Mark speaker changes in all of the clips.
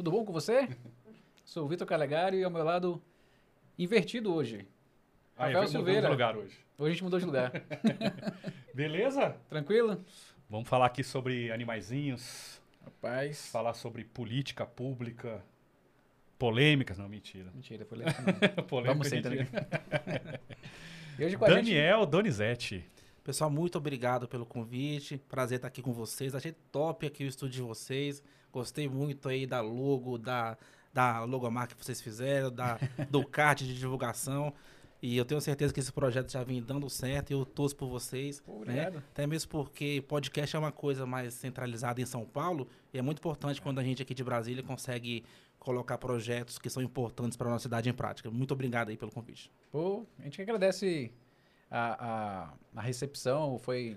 Speaker 1: Tudo bom com você? Sou o Vitor Calegari e ao meu lado, invertido hoje.
Speaker 2: Ah,
Speaker 1: Rafael Silveira.
Speaker 2: de lugar hoje.
Speaker 1: Hoje a gente mudou de lugar.
Speaker 2: Beleza?
Speaker 1: Tranquilo?
Speaker 2: Vamos falar aqui sobre animaizinhos,
Speaker 1: Rapaz.
Speaker 2: falar sobre política pública, polêmicas, não, mentira.
Speaker 1: Mentira, legal. não.
Speaker 2: Polêmica
Speaker 1: Vamos
Speaker 2: a
Speaker 1: sim,
Speaker 2: gente-
Speaker 1: também. E hoje com a gente...
Speaker 2: Daniel Donizete.
Speaker 3: Pessoal, muito obrigado pelo convite. Prazer estar aqui com vocês. Achei top aqui o estúdio de vocês. Gostei muito aí da logo, da, da logomarca que vocês fizeram, da, do card de divulgação. E eu tenho certeza que esse projeto já vem dando certo e eu torço por vocês. Né?
Speaker 1: obrigado.
Speaker 3: Até mesmo porque podcast é uma coisa mais centralizada em São Paulo e é muito importante quando a gente aqui de Brasília consegue colocar projetos que são importantes para a nossa cidade em prática. Muito obrigado aí pelo convite.
Speaker 1: Pô, a gente agradece a, a, a recepção. Foi,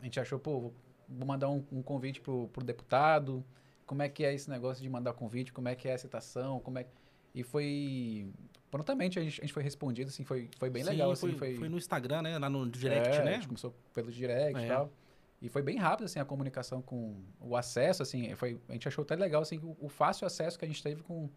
Speaker 1: a gente achou, pô, vou mandar um, um convite pro, pro deputado. Como é que é esse negócio de mandar convite? Como é que é a citação? Como é... E foi... Prontamente a gente, a gente foi respondido, assim, foi, foi bem
Speaker 3: Sim,
Speaker 1: legal, assim,
Speaker 3: foi,
Speaker 1: foi...
Speaker 3: foi no Instagram, né? Lá no direct,
Speaker 1: É, A
Speaker 3: né?
Speaker 1: gente começou pelo direct e
Speaker 3: É.
Speaker 1: tal. E foi bem rápido, assim, a comunicação com o acesso, assim, foi, a gente achou até legal, assim, o, o fácil acesso que a gente teve com,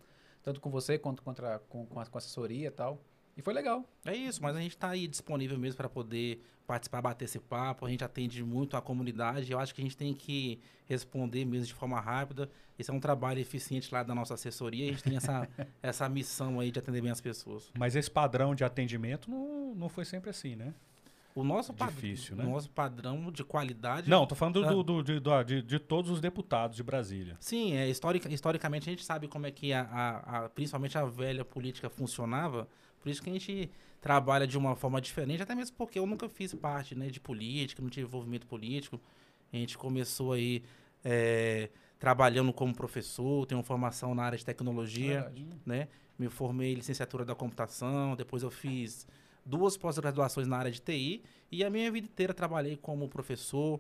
Speaker 1: tanto com você quanto contra, com, com, a, com a assessoria e tal. E foi legal.
Speaker 3: É isso, mas a gente está aí disponível mesmo para poder participar, bater esse papo. A gente atende muito a comunidade. Eu acho que a gente tem que responder mesmo de forma rápida. Esse é um trabalho eficiente lá da nossa assessoria. A gente tem essa, essa missão aí de atender bem as pessoas.
Speaker 2: Mas esse padrão de atendimento não, não foi sempre assim, né?
Speaker 3: O nosso,
Speaker 2: Difícil, né?
Speaker 3: o nosso padrão de qualidade.
Speaker 2: Não, tô falando do,
Speaker 3: Ah.
Speaker 2: do- do- de, do- de- de todos os deputados de Brasília.
Speaker 3: Sim, é, historica, historicamente a gente sabe como é que a, a- a- principalmente a velha política funcionava. Por isso que a gente trabalha de uma forma diferente, até mesmo porque eu nunca fiz parte né, de política, não tive envolvimento político. A gente começou aí é, trabalhando como professor, tenho formação na área de tecnologia,
Speaker 1: Verdade.
Speaker 3: né? Me formei em licenciatura da computação, depois eu fiz duas pós-graduações na área de TI e a minha vida inteira trabalhei como professor,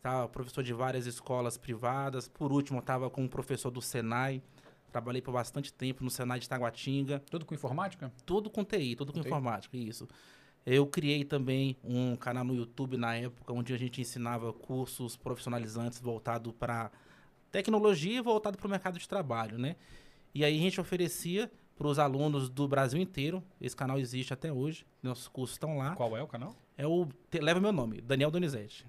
Speaker 3: tá? professor de várias escolas privadas. Por último, eu estava como professor do Senai. Trabalhei por bastante tempo no Senai de Taguatinga.
Speaker 1: Tudo com informática?
Speaker 3: Tudo com TI, tudo com
Speaker 1: Com TI?
Speaker 3: informática, isso. Eu criei também um canal no YouTube na época, onde a gente ensinava cursos profissionalizantes voltado para tecnologia e voltado para o mercado de trabalho, né? E aí a gente oferecia para os alunos do Brasil inteiro. Esse canal existe até hoje, nossos cursos estão lá.
Speaker 2: Qual é o canal?
Speaker 3: É o leva meu nome, Daniel Donizete.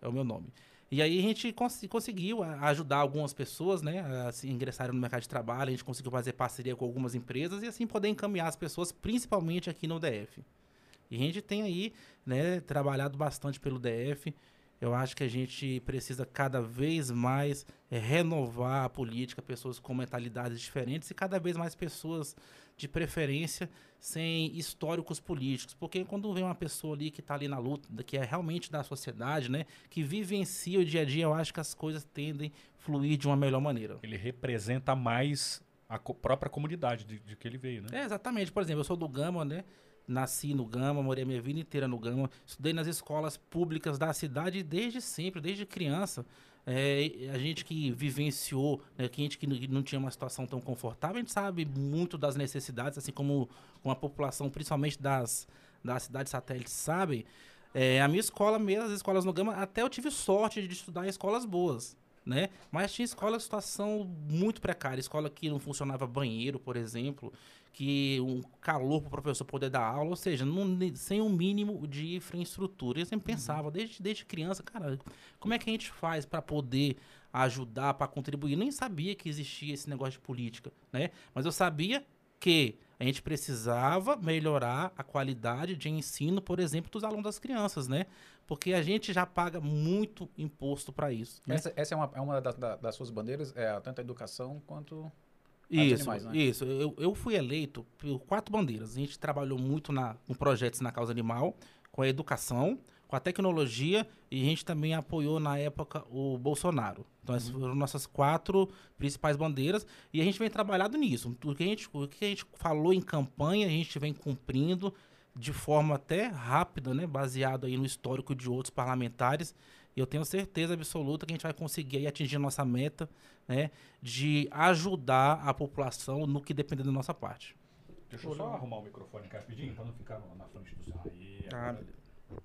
Speaker 3: É o meu nome. E aí a gente cons- conseguiu ajudar algumas pessoas, né, a se ingressarem no mercado de trabalho. A gente conseguiu fazer parceria com algumas empresas e assim poder encaminhar as pessoas, principalmente aqui no DF. E a gente tem aí, né, trabalhado bastante pelo DF. Eu acho que a gente precisa cada vez mais eh, renovar a política, pessoas com mentalidades diferentes e cada vez mais pessoas de preferência sem históricos políticos. Porque quando vem uma pessoa ali que está ali na luta, que é realmente da sociedade, né, que vivencia o dia a dia, eu acho que as coisas tendem a fluir de uma melhor maneira.
Speaker 2: Ele representa mais a co- própria comunidade de, de que ele veio, né?
Speaker 3: É, exatamente. Por exemplo, eu sou do Gama, né? Nasci no Gama, morei minha vida inteira no Gama. Estudei nas escolas públicas da cidade desde sempre, desde criança. É, a gente que vivenciou, né, que a gente que não- tinha uma situação tão confortável, a gente sabe muito das necessidades, assim como, a população, principalmente das, das cidades satélites, sabe. É, a minha escola mesmo, as escolas no Gama, até eu tive sorte de estudar em escolas boas, né? Mas tinha escola situação muito precária, escola que não funcionava banheiro, por exemplo, que um calor para o professor poder dar aula, ou seja, sem um mínimo de infraestrutura. Eu sempre pensava, desde, desde criança, cara, como é que a gente faz para poder ajudar, para contribuir? Nem sabia que existia esse negócio de política, né? Mas eu sabia que a gente precisava melhorar a qualidade de ensino, por exemplo, dos alunos das crianças, né? Porque a gente já paga muito imposto para isso. né?
Speaker 1: Essa, essa é uma, é uma da- da- das suas bandeiras, é tanto a educação quanto...
Speaker 3: Isso,
Speaker 1: animais, né?
Speaker 3: isso. Eu, eu fui eleito por quatro bandeiras. A gente trabalhou muito na, projetos na causa animal, com a educação, com a tecnologia e a gente também apoiou na época o Bolsonaro. Então essas foram nossas quatro principais bandeiras e a gente vem trabalhando nisso. O que a gente, o que a gente falou em campanha, a gente vem cumprindo de forma até rápida, né, baseado aí no histórico de outros parlamentares. E eu tenho certeza absoluta que a gente vai conseguir aí atingir a nossa meta, né, de ajudar a população no que depender da nossa parte.
Speaker 2: Deixa eu só arrumar o microfone aqui rapidinho, pra não ficar na frente do... Aí,
Speaker 3: Ah,
Speaker 2: agora,
Speaker 3: beleza.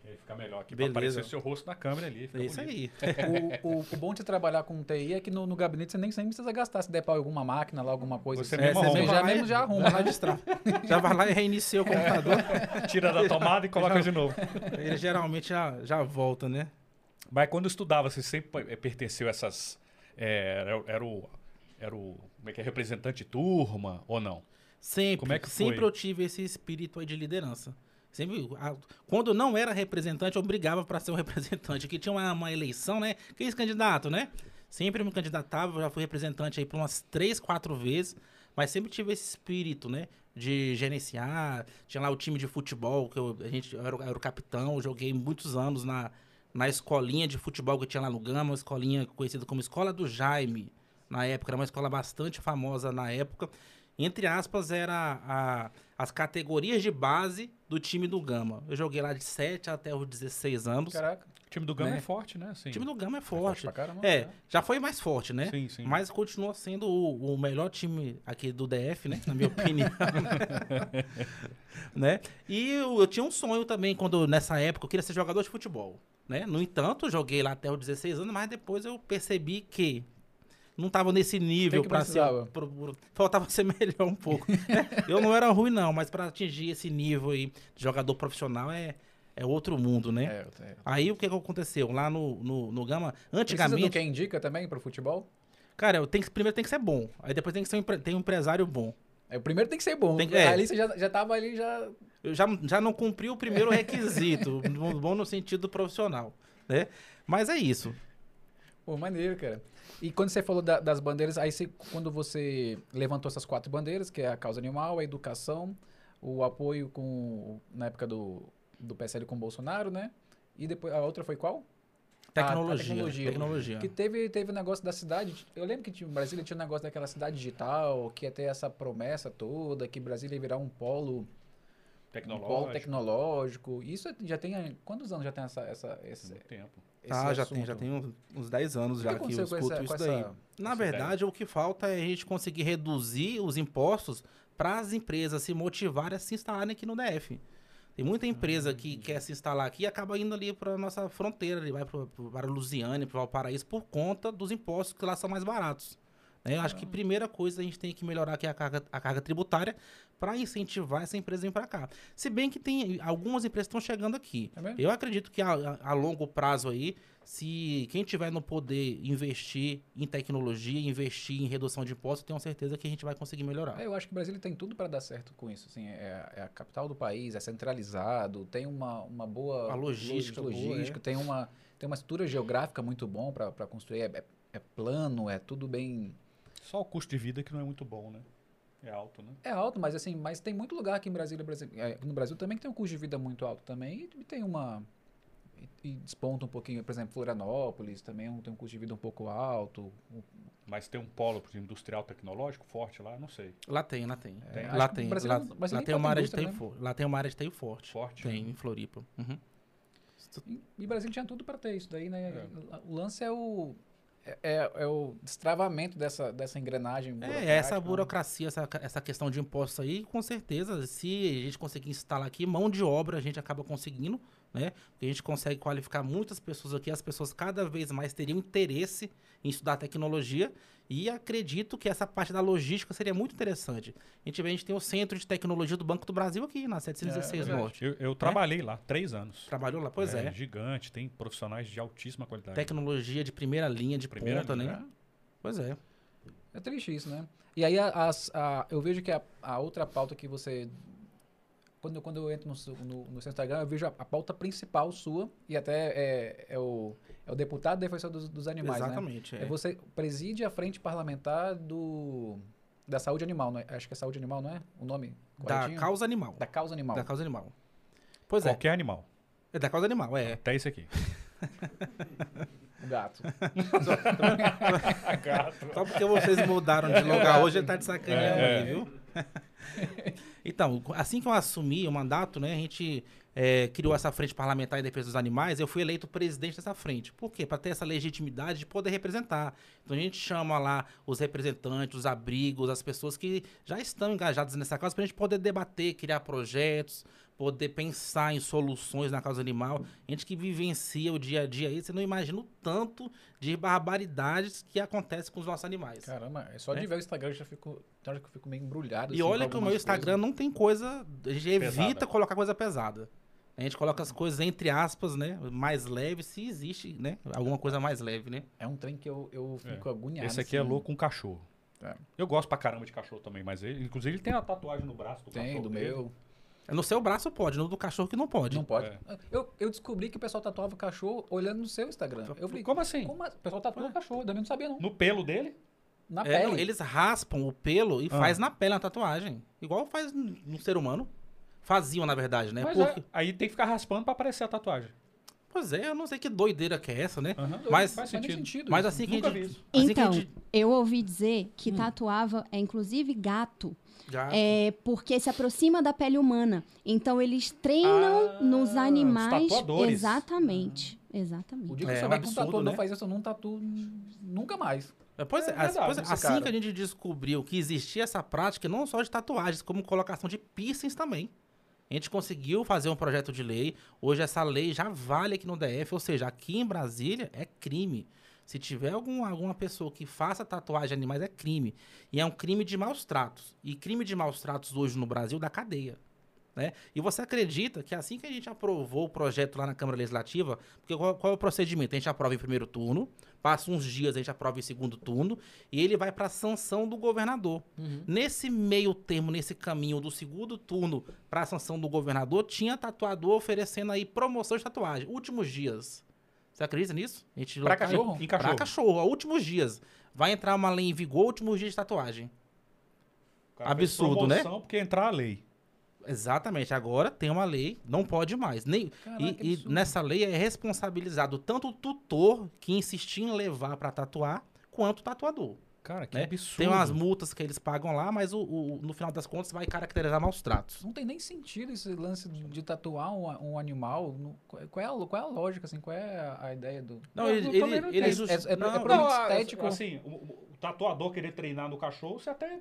Speaker 2: Aí fica melhor aqui
Speaker 3: Beleza.
Speaker 2: pra aparecer o seu rosto na câmera ali. Fica
Speaker 3: É isso
Speaker 2: bonito.
Speaker 3: aí.
Speaker 1: O, o, o bom de trabalhar com TI é que no, no gabinete você nem sempre precisa gastar. Se der pra alguma máquina lá, alguma coisa
Speaker 2: Você
Speaker 1: assim.
Speaker 2: mesmo
Speaker 1: você
Speaker 2: arruma.
Speaker 1: já mesmo já arruma.
Speaker 3: vai lá e destrava. Já vai lá e reinicia o computador.
Speaker 2: Tira da tomada e coloca de novo.
Speaker 3: Ele geralmente já, já volta, né?
Speaker 2: Mas quando estudava, você sempre eh, pertenceu a essas. eh, era, era o. Era o. Como é que é? Representante de turma ou não?
Speaker 3: Sempre,
Speaker 2: Como é que
Speaker 3: sempre
Speaker 2: foi?
Speaker 3: eu tive esse espírito aí de liderança. Sempre, a- quando eu não era representante, eu brigava para ser um representante. Que tinha uma, uma eleição, né? Quem é esse candidato, né? Sempre me candidatava, já fui representante aí por umas três, quatro vezes, mas sempre tive esse espírito, né? De gerenciar. Tinha lá o time de futebol, que eu, a gente, eu era, o- eu era o capitão, eu joguei muitos anos na, na escolinha de futebol que tinha lá no Gama, uma escolinha conhecida como Escola do Jaime. Na época, era uma escola bastante famosa na época. Entre aspas, era a- as categorias de base do time do Gama. Eu joguei lá de 7 até os 16 anos.
Speaker 1: Caraca,
Speaker 2: O time do Gama
Speaker 1: Né?
Speaker 2: é forte, né? Sim.
Speaker 3: O time do Gama é
Speaker 1: forte
Speaker 3: forte.
Speaker 1: pra caramba.
Speaker 3: É, já foi mais forte, né?
Speaker 2: Sim, sim.
Speaker 3: Mas continua sendo o, o melhor time aqui do DF, né? Na minha opinião. né? E eu, eu tinha um sonho também, quando nessa época eu queria ser jogador de futebol. Né? No entanto, joguei lá até os 16 anos, mas depois eu percebi que não estava nesse nível para ser. pro- pro- faltava ser melhor um pouco. eu não era ruim, não, mas para atingir esse nível aí de jogador profissional é, é outro mundo, né?
Speaker 1: É, é.
Speaker 3: Aí o que, que aconteceu? Lá no, no, no Gama,
Speaker 1: Precisa do
Speaker 3: antigamente.
Speaker 1: quem indica também pro futebol?
Speaker 3: Cara, eu tenho primeiro tem que ser bom. Aí depois tem que ser um, tem um empresário bom.
Speaker 1: É, o primeiro tem que ser bom.
Speaker 3: Tem que- é.
Speaker 1: Ali você já, já tava ali, já...
Speaker 3: Eu já, já não cumpri o primeiro requisito. bom no sentido profissional. Né? Mas é isso.
Speaker 1: Pô, maneiro, cara. E quando você falou da- das bandeiras, aí você, quando você levantou essas quatro bandeiras, que é a causa animal, a educação, o apoio com, na época do, do PSL com o Bolsonaro, né? E depois, a outra foi qual? Ah, a
Speaker 3: Tecnologia.
Speaker 1: tecnologia.
Speaker 3: tecnologia.
Speaker 1: Que teve, teve um negócio da cidade. Eu lembro que tinha, Brasília tinha um negócio daquela cidade digital, que ia ter essa promessa toda, que Brasília ia virar um polo, um
Speaker 2: Tecnológico.
Speaker 1: polo tecnológico. Isso já tem. Quantos anos já tem essa, essa, esse,
Speaker 2: Muito tempo.
Speaker 1: esse
Speaker 3: Ah, já tem, já tem uns, uns 10 anos já
Speaker 1: que
Speaker 3: que eu escuto
Speaker 1: essa-
Speaker 3: isso daí.
Speaker 1: essa-
Speaker 3: Na verdade, o que falta é a gente conseguir reduzir os impostos para as empresas se motivarem a se instalarem aqui no DF. Tem muita empresa que quer se instalar aqui e acaba indo ali para nossa fronteira, ali, vai para Lusiânia, para Valparaíso, por conta dos impostos que lá são mais baratos. né? Eu acho que a primeira coisa a gente tem que melhorar aqui a carga, a carga tributária para incentivar essa empresa a vir para cá. Se bem que tem algumas empresas que estão chegando aqui.
Speaker 1: É?
Speaker 3: Eu acredito que a, a- a longo prazo aí, se quem tiver no poder investir em tecnologia, investir em redução de impostos, eu tenho certeza que a gente vai conseguir melhorar.
Speaker 1: É, eu acho que o Brasil tem tudo para dar certo com isso. Assim, é, é a capital do país, é centralizado, tem uma, uma boa
Speaker 3: A logística boa,
Speaker 1: logística, tem, uma, tem uma estrutura geográfica muito bom para construir. É, é- é plano, é tudo bem.
Speaker 2: Só o custo de vida que não é muito bom, né? É alto, né?
Speaker 1: É alto, mas assim, mas tem muito lugar aqui em Brasília, é, no Brasil também que tem um custo de vida muito alto também e, tem uma e, desponta um pouquinho, por exemplo, Florianópolis também é tem um custo de vida um pouco alto.
Speaker 2: Mas tem um polo por exemplo, industrial tecnológico forte lá, não sei.
Speaker 3: Lá tem, lá tem. Lá tem.
Speaker 1: Brasil
Speaker 3: Lá,
Speaker 1: Brasil
Speaker 3: tem uma área de
Speaker 1: né?
Speaker 3: forte. Lá tem uma área de TI forte.
Speaker 2: Forte.
Speaker 3: Tem, em Floripa. Uhum.
Speaker 1: E, e Brasília tinha tudo para ter isso daí, né?
Speaker 2: É.
Speaker 1: O lance é o é, é- é o destravamento dessa, dessa engrenagem.
Speaker 3: É, essa
Speaker 1: né?
Speaker 3: burocracia, essa, essa questão de impostos aí, com certeza, se a gente conseguir instalar aqui, mão de obra a gente acaba conseguindo, né? Porque a gente consegue qualificar muitas pessoas aqui, as pessoas cada vez mais teriam interesse em estudar tecnologia e acredito que essa parte da logística seria muito interessante. A gente vê, a gente tem o Centro de Tecnologia do Banco do Brasil aqui, na 716
Speaker 1: É, verdade.
Speaker 3: Norte.
Speaker 2: Eu, eu trabalhei lá três anos.
Speaker 3: Trabalhou lá? Pois é.
Speaker 2: Gigante, tem profissionais de altíssima qualidade.
Speaker 3: Tecnologia de primeira linha, de
Speaker 2: Primeira
Speaker 3: ponta,
Speaker 2: linha,
Speaker 3: né? Pois é.
Speaker 1: É triste isso, né? E aí as- a- eu vejo que a, a outra pauta que você. Quando, eu- quando eu entro no, seu- no, no seu Instagram, eu vejo a, a pauta principal sua, e até é, é, o, é o deputado defensor dos, dos animais, né?
Speaker 3: Exatamente.
Speaker 1: É
Speaker 3: é.
Speaker 1: você preside a frente parlamentar do, da saúde animal, não é? Acho que é saúde animal, não é? O nome?
Speaker 3: Da causa animal.
Speaker 1: Da causa animal.
Speaker 3: Da causa animal. Pois é.
Speaker 2: Qualquer animal.
Speaker 3: É da causa animal, é.
Speaker 2: Até esse aqui.
Speaker 1: O gato.
Speaker 3: Só porque vocês mudaram de lugar hoje, ele tá de sacaneando
Speaker 2: É,
Speaker 3: aí, viu? então, assim que eu assumi o mandato, né, a gente é, criou essa frente parlamentar em defesa dos animais, eu fui eleito presidente dessa frente. Por quê? Para ter essa legitimidade de poder representar. Então a gente chama lá os representantes, os abrigos, as pessoas que já estão engajadas nessa causa, para a gente poder debater, criar projetos, poder pensar em soluções na causa animal. A gente que vivencia o dia a dia aí, você não imagina o tanto de barbaridades que acontece com os nossos animais.
Speaker 1: Caramba, é só
Speaker 3: É.
Speaker 1: de ver o Instagram eu já fico, tem hora que eu fico meio embrulhado.
Speaker 3: E
Speaker 1: assim,
Speaker 3: olha que o meu Instagram
Speaker 1: coisas.
Speaker 3: não tem coisa. A gente evita
Speaker 2: Pesada.
Speaker 3: colocar coisa pesada. A gente coloca as coisas entre aspas, né? Mais leve, se existe, né? Alguma coisa mais leve, né?
Speaker 1: É um trem que eu, eu fico agoniado.
Speaker 2: Esse aqui é
Speaker 1: assim.
Speaker 2: louco com cachorro.
Speaker 1: É.
Speaker 2: Eu gosto pra caramba de cachorro também, mas ele, inclusive ele tem a tatuagem no braço do
Speaker 1: Tem,
Speaker 2: cachorro.
Speaker 1: do
Speaker 2: dele.
Speaker 1: meu.
Speaker 3: No seu braço pode, no do cachorro que não pode.
Speaker 1: Não pode.
Speaker 2: É.
Speaker 1: Eu, eu descobri que o pessoal tatuava o cachorro olhando no seu Instagram. Eu falei,
Speaker 2: Como assim?
Speaker 1: como a- o pessoal tatua o cachorro? Eu também não sabia, não.
Speaker 2: No pelo dele?
Speaker 1: Na
Speaker 3: É,
Speaker 1: pele.
Speaker 3: não, eles raspam o pelo e
Speaker 2: Ah.
Speaker 3: faz na pele a tatuagem. Igual faz no no ser humano. Faziam, na verdade, né?
Speaker 2: Mas
Speaker 3: Porque-
Speaker 2: é, aí tem que ficar raspando pra aparecer a tatuagem.
Speaker 3: Pois é, eu não sei que doideira que é essa, né?
Speaker 2: Aham.
Speaker 3: Mas-
Speaker 2: faz sentido.
Speaker 1: sentido.
Speaker 3: Mas assim que a
Speaker 2: Nunca
Speaker 3: gente.
Speaker 2: isso.
Speaker 3: assim que a
Speaker 4: Então,
Speaker 3: gente-
Speaker 4: eu ouvi dizer que tatuava, é, inclusive, gato.
Speaker 3: já-
Speaker 4: É porque se aproxima da pele humana. Então eles treinam
Speaker 2: Ah,
Speaker 4: nos
Speaker 2: os
Speaker 4: animais. Exatamente.
Speaker 1: O
Speaker 4: Exatamente.
Speaker 1: dia que
Speaker 3: É,
Speaker 1: eu
Speaker 3: é um
Speaker 1: que um
Speaker 3: absurdo,
Speaker 1: tatuador
Speaker 3: né?
Speaker 1: faz isso, eu não tatuo nunca mais.
Speaker 3: É, Pois é,
Speaker 2: É verdade,
Speaker 3: pois é, assim
Speaker 1: cara.
Speaker 3: que a gente descobriu que existia essa prática, não só de tatuagens, como colocação de piercings também. A gente conseguiu fazer um projeto de lei. Hoje essa lei já vale aqui no DF, ou seja, aqui em Brasília é crime. Se tiver algum, alguma pessoa que faça tatuagem de animais, é crime. E é um crime de maus tratos. E crime de maus tratos hoje no Brasil dá cadeia. Né? E você acredita que assim que a gente aprovou o projeto lá na Câmara Legislativa, porque qual, qual é o procedimento? A gente aprova em primeiro turno, passa uns dias a gente aprova em segundo turno, e ele vai para a sanção do governador. Nesse meio termo, nesse caminho do segundo turno para a sanção do governador, tinha tatuador oferecendo aí promoção de tatuagem. Últimos dias. Você acredita nisso? A gente
Speaker 1: Pra cachorro?
Speaker 2: Em
Speaker 3: Pra
Speaker 2: cachorro.
Speaker 3: cachorro, ó, últimos dias. Vai entrar uma lei em vigor, últimos dias de tatuagem.
Speaker 2: Cara
Speaker 3: Absurdo, né?
Speaker 2: promoção Porque entrar a lei.
Speaker 3: Exatamente. Agora tem uma lei, não pode mais. Nem,
Speaker 1: Caraca,
Speaker 3: e, e nessa lei é responsabilizado tanto o tutor que insistia em levar para tatuar, quanto o tatuador.
Speaker 2: Cara, que
Speaker 3: né?
Speaker 2: absurdo.
Speaker 3: Tem umas multas que eles pagam lá, mas o, o- no final das contas vai caracterizar maus tratos.
Speaker 1: Não tem nem sentido esse lance de de tatuar um, um animal. Não- Qual é, a, qual é a lógica, assim? Qual é a, a ideia do...
Speaker 3: Não,
Speaker 2: Não,
Speaker 3: ele,
Speaker 1: É- é- é
Speaker 3: não,
Speaker 1: pra-
Speaker 2: Não,
Speaker 1: estético.
Speaker 2: assim, o- o tatuador querer treinar no cachorro, você até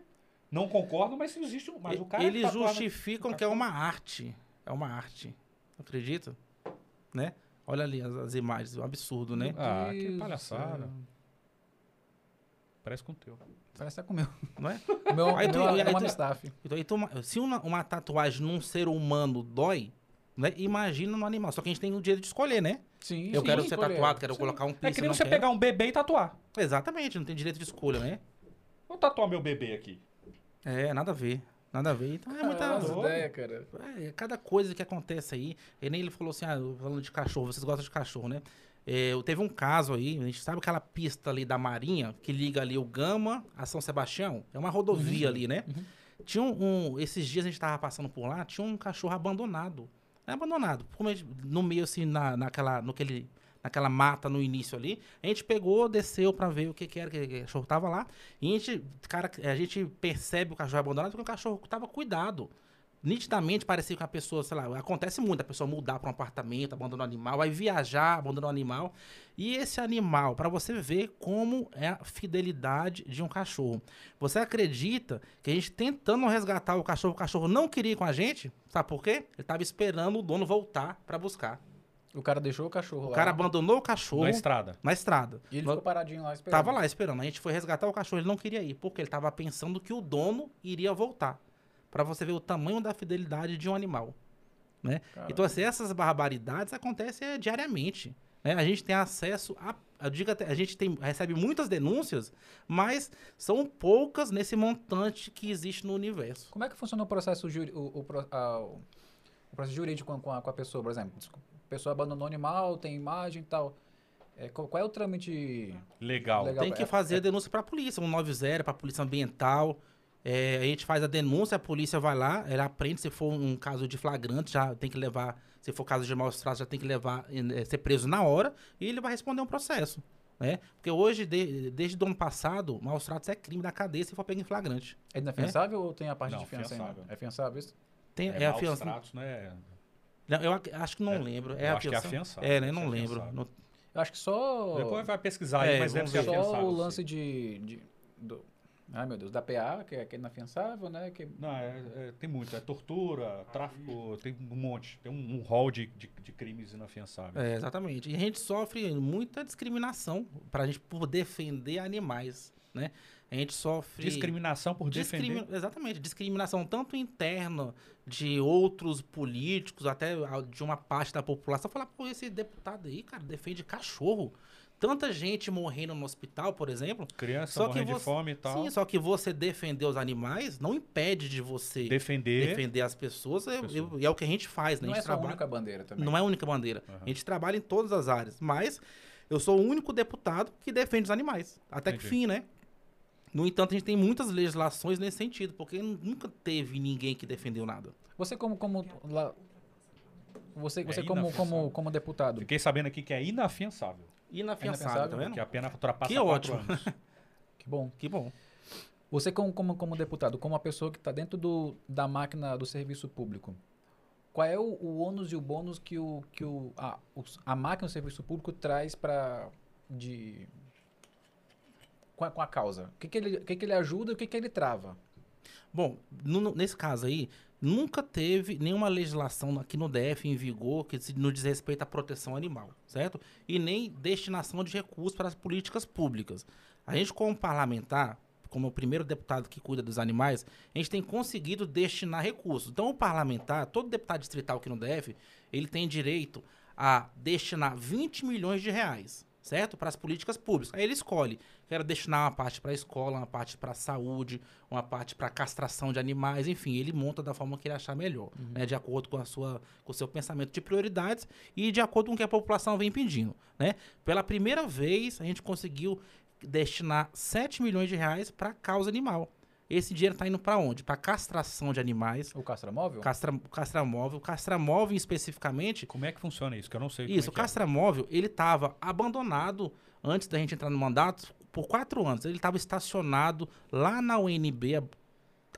Speaker 2: não concorda, mas existe. Mas o cara
Speaker 3: eles
Speaker 2: no-
Speaker 3: justificam que é uma arte. É uma arte. Acredita? Né? Olha ali as, as imagens, um absurdo, né?
Speaker 2: Ah, que palhaçada. Parece com o teu.
Speaker 1: Parece tá com o meu.
Speaker 3: Não é?
Speaker 1: O meu,
Speaker 3: Aí
Speaker 1: o
Speaker 3: tu-
Speaker 1: meu
Speaker 3: aí
Speaker 1: é uma
Speaker 3: tu-
Speaker 1: staff.
Speaker 3: Então, então, uma- se uma, uma tatuagem num ser humano dói, né? Imagina no animal. Só que a gente tem o direito de escolher, né?
Speaker 1: Sim,
Speaker 3: Eu
Speaker 1: sim,
Speaker 3: quero ser
Speaker 1: escolher.
Speaker 3: tatuado, quero
Speaker 1: Sim.
Speaker 3: colocar um
Speaker 2: É
Speaker 3: piercing,
Speaker 2: que nem
Speaker 3: não
Speaker 2: você
Speaker 3: quero.
Speaker 2: pegar um bebê e tatuar.
Speaker 3: Exatamente, não tem direito de escolha, né?
Speaker 2: Vou tatuar meu bebê aqui.
Speaker 3: É, nada a ver. Nada a ver. Então é muita.
Speaker 1: Caramba,
Speaker 2: doido.
Speaker 1: ideia, cara.
Speaker 3: É, cada coisa que acontece aí. E nem ele falou assim, ah, falando de cachorro, vocês gostam de cachorro, né? É, teve um caso aí, a gente sabe aquela pista ali da Marinha, que liga ali o Gama a São Sebastião? É uma rodovia ali, né? Tinha um, um- Esses dias a gente tava passando por lá, tinha um cachorro abandonado. É abandonado. Gente- no meio, assim, na, naquela, no aquele, naquela mata no início ali. A gente pegou, desceu pra ver o que, que era, que, que o cachorro tava lá. E a gente, cara, a gente percebe o cachorro abandonado porque o cachorro tava cuidado. Nitidamente parecia que a pessoa, sei lá, acontece muito a pessoa mudar para um apartamento, abandonar o animal, vai viajar, abandonar o animal. E esse animal, para você ver como é a fidelidade de um cachorro. Você acredita que a gente tentando resgatar o cachorro, o cachorro não queria ir com a gente? Sabe por quê? Ele estava esperando o dono voltar para buscar.
Speaker 1: O cara deixou o cachorro
Speaker 3: O
Speaker 1: lá.
Speaker 3: cara abandonou o cachorro
Speaker 2: Na estrada.
Speaker 3: na estrada.
Speaker 1: E ele
Speaker 3: No-
Speaker 1: ficou paradinho lá esperando.
Speaker 3: Tava lá esperando. A gente foi resgatar o cachorro, ele não queria ir, porque ele tava pensando que o dono iria voltar. Pra você ver o tamanho da fidelidade de um animal. Né?
Speaker 1: Caramba.
Speaker 3: Então, assim, essas barbaridades acontecem é, diariamente. né? A gente tem acesso a. Eu digo até, a gente tem, recebe muitas denúncias, mas são poucas nesse montante que existe no universo.
Speaker 1: Como é que funciona o processo, o, o a- o- o processo jurídico com, a, com a pessoa, por exemplo? Desculpa, pessoa abandonou o animal, tem imagem e tal. É, qual, qual é o trâmite?
Speaker 2: Legal.
Speaker 1: Legal.
Speaker 3: Tem que
Speaker 1: é-
Speaker 3: fazer a denúncia para a polícia, um 90 para a polícia ambiental. É, a gente faz a denúncia, a polícia vai lá, ela aprende se for um caso de flagrante, já tem que levar, se for caso de maus tratos, já tem que levar, eh, ser preso na hora e ele vai responder um processo. Né? Porque hoje, de- desde o ano passado, maus tratos é crime da cadeia se for pego em flagrante.
Speaker 1: É inafiançável ou tem a parte
Speaker 2: Não,
Speaker 1: de fiança
Speaker 2: fiançável.
Speaker 1: É fiançável isso?
Speaker 3: Tem,
Speaker 2: É,
Speaker 3: é a
Speaker 2: maus tratos, né?
Speaker 3: Não, Eu ac- acho que não
Speaker 2: É,
Speaker 3: lembro. É
Speaker 2: eu acho que é
Speaker 3: afiançado? É, né? Não
Speaker 2: é
Speaker 3: lembro. Não-
Speaker 1: Eu acho que só.
Speaker 2: Depois vai pesquisar aí,
Speaker 3: É,
Speaker 2: mas deve
Speaker 3: vamos
Speaker 2: ser
Speaker 3: ver.
Speaker 1: Só
Speaker 2: afiançado.
Speaker 1: o
Speaker 2: sim.
Speaker 1: lance de. de do, ai, meu Deus, da PA, que é, que é inafiançável, né? Que,
Speaker 2: Não, é- é- tem muito. É tortura, tráfico, tem um monte. Tem um, um hall de, de, de crimes inafiançáveis.
Speaker 3: É, exatamente. E a gente sofre muita discriminação para a gente por defender animais, né? A gente sofre...
Speaker 2: Discriminação por
Speaker 3: Discrimi-
Speaker 2: defender.
Speaker 3: Exatamente, discriminação tanto interna de outros políticos, até de uma parte da população. Falar, pô, esse deputado aí, cara, defende cachorro. Tanta gente morrendo no hospital, por exemplo.
Speaker 2: Criança
Speaker 3: Só que
Speaker 2: morrendo de
Speaker 3: você-
Speaker 2: fome e tal.
Speaker 3: Sim, só que você defender os animais não impede de você
Speaker 2: Defender.
Speaker 3: defender as pessoas. é-
Speaker 2: Pessoas.
Speaker 3: é, é o que a gente faz, né?
Speaker 1: não
Speaker 3: a
Speaker 1: é só a
Speaker 3: trabalha-
Speaker 1: única bandeira também.
Speaker 3: não é a única bandeira.
Speaker 2: Aham.
Speaker 3: A gente trabalha em todas as áreas. Mas eu sou o único deputado que defende os animais. Até que
Speaker 2: Entendi.
Speaker 3: fim, né? No entanto, a gente tem muitas legislações nesse sentido, porque nunca teve ninguém que defendeu nada.
Speaker 1: Você como. como lá, você,
Speaker 2: É
Speaker 1: você como,
Speaker 2: inafiançável.
Speaker 1: como, como deputado.
Speaker 2: Fiquei sabendo aqui que é inafiançável.
Speaker 3: Inafiançável,
Speaker 1: Inafiançável,
Speaker 3: tá vendo?
Speaker 2: Porque a pena ultrapassa
Speaker 3: Que ótimo.
Speaker 2: anos.
Speaker 1: Que bom.
Speaker 3: Que bom.
Speaker 1: Você como, como, como deputado, como uma pessoa que está dentro do, da máquina do serviço público, qual é o, o ônus e o bônus que, o, que o, a, a máquina do serviço público traz para de com a, com a causa? O que, que, ele, o que, que ele ajuda e o que, que ele trava?
Speaker 3: Bom, no- nesse caso aí, nunca teve nenhuma legislação aqui no DF em vigor que no diz respeito à proteção animal, certo? E nem destinação de recursos para as políticas públicas. A gente, como parlamentar, como o primeiro deputado que cuida dos animais, a gente tem conseguido destinar recursos. Então, o parlamentar, todo deputado distrital aqui no DF, ele tem direito a destinar 20 milhões de reais, certo? Para as políticas públicas. Aí ele escolhe, quero destinar uma parte para a escola, uma parte para a saúde, uma parte para castração de animais, enfim, ele monta da forma que ele achar melhor, né, de acordo com a sua com o seu pensamento de prioridades e de acordo com o que a população vem pedindo, né? Pela primeira vez, a gente conseguiu destinar 7 milhões de reais para causa animal. Esse dinheiro está indo para onde? Para castração de animais,
Speaker 1: O castramóvel?
Speaker 3: castra, castramóvel, castramóvel especificamente
Speaker 2: Como é que funciona isso? Que eu não sei.
Speaker 3: isso, o
Speaker 2: é que é.
Speaker 3: castramóvel, ele estava abandonado antes da gente entrar no mandato por quatro anos. Ele estava estacionado lá na UNB, ab-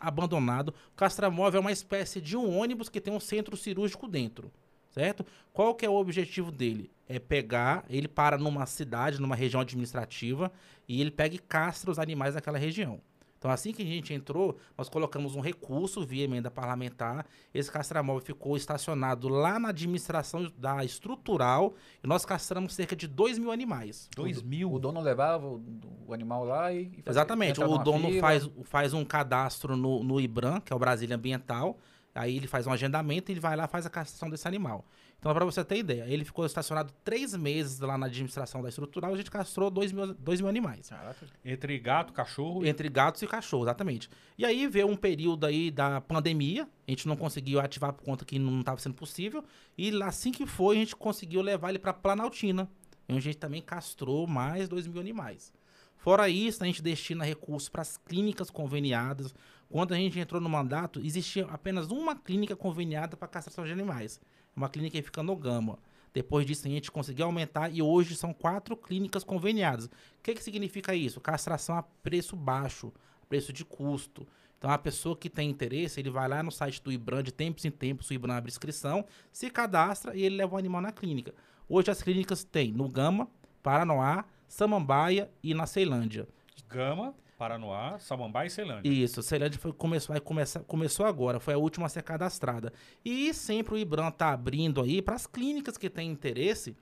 Speaker 3: abandonado. O castramóvel é uma espécie de um ônibus que tem um centro cirúrgico dentro, certo? Qual que é o objetivo dele? É pegar, ele para numa cidade, numa região administrativa, e ele pega e castra os animais daquela região. Então, assim que a gente entrou, nós colocamos um recurso via emenda parlamentar. Esse castramóvel ficou estacionado lá na administração da estrutural e nós castramos cerca de 2 mil animais.
Speaker 2: Dois mil.
Speaker 1: O dono levava o, o animal lá e. e fazia-
Speaker 3: Exatamente. O dono
Speaker 1: fila.
Speaker 3: faz, faz um cadastro no, no IBRAM, que é o Brasília Ambiental. Aí ele faz um agendamento e ele vai lá e faz a castração desse animal. Então, para você ter ideia, ele ficou estacionado três meses lá na administração da estrutural. A gente castrou 2 mil, dois mil animais.
Speaker 1: Caraca.
Speaker 2: Entre gato, cachorro
Speaker 3: Entre gatos e cachorros, exatamente. E aí veio um período aí da pandemia, a gente não conseguiu ativar por conta que não estava sendo possível, e assim que foi, a gente conseguiu levar ele para Planaltina, onde a gente também castrou mais 2 mil animais. Fora isso, a gente destina recursos para as clínicas conveniadas. Quando a gente entrou no mandato, existia apenas uma clínica conveniada para castração de animais. Uma clínica que fica no Gama. Depois disso, a gente conseguiu aumentar e hoje são quatro clínicas conveniadas. O que, que significa isso? Castração a preço baixo, preço de custo. Então, a pessoa que tem interesse, ele vai lá no site do IBRAM, de tempos em tempos, o IBRAM abre inscrição, se cadastra e ele leva o animal na clínica. Hoje as clínicas têm no Gama, Paranoá, Samambaia e na Ceilândia.
Speaker 2: Gama, Paranoá, Samambaia e Ceilândia.
Speaker 3: Isso, Ceilândia foi, começou, vai começar, começou agora, foi a última a ser cadastrada. E sempre o IBRAM está abrindo aí para as clínicas que têm interesse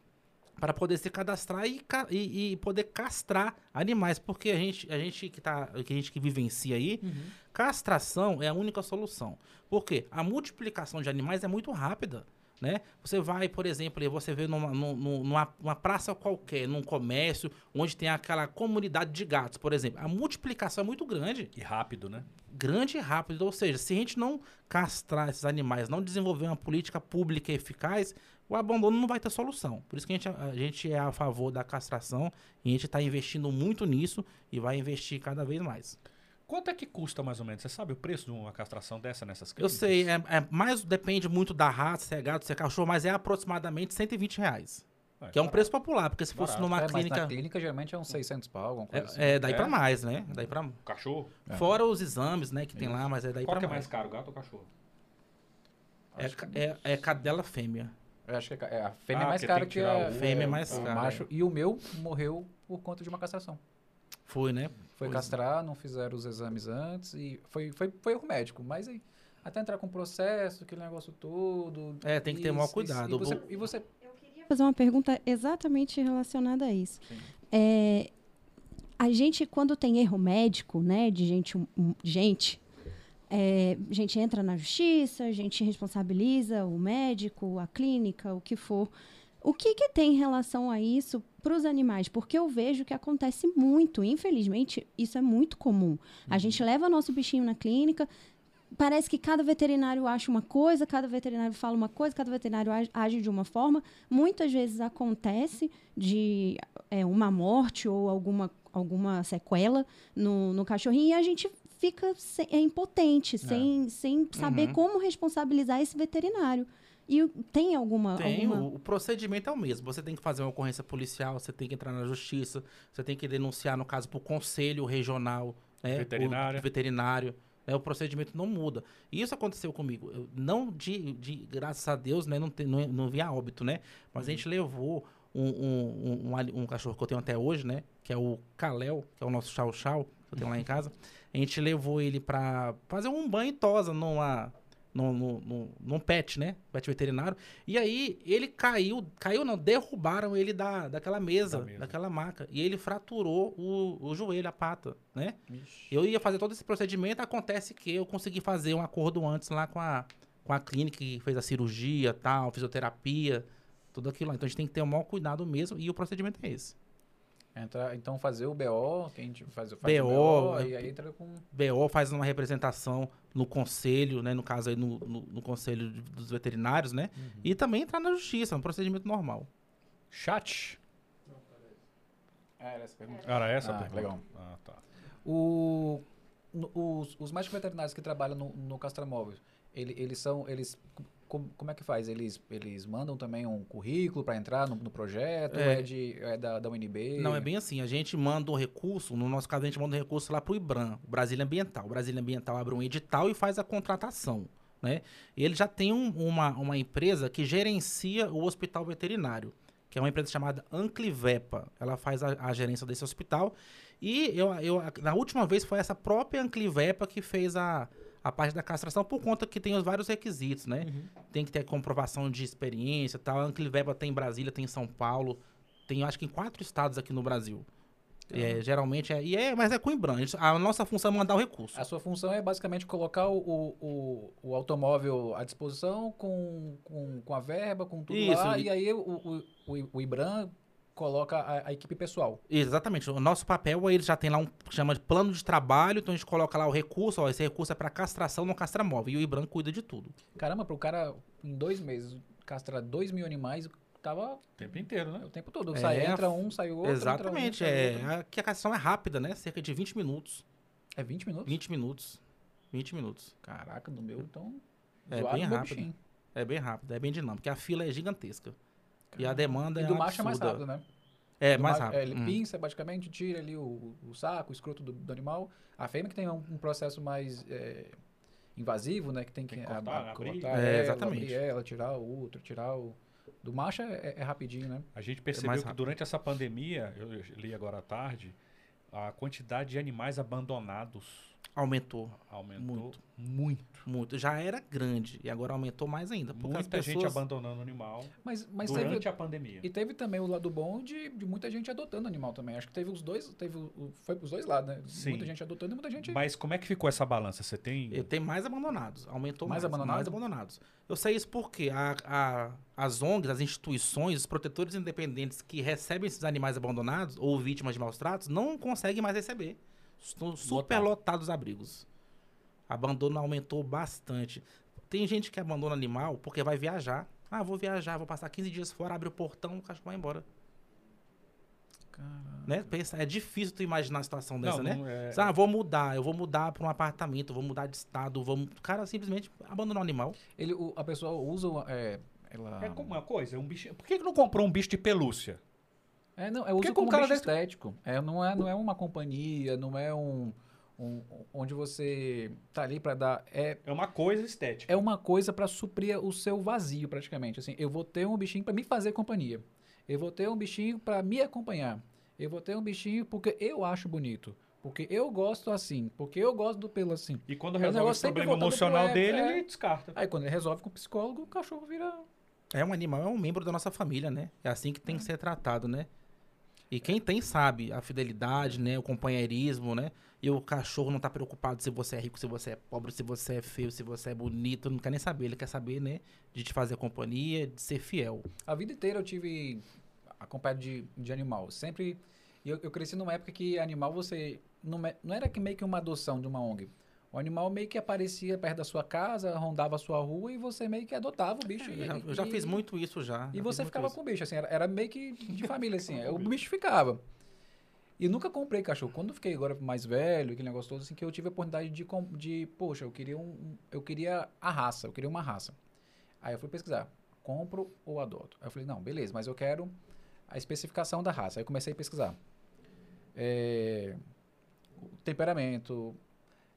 Speaker 3: para poder se cadastrar e, e- e poder castrar animais, porque a gente, a gente que tá, que a gente que vivencia aí, castração é a única solução. Por quê? A multiplicação de animais é muito rápida. Né? Você vai, por exemplo, você vê numa, num- num- numa, numa praça qualquer, num comércio, onde tem aquela comunidade de gatos, por exemplo. A multiplicação é muito grande
Speaker 2: E rápido, né?
Speaker 3: grande e rápido. Ou seja, se a gente não castrar esses animais, não desenvolver uma política pública eficaz, o abandono não vai ter solução. Por isso que a gente, a gente é a favor da castração e a gente está investindo muito nisso e vai investir cada vez mais.
Speaker 2: Quanto é que custa mais ou menos? Você sabe o preço de uma castração dessa nessas
Speaker 3: Eu
Speaker 2: clínicas?
Speaker 3: sei, é, é mais depende muito da raça, se é gato, se é cachorro, mas é aproximadamente 120 reais.
Speaker 2: Ué,
Speaker 3: Que é um
Speaker 2: barato.
Speaker 3: preço popular, porque se fosse
Speaker 2: Barato.
Speaker 3: numa
Speaker 1: É, mas
Speaker 3: clínica.
Speaker 1: na clínica geralmente é uns 600 pau, alguma coisa assim.
Speaker 3: É, é daí
Speaker 2: É?
Speaker 3: pra mais, né? Daí pra...
Speaker 2: Cachorro?
Speaker 1: É.
Speaker 3: Fora os exames, né, que tem
Speaker 2: Isso.
Speaker 3: lá, mas é daí
Speaker 2: Qual
Speaker 3: pra
Speaker 2: que é
Speaker 3: mais.
Speaker 2: caro, gato ou cachorro?
Speaker 3: É, é, é cadela fêmea.
Speaker 1: Eu acho que é é, a fêmea
Speaker 2: Ah,
Speaker 1: é mais cara
Speaker 2: que
Speaker 1: que a
Speaker 2: o-
Speaker 3: Fêmea é mais
Speaker 1: o
Speaker 3: cara,
Speaker 1: macho. E o meu morreu por conta de uma castração.
Speaker 3: Foi, né?
Speaker 1: Foi
Speaker 3: Pois é.
Speaker 1: castrar, não fizeram os exames antes e foi, foi, foi erro médico. Mas aí, até entrar com o processo, aquele negócio todo.
Speaker 3: É, tem que ter maior
Speaker 1: isso,
Speaker 3: cuidado.
Speaker 1: E você, e você
Speaker 4: fazer uma pergunta exatamente relacionada a isso.
Speaker 1: Sim.
Speaker 4: É, a gente, quando tem erro médico, né, de gente, um- gente, é, a gente entra na justiça, a gente responsabiliza o médico, a clínica, o que for. O que, que tem em relação a isso para os animais? Porque eu vejo que acontece muito, infelizmente, isso é muito comum. A gente leva nosso bichinho na clínica, parece que cada veterinário acha uma coisa, cada veterinário fala uma coisa, cada veterinário age, de uma forma. Muitas vezes acontece de é, uma morte ou alguma, alguma sequela no, no cachorrinho e a gente fica se- é impotente, sem, sem saber
Speaker 3: Uhum.
Speaker 4: como responsabilizar esse veterinário. E tem alguma.
Speaker 3: Tem,
Speaker 4: alguma...
Speaker 3: o, o procedimento é o mesmo. Você tem que fazer uma ocorrência policial, você tem que entrar na justiça, você tem que denunciar, no caso, para o conselho regional, né?
Speaker 2: Veterinário.
Speaker 3: O veterinário. né? O procedimento não muda. E isso aconteceu comigo. Eu, não de, de, graças a Deus, né? Não, tem, não, não vi a óbito, né? Mas a gente levou um, um, um, um um cachorro que eu tenho até hoje, né? Que é o Kalel, que é o nosso chau chau, que eu tenho lá em casa. A gente levou ele para fazer um banho e tosa numa, num, num, num, pet, né? Pet veterinário. E aí ele caiu, caiu não, derrubaram ele da, daquela mesa,
Speaker 2: Da mesa.
Speaker 3: daquela maca. E ele fraturou o, o joelho, a pata, né? Eu ia fazer todo esse procedimento, acontece que eu consegui fazer um acordo antes lá com a, com a clínica que fez a cirurgia, tal, fisioterapia, tudo aquilo lá. Então a gente tem que ter o maior cuidado mesmo e o procedimento é esse.
Speaker 1: Entra, então fazer o BO, que a gente faz, faz
Speaker 3: BO,
Speaker 1: o BO, e aí entra com.
Speaker 3: BO faz uma representação no conselho, né? No caso aí, no, no, no conselho de- dos veterinários, né? E também entrar na justiça, é um procedimento normal.
Speaker 2: Chat.
Speaker 1: Ah, era essa pergunta.
Speaker 2: Era essa
Speaker 1: Ah,
Speaker 2: pergunta?
Speaker 1: legal.
Speaker 2: Ah, tá.
Speaker 1: O, no- os, os médicos veterinários que trabalham no, no castramóvel, ele, eles são. Eles, como, como é que faz? Eles, eles mandam também um currículo para entrar no, no projeto?
Speaker 3: É.
Speaker 1: É, de, é da, da UNB?
Speaker 3: Não, é bem assim. A gente manda o recurso, no nosso caso, a gente manda o recurso lá para o IBRAM, o Brasília Ambiental. O Brasília Ambiental abre um edital e faz a contratação. Né? Ele já tem um- uma, uma empresa que gerencia o hospital veterinário, que é uma empresa chamada Anclivepa. Ela faz a, a gerência desse hospital. E eu, eu, na última vez foi essa própria Anclivepa que fez a, a parte da castração, por conta que tem os vários requisitos, né? Tem que ter comprovação de experiência e tal. A Anclivepa tem em Brasília, tem em São Paulo, tem acho que em quatro estados aqui no Brasil. É, geralmente é, e é. Mas é com o IBRAM. A nossa função é mandar o recurso.
Speaker 1: A sua função é basicamente colocar o, o, o, o automóvel à disposição com, com, com a verba, com tudo
Speaker 3: Isso,
Speaker 1: lá,
Speaker 3: e-
Speaker 1: e aí o, o, o, o IBRAM coloca a, a equipe pessoal.
Speaker 3: Exatamente. O nosso papel, ele já tem lá um que chama de plano de trabalho, então a gente coloca lá o recurso, ó, esse recurso é para castração no castramóvel. E o IBRAM cuida de tudo.
Speaker 1: Caramba, para o cara, em dois meses, castrar dois mil animais, tava
Speaker 2: O tempo inteiro, né?
Speaker 1: o tempo todo.
Speaker 3: É,
Speaker 1: sai, entra um, sai outro.
Speaker 3: Exatamente.
Speaker 1: Entra um, sai outro.
Speaker 3: É, aqui a castração é rápida, né? Cerca de 20 minutos.
Speaker 1: É 20 minutos?
Speaker 3: 20 minutos. 20 minutos.
Speaker 1: Caraca, no meu, então.
Speaker 3: É bem rápido.
Speaker 1: bichinho.
Speaker 3: É bem rápido, é bem dinâmico, porque a fila é gigantesca. E a demanda
Speaker 1: E
Speaker 3: é
Speaker 1: do macho é mais
Speaker 3: absurda.
Speaker 1: rápido, né?
Speaker 3: É,
Speaker 1: Do
Speaker 3: mais
Speaker 1: macho-
Speaker 3: rápido.
Speaker 1: é, ele
Speaker 3: Hum.
Speaker 1: pinça, basicamente, tira ali o, o saco, o escroto do, do animal. A fêmea que tem um, um processo mais é, invasivo, né? Que tem que,
Speaker 2: Tem que cortar, abrir.
Speaker 1: cortar
Speaker 3: É,
Speaker 1: ela,
Speaker 3: exatamente.
Speaker 1: abrir ela, tirar o outro, tirar o... Do macho é, é rapidinho, né?
Speaker 2: A gente
Speaker 3: mais
Speaker 2: percebeu que durante essa pandemia, eu li agora à tarde, a quantidade de animais abandonados
Speaker 3: Aumentou
Speaker 2: aumentou
Speaker 3: Muito.
Speaker 2: muito.
Speaker 3: muito. Já era grande e agora aumentou mais ainda. Porque
Speaker 2: Muita
Speaker 3: as
Speaker 2: gente
Speaker 3: pessoas...
Speaker 2: abandonando o animal
Speaker 1: Mas, mas
Speaker 2: durante
Speaker 1: teve,
Speaker 2: a pandemia.
Speaker 1: E teve também o lado bom de, de muita gente adotando animal também. Acho que teve os dois, teve o, foi pros dois lados, né?
Speaker 2: Sim.
Speaker 1: Muita gente adotando e muita gente...
Speaker 2: Mas como é que ficou essa balança? Você tem.
Speaker 3: E Tem mais abandonados, aumentou
Speaker 1: Mais
Speaker 3: mais.
Speaker 1: abandonado?
Speaker 3: Mais abandonados. Eu sei isso porque a, a- as ONGs, as instituições, os protetores independentes que recebem esses animais abandonados ou vítimas de maus tratos não conseguem mais receber. Estão super
Speaker 2: Lotado.
Speaker 3: lotados os abrigos. Abandono aumentou bastante. Tem gente que abandona animal porque vai viajar. Ah, vou viajar, vou passar 15 dias fora, abre o portão, o cachorro vai embora. Né? Pensa, é difícil tu imaginar a situação dessa, né?
Speaker 2: não é-
Speaker 3: Ah, vou mudar, eu vou mudar para um apartamento, eu vou mudar de estado, vou... o cara simplesmente abandonou o animal.
Speaker 1: Ele, o- a pessoa usa... o- É, ela...
Speaker 2: É como uma coisa, um bicho. Por que, que não comprou um bicho de pelúcia?
Speaker 1: É, não, é uso
Speaker 2: com
Speaker 1: como
Speaker 2: um cara
Speaker 1: estético. É, não, é, não é uma companhia, não é um, um- onde você tá ali para dar é
Speaker 2: É uma coisa estética.
Speaker 1: é uma coisa para suprir o seu vazio praticamente. Assim, eu vou ter um bichinho para me fazer companhia. Eu vou ter um bichinho para me acompanhar. Eu vou ter um bichinho porque eu acho bonito, porque eu gosto assim, porque eu gosto do pelo assim.
Speaker 2: E quando
Speaker 1: É
Speaker 2: resolve
Speaker 1: sempre
Speaker 2: problema
Speaker 1: pro
Speaker 2: emocional
Speaker 1: ego,
Speaker 2: dele,
Speaker 1: é.
Speaker 2: ele descarta.
Speaker 1: Aí quando ele resolve com o psicólogo, o cachorro vira
Speaker 3: É um animal, é um membro da nossa família, né? É assim que tem que ser tratado, né? E quem tem sabe a fidelidade, né? O companheirismo, né? E o cachorro não tá preocupado se você é rico, se você é pobre, se você é feio, se você é bonito, não quer nem saber. Ele quer saber, né? De te fazer companhia, de ser fiel.
Speaker 1: A vida inteira eu tive acompanhado de, de animal. Sempre. Eu, eu cresci numa época que animal você. Não, não era que meio que uma adoção de uma ONG. O animal meio que aparecia perto da sua casa, rondava a sua rua e você meio que adotava o bicho.
Speaker 3: Eu
Speaker 1: e-
Speaker 3: já, eu já
Speaker 1: e-
Speaker 3: fiz muito isso já.
Speaker 1: E
Speaker 3: já
Speaker 1: você ficava com o bicho, assim, era, era meio que de família, assim.
Speaker 2: Com
Speaker 1: o bicho ficava. E nunca comprei cachorro. Quando eu fiquei agora mais velho, aquele negócio todo, assim, que eu tive a oportunidade de, de poxa, eu queria um, eu queria a raça, eu queria uma raça. Aí eu fui pesquisar, compro ou adoto? Aí eu falei, não, beleza, mas eu quero a especificação da raça. Aí eu comecei a pesquisar. É, temperamento.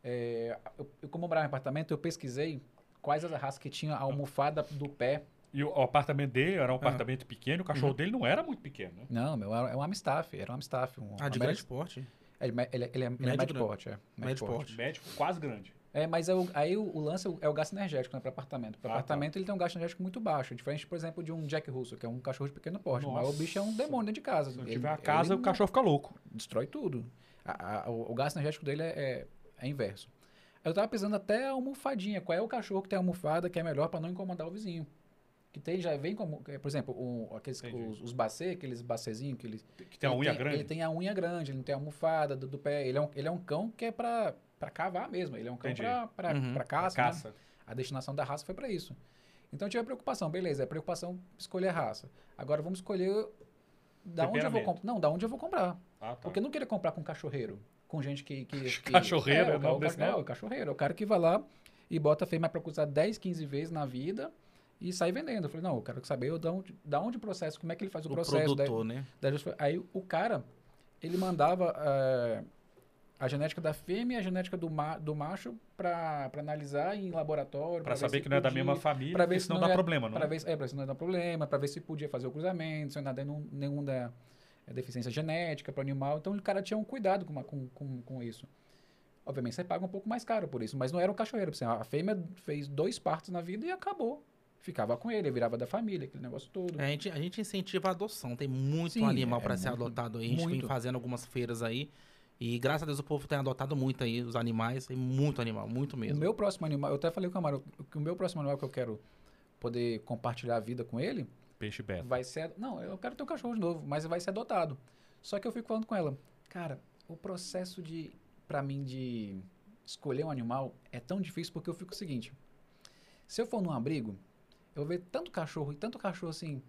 Speaker 1: É, eu, eu, como eu morava em apartamento, eu pesquisei quais as raças que tinha a almofada do pé
Speaker 2: E o, o apartamento dele
Speaker 1: Ah.
Speaker 2: era um apartamento pequeno, o cachorro
Speaker 1: Uhum.
Speaker 2: dele não era muito pequeno, né?
Speaker 1: Não, meu, é um Amstaff, era um Amstaff. Um,
Speaker 3: Ah, de grande porte.
Speaker 1: é, Ele, ele, ele é, ele é
Speaker 3: Médio
Speaker 1: médio porte, é.
Speaker 3: Médio porte.
Speaker 2: Médico quase grande.
Speaker 1: É, mas é o- aí o, o lance é o- é gasto energético, né, para apartamento. Para
Speaker 2: Ah, tá.
Speaker 1: apartamento ele tem um gasto energético muito baixo, diferente, por exemplo, de um Jack Russell, que é um cachorro de pequeno porte. Mas o
Speaker 2: Nossa.
Speaker 1: bicho é um demônio dentro de casa.
Speaker 2: Se não
Speaker 1: Ele-
Speaker 2: tiver a casa, o cachorro fica louco.
Speaker 1: destrói tudo. A- a- o, o gasto energético dele é, é, é inverso. Eu tava pensando até a almofadinha. Qual é o cachorro que tem almofada que é melhor para não incomodar o vizinho? Que tem, já vem como, é, por exemplo, o, aqueles,
Speaker 2: Entendi.
Speaker 1: os, os bacê, aqueles bacezinhos que eles
Speaker 2: Que tem a
Speaker 1: ele
Speaker 2: unha
Speaker 1: tem,
Speaker 2: grande.
Speaker 1: Ele tem a unha grande, ele não tem a almofada do, do pé. Ele é, um, ele é um cão que é pra, pra cavar mesmo. Ele é um cão
Speaker 2: Entendi.
Speaker 1: pra, pra,
Speaker 3: Uhum.
Speaker 1: pra
Speaker 2: A
Speaker 1: caça. né?
Speaker 2: caça.
Speaker 1: A destinação da raça foi pra isso. Então eu tive a preocupação, beleza, é preocupação escolher a raça. Agora vamos escolher da onde eu vou comprar. Não, da onde eu vou comprar.
Speaker 2: Ah, tá.
Speaker 1: Porque eu não queria comprar com cachorreiro. Com gente que. que, que
Speaker 2: Cachorreiro,
Speaker 1: é,
Speaker 2: é o nome
Speaker 1: o,
Speaker 2: desse
Speaker 1: ca- é, o cachorreiro. É o cara que vai lá e bota a fêmea pra cruzar 10, 15 vezes na vida e sai vendendo. Eu falei, não, eu quero saber eu da onde, da onde o processo, como é que ele faz o,
Speaker 3: O
Speaker 1: processo. daí-
Speaker 3: produtor, né?
Speaker 1: Daí Aí o cara, ele mandava eh, a genética da fêmea e a genética do, ma do macho pra, pra analisar em laboratório.
Speaker 2: Pra
Speaker 1: ver
Speaker 2: saber que não é da mesma família,
Speaker 1: pra ver se
Speaker 2: senão
Speaker 1: não
Speaker 2: dá
Speaker 1: é-
Speaker 2: problema, não
Speaker 1: Pra ver, se- é, pra ver se não dar problema, pra ver se podia fazer o cruzamento, se não ia dar nenhum, nenhum da é, deficiência genética para o animal. Então o cara tinha um cuidado com, uma- com, com, com isso. Obviamente você paga um pouco mais caro por isso, mas não era um cachorreiro. Assim, a fêmea fez dois partos na vida e acabou. Ficava com ele, virava da família, aquele negócio todo.
Speaker 3: É, a, gente, a gente incentiva a adoção. Tem muito
Speaker 1: Sim,
Speaker 3: animal
Speaker 1: é
Speaker 3: para ser
Speaker 1: muito,
Speaker 3: adotado aí. A gente vem
Speaker 1: muito.
Speaker 3: fazendo algumas feiras aí. E graças a Deus o povo tem adotado muito aí, os animais. Tem muito animal, muito
Speaker 1: O
Speaker 3: mesmo.
Speaker 1: meu próximo animal, eu até falei com o Amaro, que o meu próximo animal que eu quero poder compartilhar a vida com ele
Speaker 2: Peixe beta.
Speaker 1: vai ser. Não, eu quero ter um cachorro de novo, mas vai ser adotado. Só que eu fico falando com ela, cara, o processo de, pra mim, de escolher um animal é tão difícil porque eu fico o seguinte: se eu for num abrigo, eu vejo tanto cachorro e tanto cachorro assim.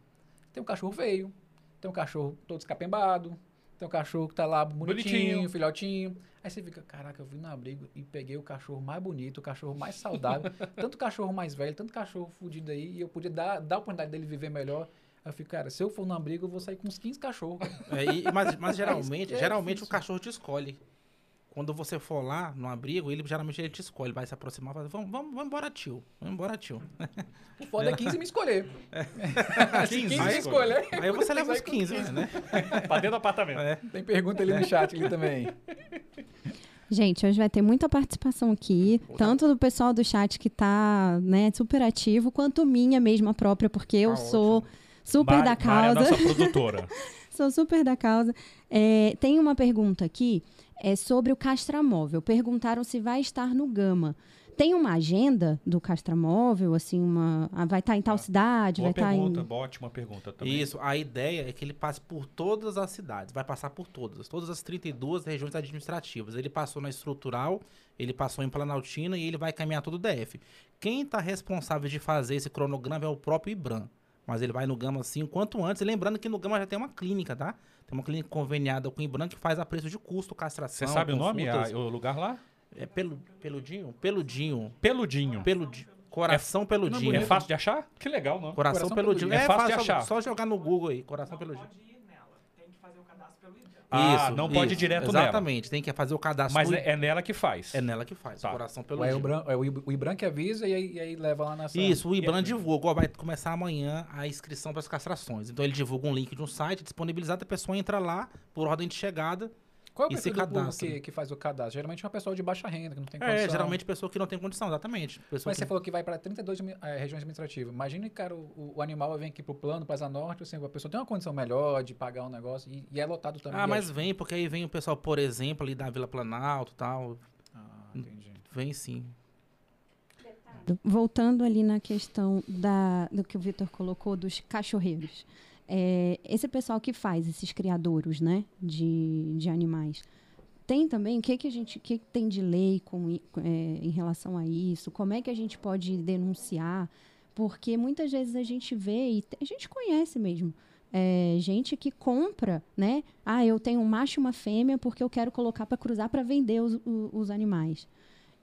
Speaker 1: Tem um cachorro feio, tem um cachorro todo escapembado, tem um cachorro que tá lá bonitinho,
Speaker 2: Bonitinho.
Speaker 1: filhotinho. Aí você fica, caraca, eu fui no abrigo e peguei o cachorro mais bonito, o cachorro mais saudável, tanto cachorro mais velho, tanto cachorro fudido aí, e eu podia dar, dar a oportunidade dele viver melhor. Aí eu fico, cara, se eu for no abrigo, eu vou sair com uns 15 cachorros.
Speaker 3: É, e- mas, mas geralmente,
Speaker 1: é
Speaker 3: geralmente o cachorro te escolhe. Quando você for lá no abrigo, ele geralmente ele te escolhe, vai se aproximar e fala, vamos, vamos, vamos embora, tio. Vamos embora, tio.
Speaker 1: O foda é 15 me escolher. Se 15 me
Speaker 3: Aí-
Speaker 1: escolher.
Speaker 3: Aí você leva os
Speaker 1: com
Speaker 3: 15, né?
Speaker 2: pra dentro do apartamento.
Speaker 3: É.
Speaker 1: Tem pergunta ali no chat ali também.
Speaker 4: Gente, hoje vai ter muita participação aqui, tanto do pessoal do chat que tá, né, super ativo, quanto minha mesma própria, porque eu
Speaker 3: Tá
Speaker 4: sou
Speaker 3: ótimo.
Speaker 4: super
Speaker 2: Mari-
Speaker 4: da
Speaker 2: é a
Speaker 4: causa.
Speaker 2: nossa produtora.
Speaker 4: Sou super da causa. É, tem uma pergunta aqui é sobre o castramóvel. Perguntaram se vai estar no Gama. Tem uma agenda do castramóvel, assim, uma. ah, vai estar em tal
Speaker 2: Ah,
Speaker 4: cidade, vai
Speaker 2: Boa
Speaker 4: estar
Speaker 2: pergunta,
Speaker 4: em.
Speaker 2: boa, ótima pergunta também.
Speaker 3: Isso, a ideia é que ele passe por todas as cidades, vai passar por todas, todas as 32 regiões administrativas. Ele passou na estrutural, ele passou em Planaltina e ele vai caminhar todo o DF. Quem está responsável de fazer esse cronograma é o próprio IBRAM. Mas ele vai no Gama assim, quanto antes. Lembrando que no Gama já tem uma clínica, tá? Tem uma clínica conveniada com o IBRAM que faz a preço de custo, castração.
Speaker 2: Você sabe o nome, a- o lugar lá?
Speaker 3: É pelu, peludinho? Peludinho.
Speaker 2: Peludinho.
Speaker 3: Peludinho. Coração peludinho.
Speaker 2: É fácil de achar? Que legal, não?
Speaker 3: Coração,
Speaker 1: Coração
Speaker 3: peludinho.
Speaker 1: peludinho.
Speaker 2: É fácil de
Speaker 3: só-
Speaker 2: achar.
Speaker 3: Só jogar no Google aí, coração peludinho.
Speaker 5: Pode ir nela. Tem que fazer o cadastro pelo
Speaker 2: Ah, não pode ir direto nela.
Speaker 3: Exatamente, tem que fazer o cadastro.
Speaker 2: Mas é, é nela que faz.
Speaker 3: é nela que faz,
Speaker 2: Tá.
Speaker 3: o coração pelo
Speaker 1: é o,
Speaker 3: dia.
Speaker 1: Bran, é o Ibran que avisa e aí, e aí leva lá nessa...
Speaker 3: Isso, o Ibram divulga, ó, vai começar amanhã a inscrição para as castrações. Então ele divulga um link de um site disponibilizado, a pessoa entra lá por ordem de chegada.
Speaker 1: Qual é o
Speaker 3: e
Speaker 1: perfil do que, que faz o cadastro? Geralmente é uma pessoa de baixa renda, que não tem condição.
Speaker 3: É, geralmente pessoa que não tem condição, exatamente. Pessoa
Speaker 1: Mas
Speaker 3: que...
Speaker 1: você falou que vai para 32 admi- eh, regiões administrativas. Imagine, cara, o, o animal vem aqui pro plano, Plaza Norte, assim, a pessoa tem uma condição melhor de pagar um negócio e, e é lotado também.
Speaker 3: Ah,
Speaker 1: E
Speaker 3: mas
Speaker 1: é-
Speaker 3: vem, porque aí vem o pessoal, por exemplo, ali da Vila Planalto e tal.
Speaker 1: Ah, entendi.
Speaker 3: Vem sim.
Speaker 4: Voltando ali na questão da, do que o Vitor colocou dos cachorreiros. É, esse pessoal que faz esses criadouros, né, de, de animais, tem também o que, que a gente que que tem de lei com, é, em relação a isso? Como é que a gente pode denunciar? Porque muitas vezes a gente vê e a gente conhece mesmo. é, gente que compra, né? Ah, eu tenho um macho e uma fêmea porque eu quero colocar para cruzar para vender os, o- os animais.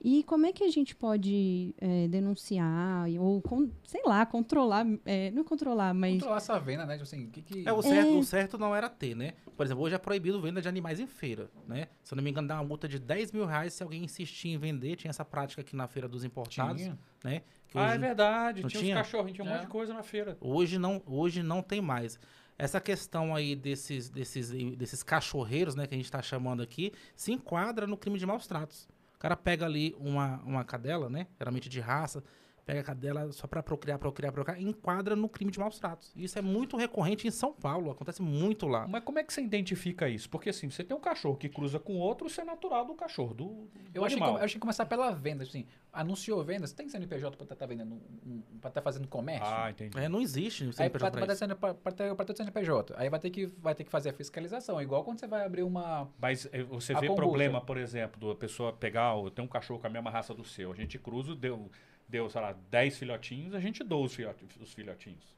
Speaker 4: E como é que a gente pode é, denunciar ou, con- sei lá, controlar, é, não controlar, mas
Speaker 1: Controlar essa venda, né? Tipo assim, que que...
Speaker 3: É, o certo, o certo não era ter, né? Por exemplo, hoje é proibido venda de animais em feira, né? Se eu não me engano, dá uma multa de 10 mil reais se alguém insistir em vender. Tinha essa prática aqui na feira dos importados,
Speaker 1: Tinha.
Speaker 3: né? Que
Speaker 2: Ah, é verdade.
Speaker 3: Não
Speaker 2: Tinha,
Speaker 3: tinha?
Speaker 2: uns cachorrinhos, tinha um
Speaker 1: É.
Speaker 2: monte de coisa na feira.
Speaker 3: hoje, não, hoje não tem mais. Essa questão aí desses, desses, desses cachorreiros, né, que a gente está chamando aqui, se enquadra no crime de maus tratos. O cara pega ali uma, uma cadela, né? Geralmente de raça, pega a cadela só para procriar, procriar, procriar, enquadra no crime de maus tratos. Isso é muito recorrente em São Paulo, acontece muito lá.
Speaker 2: Mas como é que você identifica isso? Porque assim, você tem um cachorro que cruza com outro, isso é natural do cachorro, do, do
Speaker 1: Eu acho, que,
Speaker 2: animal.
Speaker 1: eu acho que começar pela venda, assim, anunciou venda, você tem CNPJ para estar vendendo, um, para estar fazendo comércio?
Speaker 2: Ah, entendi.
Speaker 3: É, não existe
Speaker 1: Aí
Speaker 3: CNPJ
Speaker 1: para
Speaker 3: pra
Speaker 1: ter,
Speaker 3: isso.
Speaker 1: Pra ter, ter CNPJ, aí vai ter, que, vai ter que fazer a fiscalização, igual quando você vai abrir uma...
Speaker 2: Mas eh, você vê
Speaker 1: kombucha.
Speaker 2: problema, por exemplo, da pessoa pegar, ó, tem um cachorro com a mesma raça do seu, a gente cruza, deu, deu sei lá, 10 filhotinhos, a gente doa os, filhote- os filhotinhos.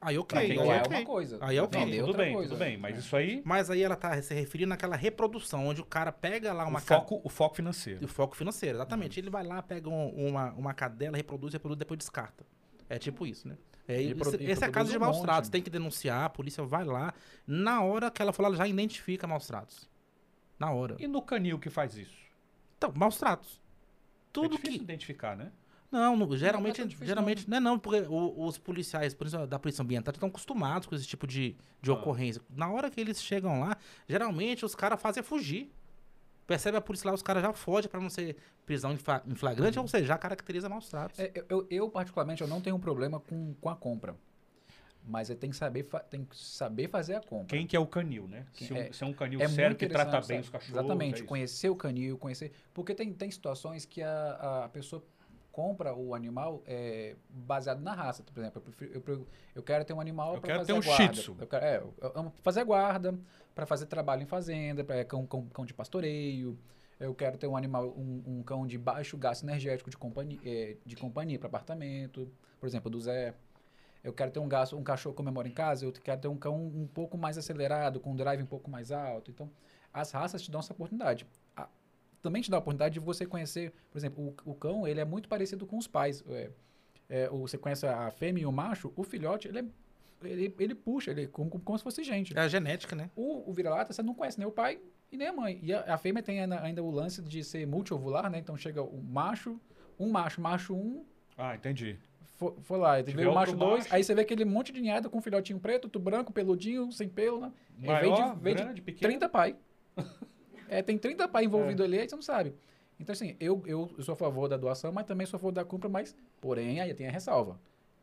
Speaker 3: Aí
Speaker 2: Pra
Speaker 3: ok,
Speaker 2: quem
Speaker 3: aí
Speaker 1: é
Speaker 3: ok.
Speaker 1: uma coisa.
Speaker 3: Aí é ok.
Speaker 1: vender
Speaker 2: tudo bem,
Speaker 1: coisa.
Speaker 2: tudo bem, mas
Speaker 1: É.
Speaker 2: isso aí,
Speaker 3: Mas aí ela tá se referindo naquela reprodução, onde o cara pega lá uma
Speaker 2: o foco, o foco financeiro.
Speaker 3: O foco financeiro, exatamente. Ele vai lá, pega um- uma, uma cadela, reproduz, reproduz, depois descarta. É tipo isso, né? É,
Speaker 1: E
Speaker 3: esse,
Speaker 1: e
Speaker 3: esse é caso de
Speaker 1: um
Speaker 3: maus tratos. Tem que denunciar, a polícia vai lá. Na hora que ela for lá, ela já identifica maus tratos. Na hora.
Speaker 2: E no canil que faz isso?
Speaker 3: Então, maus tratos. Tudo
Speaker 2: é difícil
Speaker 3: que.
Speaker 2: identificar, né?
Speaker 3: Não, não, geralmente,
Speaker 1: tão difícil,
Speaker 3: geralmente não. é não, porque os policiais, por exemplo, da polícia ambiental, estão acostumados com esse tipo de, de
Speaker 2: Ah.
Speaker 3: ocorrência. Na hora que eles chegam lá, geralmente os caras fazem é fugir. Percebe a polícia lá, os caras já fogem pra não ser prisão em flagrante, ou seja, já caracteriza maus tratos.
Speaker 1: É, eu- eu, eu, particularmente, eu não tenho um problema com, com a compra. Mas eu tenho que saber, tem que saber fazer a compra.
Speaker 2: Quem que é o canil, né?
Speaker 1: Quem-
Speaker 2: Se, um,
Speaker 1: é-
Speaker 2: se é um canil
Speaker 1: é
Speaker 2: sério que trata bem os cachorros.
Speaker 1: Exatamente,
Speaker 2: é
Speaker 1: conhecer o canil, conhecer. Porque tem, tem situações que a, a pessoa compra o animal é, baseado na raça. Por exemplo, eu, prefiro- eu eu quero ter um animal para fazer
Speaker 2: um
Speaker 1: guarda.
Speaker 2: Shih.
Speaker 1: Eu quero, é, eu- amo fazer guarda, para fazer trabalho em fazenda, pra, cão, cão, cão de pastoreio. Eu quero ter um animal, um, um cão de baixo gasto energético de companhia, é, de companhia para apartamento, por exemplo, do Zé. Eu quero ter um, gasto, um cachorro que eu moro em casa, eu quero ter um cão um pouco mais acelerado, com um drive um pouco mais alto. Então, as raças te dão essa oportunidade. Também te dá a oportunidade de você conhecer, por exemplo, o, o cão, ele é muito parecido com os pais. É, é, o- você conhece a fêmea e o macho, o filhote, ele, é- ele, ele puxa, ele é como, como se fosse gente.
Speaker 3: É a genética, né?
Speaker 1: O, o vira-lata, você não conhece nem o pai e nem a mãe. E a, a fêmea tem ainda, ainda o lance de ser multiovular, né? Então chega o macho, um macho, macho um,
Speaker 2: Ah, entendi.
Speaker 1: foi, foi lá, veio o macho
Speaker 2: outro
Speaker 1: 2,
Speaker 2: macho.
Speaker 1: aí você vê aquele monte de ninhada com um filhotinho preto, outro branco, peludinho, sem pelo, né?
Speaker 2: Maior,
Speaker 1: veio de- veio de
Speaker 2: grande, pequeno.
Speaker 1: 30 pai. é, tem 30 pai envolvido
Speaker 2: É.
Speaker 1: ali, aí você não sabe. Então, assim, eu, eu sou a favor da doação, mas também sou a favor da compra, mas, porém, aí tem a ressalva.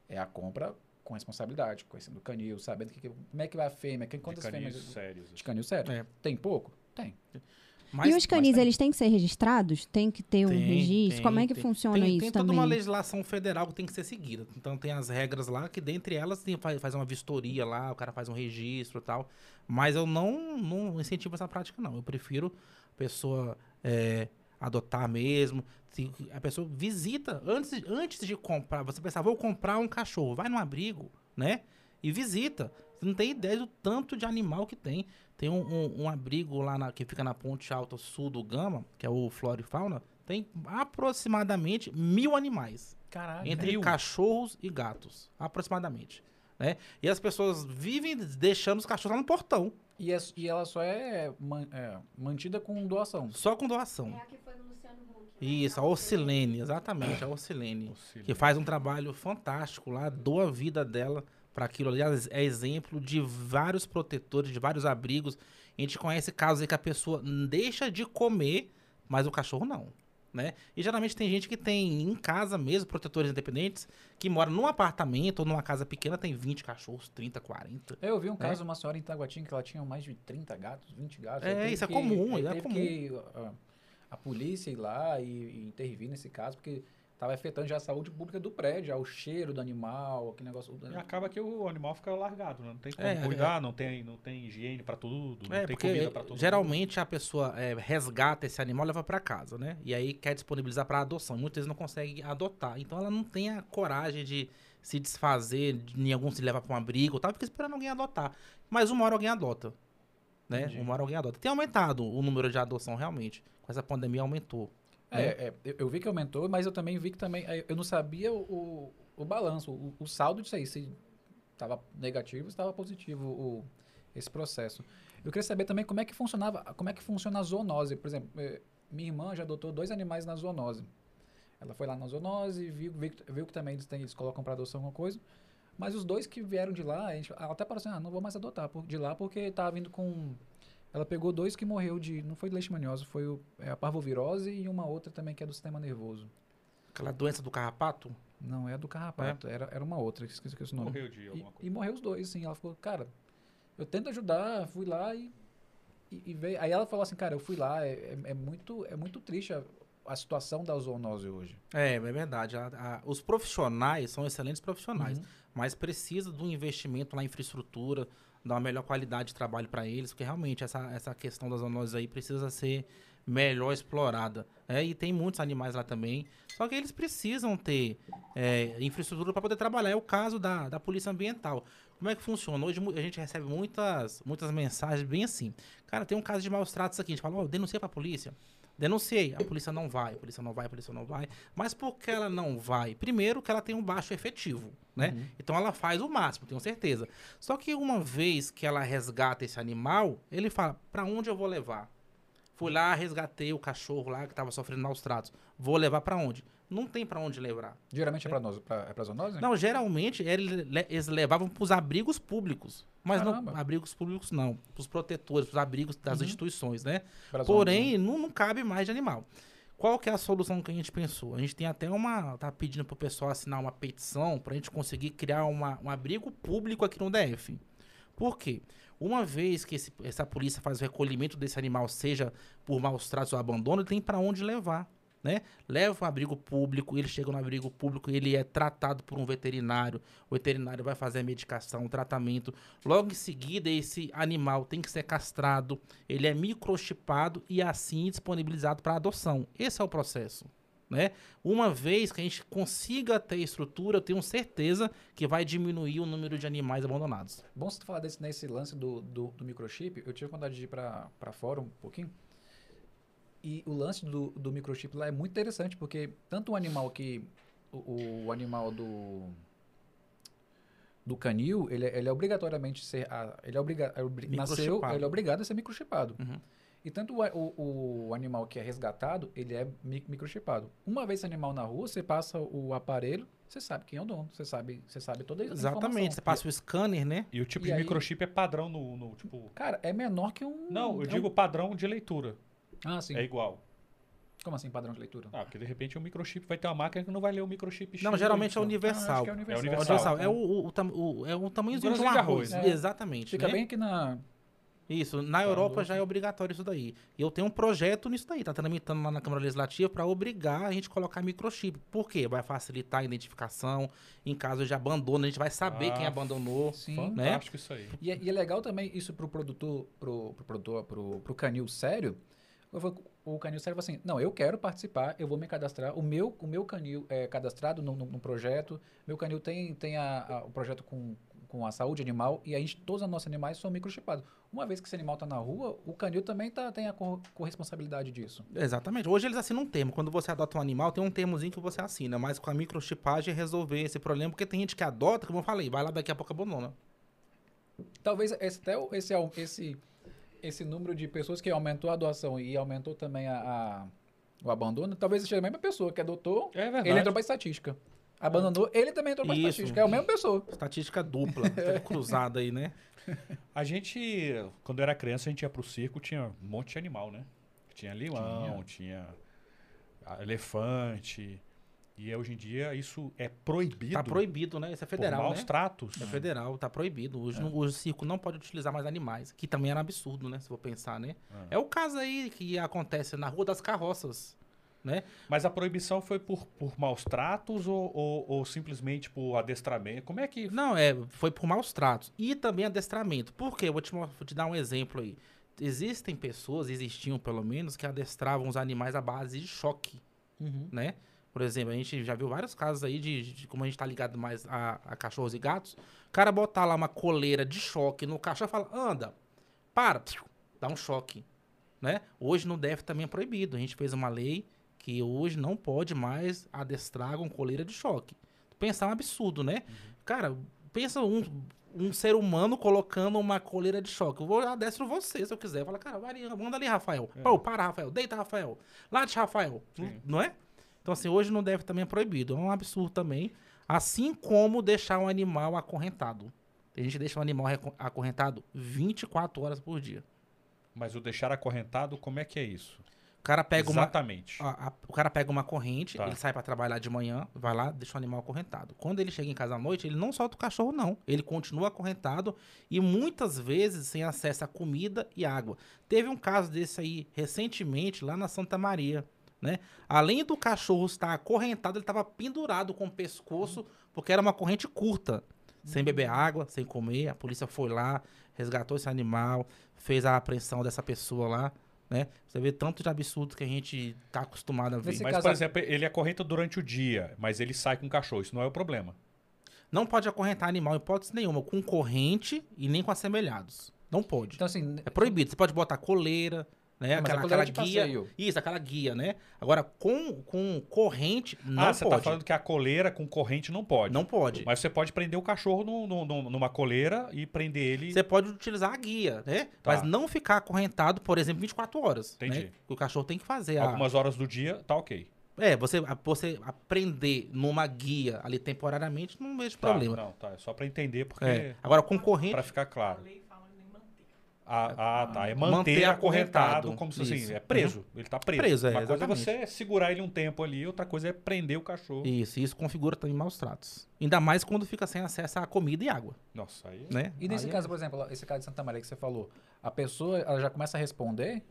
Speaker 1: É a compra com responsabilidade, conhecendo o canil, sabendo que, que- como é que vai a fêmea, quem,
Speaker 2: De
Speaker 1: quantas
Speaker 2: canis
Speaker 1: fêmeas...
Speaker 2: sérios.
Speaker 1: De canil sério?
Speaker 3: É.
Speaker 1: Tem pouco? Tem.
Speaker 3: Mas,
Speaker 4: e os canis,
Speaker 1: tem.
Speaker 4: eles têm que ser registrados? Tem que ter um
Speaker 3: Tem,
Speaker 4: registro?
Speaker 3: tem,
Speaker 4: Como é que funciona isso
Speaker 3: tem toda
Speaker 4: também?
Speaker 3: uma legislação federal que tem que ser seguida. Então tem as regras lá, que dentre elas tem, faz, faz uma vistoria lá, o cara faz um registro e tal. Mas eu não, não incentivo essa prática, não. Eu prefiro a pessoa é, adotar mesmo. A pessoa visita, antes, antes de comprar, você pensar, vou comprar um cachorro, vai no abrigo, né? E visita. Você não tem ideia do tanto de animal que tem. Tem um, um- um abrigo lá na- que fica na ponte alta sul do Gama, que é o Flora e Fauna, tem aproximadamente mil animais.
Speaker 1: Caralho.
Speaker 3: entre
Speaker 2: mil?
Speaker 3: cachorros e gatos, aproximadamente. Né? E as pessoas vivem deixando os cachorros lá no portão.
Speaker 1: E, é- e ela só é, man- é, mantida com doação.
Speaker 3: Só com doação.
Speaker 4: É a que foi no Luciano Huck.
Speaker 3: Isso, a Ocilene, exatamente, a Ocilene. Que faz um trabalho fantástico lá, doa a vida dela para aquilo ali. Ela É exemplo de vários protetores, de vários abrigos. A gente conhece casos aí que a pessoa deixa de comer, mas o cachorro não. Né? E geralmente tem gente que tem em casa mesmo, protetores independentes, que mora num apartamento ou numa casa pequena, tem 20 cachorros, 30, 40.
Speaker 1: Eu vi um caso de uma senhora em Taguatinga que ela tinha mais de 30 gatos, 20 gatos.
Speaker 3: É, isso é
Speaker 1: que-
Speaker 3: comum,
Speaker 1: aí
Speaker 3: é comum.
Speaker 1: que a, a polícia ir lá e, e intervir nesse caso, porque estava afetando já a saúde pública do prédio, já o cheiro do animal, aquele negócio.
Speaker 2: E acaba que o animal fica largado, né? Não tem como
Speaker 3: É,
Speaker 2: cuidar, não, tem, não tem higiene pra tudo, não
Speaker 3: É,
Speaker 2: tem
Speaker 3: porque
Speaker 2: comida pra todo
Speaker 3: geralmente a pessoa é, resgata esse animal e leva para casa, né? E aí quer disponibilizar para adoção. Muitas vezes não consegue adotar. Então ela não tem a coragem de se desfazer, de em algum se levar para um abrigo, tá? Fica esperando alguém adotar. Mas uma hora alguém adota, né?
Speaker 1: Entendi.
Speaker 3: Uma hora alguém adota. Tem aumentado o número de adoção realmente. Com essa pandemia aumentou.
Speaker 1: É, é, eu- vi que aumentou, mas eu também vi que também. é, Eu não sabia o, o, balanço, o, o saldo disso aí, se estava negativo, se estava positivo o, esse processo. Eu queria saber também como é que funcionava, como é que funciona a zoonose. Por exemplo, eh, minha irmã já adotou dois animais na zoonose. Ela foi lá na zoonose, viu, viu, que- viu que também eles, têm, eles colocam para adoção alguma coisa. Mas os dois que vieram de lá, a gente, ela até falou assim, ah, não vou mais adotar por- de lá porque tava vindo com... Ela pegou dois que morreu de... Não foi de leishmaniose, foi o, é, a parvovirose e uma outra também que é do sistema nervoso.
Speaker 3: Aquela doença do carrapato.
Speaker 1: Não, é do carrapato, era, era uma outra, esqueci, esqueci o nome.
Speaker 2: Morreu de
Speaker 1: E,
Speaker 2: alguma coisa.
Speaker 1: e morreu os dois, sim. Ela falou, cara, eu tento ajudar, fui lá e, e, e veio. Aí ela falou assim, cara, eu fui lá, é, é, é muito, é muito triste a, a situação da zoonose hoje.
Speaker 3: É, é verdade. A- a- os profissionais são excelentes profissionais.
Speaker 1: Uhum.
Speaker 3: mas precisa de um investimento na infraestrutura, dar uma melhor qualidade de trabalho para eles, porque realmente essa, essa questão das zoonoses aí precisa ser melhor explorada. É, e tem muitos animais lá também, só que eles precisam ter é, infraestrutura para poder trabalhar. É o caso da, da polícia ambiental. Como é que funciona? Hoje a gente recebe muitas, muitas mensagens bem assim. Cara, tem um caso de maus tratos aqui. A gente fala, ó, denuncia para a polícia. Denunciei. A polícia não vai, a polícia não vai, a polícia não vai. Mas por que ela não vai? Primeiro que ela tem um baixo efetivo, né?
Speaker 1: Uhum.
Speaker 3: Então ela faz o máximo, tenho certeza. Só que uma vez que ela resgata esse animal, ele fala: "Pra onde eu vou levar?" Fui lá, resgatei o cachorro lá que tava sofrendo maus tratos. Vou levar pra onde? Não tem pra onde levar.
Speaker 1: Geralmente é pra, nós, pra, é pra zoonose?
Speaker 3: Não, geralmente ele- le- eles levavam pros abrigos públicos. Mas
Speaker 1: Caramba.
Speaker 3: não, abrigos públicos não, pros protetores, pros abrigos das
Speaker 1: Uhum.
Speaker 3: instituições, né?
Speaker 1: Pra
Speaker 3: Porém, não, não cabe mais de animal. Qual que é a solução que a gente pensou? A gente tem até uma. tá pedindo pro pessoal assinar uma petição pra gente conseguir criar uma, um abrigo público aqui no DF. Por quê? Uma vez que esse- essa polícia faz o recolhimento desse animal, seja por maus tratos ou abandono, ele tem para onde levar. Né? Leva um abrigo público, ele chega no abrigo público, ele é tratado por um veterinário, o veterinário vai fazer a medicação, o tratamento. Logo em seguida, esse animal tem que ser castrado, ele é microchipado e assim disponibilizado para adoção. Esse é o processo. Né? Uma vez que a gente consiga ter estrutura, eu tenho certeza que vai diminuir o número de animais abandonados.
Speaker 1: Bom você falar desse, nesse lance do, do, do microchip. Eu tive vontade de ir pra fora um pouquinho. E o lance do, do microchip lá é muito interessante, porque tanto o animal que. O, o animal do. Do canil, ele, é- ele é obrigatoriamente ser. a- ele é obriga, é obri- nasceu,
Speaker 3: Microchipado.
Speaker 1: ele é obrigado a ser microchipado.
Speaker 3: Uhum.
Speaker 1: E tanto o, o, o animal que é resgatado, ele é mi- microchipado. Uma vez esse animal na rua, você passa o aparelho, você sabe quem é o dono, você sabe, você sabe toda a
Speaker 3: Exatamente,
Speaker 1: informação.
Speaker 3: você passa o scanner, né?
Speaker 2: E o tipo
Speaker 1: E
Speaker 2: de
Speaker 1: aí-
Speaker 2: microchip é padrão no, no, tipo.
Speaker 1: Cara, é menor que um.
Speaker 2: Não, eu
Speaker 1: é
Speaker 2: digo padrão de leitura.
Speaker 1: Um... Ah, sim.
Speaker 2: É igual.
Speaker 1: Como assim, padrão de leitura?
Speaker 2: Ah, porque de repente o microchip vai ter uma máquina que não vai ler o microchip X.
Speaker 3: Não, geralmente é
Speaker 2: Y.
Speaker 3: universal.
Speaker 1: Ah, acho que é
Speaker 2: É
Speaker 1: universal.
Speaker 3: É
Speaker 2: universal.
Speaker 3: universal. É o, o, o, tam- o- é tamanhozinho de um arroz.
Speaker 2: arroz,
Speaker 1: né?
Speaker 3: Exatamente.
Speaker 1: Fica
Speaker 3: né?
Speaker 1: bem aqui na.
Speaker 3: Isso, na Europa já é obrigatório isso daí. E eu tenho um projeto nisso daí, tá tramitando lá na Câmara Legislativa para obrigar a gente a colocar microchip. Por quê? Vai facilitar a identificação. Em caso de abandono, a gente vai saber
Speaker 2: Ah,
Speaker 3: quem abandonou.
Speaker 1: Sim.
Speaker 2: Fantástico isso aí.
Speaker 1: E, é- e é legal também isso pro produtor, pro, pro produtor, pro, pro canil sério. O canil fala assim, não, eu quero participar, eu vou me cadastrar. O meu, o meu canil é cadastrado no, no, no projeto. Meu canil tem, tem a, a- o projeto com, com a saúde animal e a gente, todos os nossos animais são microchipados. Uma vez que esse animal está na rua, o canil também tá, tem a cor- corresponsabilidade disso.
Speaker 3: Exatamente. Hoje eles assinam um termo. Quando você adota um animal, tem um termozinho que você assina. Mas com a microchipagem é resolver esse problema, porque tem gente que adota, como eu falei, vai lá daqui a pouco abandona.
Speaker 1: Talvez esse, até esse, au- esse, esse número de pessoas que aumentou a doação e aumentou também a, a- o abandono, talvez seja a mesma pessoa que adotou,
Speaker 2: É verdade.
Speaker 1: ele entrou pra estatística. Abandonou, ele também entrou pra
Speaker 3: Isso.
Speaker 1: estatística. É a mesma pessoa.
Speaker 3: Estatística dupla, tudo cruzada aí, né?
Speaker 2: A gente, quando era criança, a gente ia pro circo, tinha um monte de animal, né? Tinha leão, tinha, ah, elefante. E hoje em dia isso é proibido.
Speaker 3: Tá proibido, né? Isso é
Speaker 2: por
Speaker 3: federal,
Speaker 2: maus
Speaker 3: né?
Speaker 2: tratos.
Speaker 3: É federal, tá proibido. Hoje não- o circo não pode utilizar mais animais, que também era um absurdo, né? Se for pensar, né? É o caso aí que acontece na Rua das Carroças, né?
Speaker 2: Mas a proibição foi por, por maus tratos ou, ou, ou simplesmente por adestramento? Como é que.
Speaker 3: Não, é, foi por maus tratos. E também adestramento. Por quê? Eu vou te, vou te dar um exemplo aí. Existem pessoas, existiam pelo menos, que adestravam os animais à base de choque, né? Por exemplo, a gente já viu vários casos aí de, de como a gente tá ligado mais a, a cachorros e gatos. O cara botar lá uma coleira de choque no cachorro e fala, anda, para, dá um choque, né? Hoje no DF também é proibido. A gente fez uma lei que hoje não pode mais adestrar com coleira de choque. Pensar é um absurdo, né? Cara, pensa um, um ser humano colocando uma coleira de choque. Eu vou adestro você, se eu quiser. Fala, cara, vai ali, manda ali, Rafael. Pô, para, Rafael. Deita, Rafael. Late, Rafael.
Speaker 2: Sim.
Speaker 3: Não é? Então, assim, hoje no DF também é proibido. É um absurdo também. Assim como deixar um animal acorrentado. A gente deixa um animal acorrentado 24 horas por dia.
Speaker 2: Mas o deixar acorrentado, como é que é isso?
Speaker 3: O cara pega uma,
Speaker 2: Exatamente.
Speaker 3: a- a- o cara pega uma corrente,
Speaker 2: Tá.
Speaker 3: ele sai pra trabalhar de manhã, vai lá, deixa o animal acorrentado. Quando ele chega em casa à noite, ele não solta o cachorro, não. Ele continua acorrentado e muitas vezes sem acesso a comida e água. Teve um caso desse aí recentemente lá na Santa Maria. Né? Além do cachorro estar acorrentado, ele estava pendurado com o pescoço, porque era uma corrente curta. Sem beber água, sem comer. A polícia foi lá, resgatou esse animal, fez a apreensão dessa pessoa lá. Né? Você vê tanto de absurdo que a gente tá acostumado a ver.
Speaker 1: Nesse
Speaker 2: Mas,
Speaker 1: caso-
Speaker 2: por exemplo, ele acorrenta durante o dia, mas ele sai com o cachorro. Isso não é o problema.
Speaker 3: Não pode acorrentar animal em hipótese nenhuma, com corrente e nem com assemelhados. Não pode.
Speaker 1: Então, assim,
Speaker 3: É proibido. Você pode botar coleira, né?
Speaker 1: É, mas a
Speaker 3: aquela,
Speaker 1: coleira
Speaker 3: aquela guia.
Speaker 1: passeio.
Speaker 3: Isso, aquela guia, né? Agora, com, com corrente, não
Speaker 2: ah, você
Speaker 3: pode.
Speaker 2: tá falando que a coleira com corrente não pode.
Speaker 3: Não pode.
Speaker 2: Mas você pode prender o cachorro no- no- no- numa coleira e prender ele.
Speaker 3: Você pode utilizar a guia, né?
Speaker 2: Tá.
Speaker 3: Mas não ficar acorrentado, por exemplo, 24 horas.
Speaker 2: Entendi.
Speaker 3: Né? O cachorro tem que fazer a...
Speaker 2: Algumas horas do dia, tá ok.
Speaker 3: É, você, a- você aprender numa guia ali temporariamente, não vejo
Speaker 2: Tá,
Speaker 3: problema.
Speaker 2: Não, tá. É só pra entender, porque.
Speaker 3: É. Agora, com corrente,
Speaker 2: Pra ficar claro.
Speaker 5: A lei fala em manter.
Speaker 2: Ah, ah, tá. É manter,
Speaker 3: Manter
Speaker 2: acorrentado,
Speaker 3: acorrentado.
Speaker 2: como se assim,
Speaker 3: Isso.
Speaker 2: é preso. Ele tá preso.
Speaker 3: Preso, é,
Speaker 2: Uma coisa é
Speaker 3: exatamente.
Speaker 2: você segurar ele um tempo ali, outra coisa é prender o cachorro.
Speaker 3: Isso, isso configura também maus tratos. Ainda mais quando fica sem acesso a comida e água,
Speaker 2: Nossa, aí.
Speaker 3: né?
Speaker 1: E nesse
Speaker 3: Aí é-
Speaker 1: caso, por exemplo, esse caso de Santa Maria que você falou, a pessoa ela já começa a responder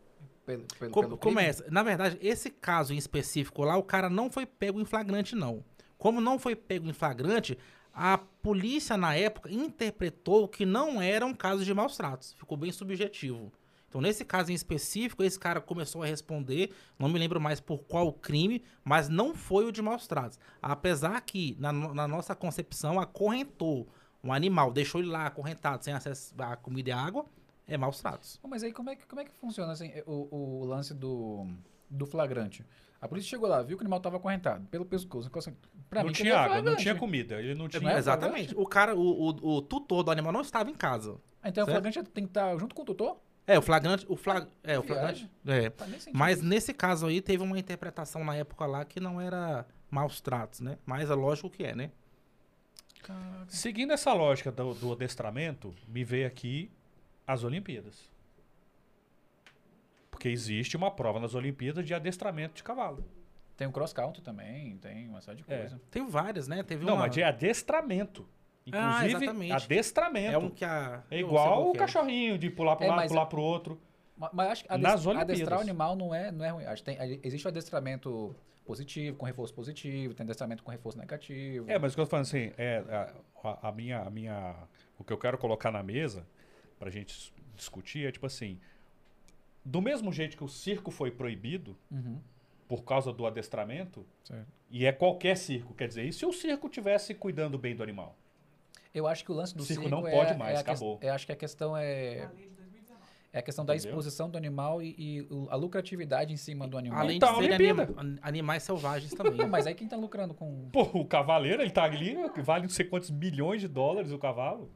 Speaker 1: pelo, pelo,
Speaker 3: Co-
Speaker 1: pelo
Speaker 3: começa. Na verdade, esse caso em específico lá, o cara não foi pego em flagrante, não. Como não foi pego em flagrante, a polícia na época interpretou que não era um caso de maus tratos. Ficou bem subjetivo. Então, nesse caso em específico, esse cara começou a responder, não me lembro mais por qual crime, mas não foi o de maus tratos. Apesar que, na, na nossa concepção, acorrentou um animal, deixou ele lá acorrentado, sem acesso a comida e água, é maus tratos.
Speaker 1: Mas aí como é que, como é que funciona assim, o, o lance do, do flagrante? A polícia chegou lá, viu que o animal estava acorrentado pelo pescoço. assim, pra
Speaker 2: não
Speaker 1: mim,
Speaker 2: tinha água, não tinha comida. Ele não tinha.
Speaker 1: Não é
Speaker 3: Exatamente. O cara, o, o, o tutor do animal não estava em casa.
Speaker 1: Então o
Speaker 3: Certo.
Speaker 1: flagrante tem que estar junto com o tutor?
Speaker 3: É, o flagrante. O flag, é, o flagrante. É.
Speaker 1: Sentido
Speaker 3: Mas
Speaker 1: isso.
Speaker 3: nesse caso aí teve uma interpretação na época lá que não era maus tratos, né? Mas é lógico que é, né?
Speaker 2: Seguindo essa lógica do, do adestramento, me veio aqui as Olimpíadas. Porque existe uma prova nas Olimpíadas de adestramento de cavalo.
Speaker 1: Tem o cross country também, tem uma série de
Speaker 2: É.
Speaker 1: coisa.
Speaker 3: Tem várias, né? Teve
Speaker 2: Não,
Speaker 3: uma...
Speaker 2: mas de adestramento.
Speaker 3: Ah,
Speaker 2: Inclusive,
Speaker 3: exatamente.
Speaker 2: adestramento.
Speaker 3: É um que a...
Speaker 2: É igual o
Speaker 3: é.
Speaker 2: cachorrinho, de pular para um
Speaker 1: É,
Speaker 2: lado, pular pro outro.
Speaker 1: Ma- Mas acho que
Speaker 2: Nas
Speaker 1: adest-
Speaker 2: Olimpíadas.
Speaker 1: adestrar o animal não é, não é ruim. Acho que tem, existe o adestramento positivo, com reforço positivo, tem adestramento com reforço negativo.
Speaker 2: É, mas o que eu tô falando assim, é, a, a- a minha, a minha, o que eu quero colocar na mesa pra gente s- discutir é tipo assim, do mesmo jeito que o circo foi proibido
Speaker 1: Uhum,
Speaker 2: por causa do adestramento,
Speaker 1: certo.
Speaker 2: e é qualquer circo, quer dizer, e se o circo tivesse cuidando bem do animal?
Speaker 1: Eu acho que o lance do
Speaker 2: O circo
Speaker 1: circo
Speaker 2: não
Speaker 1: é,
Speaker 2: pode
Speaker 1: é
Speaker 2: mais,
Speaker 1: ques-
Speaker 2: acabou.
Speaker 1: Eu acho que a questão é,
Speaker 5: A lei de 2019.
Speaker 1: é a questão da
Speaker 2: Entendeu?
Speaker 1: exposição do animal e, e a lucratividade em cima do animal.
Speaker 3: Além
Speaker 2: Então,
Speaker 3: de serem anima- an- animais selvagens também.
Speaker 1: mas aí quem tá lucrando com...
Speaker 2: Pô, o cavaleiro, ele tá ali, vale não sei quantos milhões de dólares o cavalo.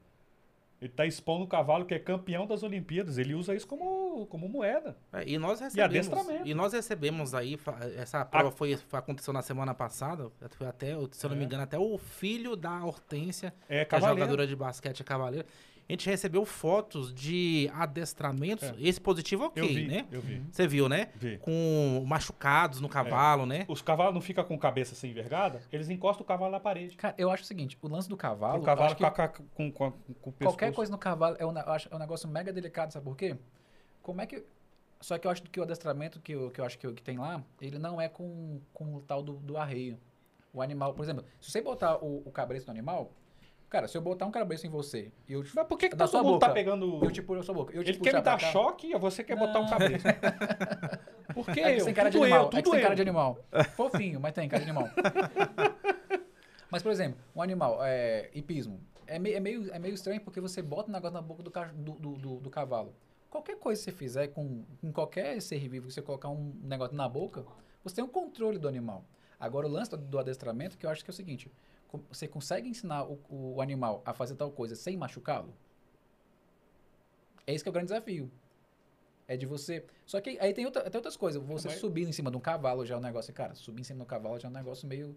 Speaker 2: Ele tá expondo o cavalo que é campeão das Olimpíadas. Ele usa isso como, como moeda.
Speaker 3: É, e nós recebemos.
Speaker 2: adestramento.
Speaker 3: E nós recebemos aí, essa prova foi, foi- aconteceu na semana passada. Foi até, se eu não me
Speaker 2: É.
Speaker 3: engano, até o filho da Hortência,
Speaker 2: É
Speaker 3: que é jogadora de basquete, é cavaleiro. A gente recebeu fotos de adestramentos.
Speaker 2: É.
Speaker 3: Esse positivo, ok,
Speaker 2: eu vi,
Speaker 3: né?
Speaker 2: eu vi.
Speaker 3: Você viu, né?
Speaker 2: vi.
Speaker 3: Com machucados no cavalo, né?
Speaker 2: Os cavalos não ficam com cabeça assim envergada, eles encostam o cavalo na parede.
Speaker 1: Cara, eu acho o seguinte, o lance do cavalo...
Speaker 2: o cavalo
Speaker 1: acho que
Speaker 2: fica com, com, com, com o
Speaker 1: qualquer coisa no cavalo é um, eu é um negócio mega delicado, sabe por quê? Como é que... Só que eu acho que o adestramento que eu, que eu acho que, que tem lá, ele não é com, com o tal do, do arreio. O animal, por exemplo, se você botar o, o cabresto no animal... Cara, se eu botar um cabresto em você e eu...
Speaker 2: Mas por que, que
Speaker 1: Da
Speaker 2: todo mundo
Speaker 1: boca.
Speaker 2: tá pegando...
Speaker 1: Eu te puxo na sua boca. Eu te
Speaker 2: Ele
Speaker 1: puxar
Speaker 2: quer me dar
Speaker 1: cá.
Speaker 2: choque e você quer botar um cabresto. Por quê?
Speaker 1: É que você tem cara de
Speaker 2: Tudo
Speaker 1: animal.
Speaker 2: eu,
Speaker 1: é que
Speaker 2: tudo
Speaker 1: tem cara
Speaker 2: eu.
Speaker 1: de animal. Fofinho, mas tem cara de animal. mas, por exemplo, um animal, é, hipismo. É meio, é, meio, é meio estranho porque você bota um negócio na boca do, do, do, do- cavalo. Qualquer coisa que você fizer com, com qualquer ser vivo, que você colocar um negócio na boca, você tem um controle do animal. Agora, o lance do, do adestramento, que eu acho que é o seguinte: você consegue ensinar o, o animal a fazer tal coisa sem machucá-lo? É esse que é o grande desafio. É de você. Só que aí tem, outra, tem outras coisas. Você
Speaker 2: Mas-
Speaker 1: subir em cima de um cavalo já é um negócio. Cara, subir em cima do cavalo já é um negócio meio.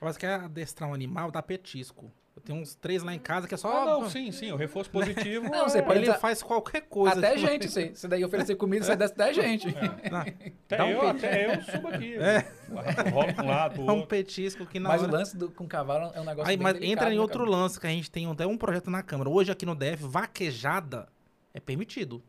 Speaker 3: Mas quer adestrar um animal, dá petisco. Eu tenho uns três lá em casa que é só.
Speaker 2: Ah, não, sim, sim. O reforço positivo.
Speaker 1: Não, você
Speaker 2: é-
Speaker 1: pode-
Speaker 3: Ele
Speaker 1: entrar-
Speaker 3: faz qualquer coisa.
Speaker 1: até
Speaker 3: tipo,
Speaker 1: gente, você, você daí oferecer comida, você desce até gente.
Speaker 3: Não,
Speaker 2: Até,
Speaker 3: Dá um
Speaker 2: eu, até eu subo aqui. Rolo pra um lado,
Speaker 3: dá um petisco que na
Speaker 1: Mas o
Speaker 3: hora...
Speaker 1: lance do, com cavalo é um negócio
Speaker 3: Aí,
Speaker 1: bem
Speaker 3: mas
Speaker 1: delicado,
Speaker 3: entra em
Speaker 1: né,
Speaker 3: outro lance que a gente tem até um projeto na Câmara. Hoje aqui no DF, vaquejada é permitido.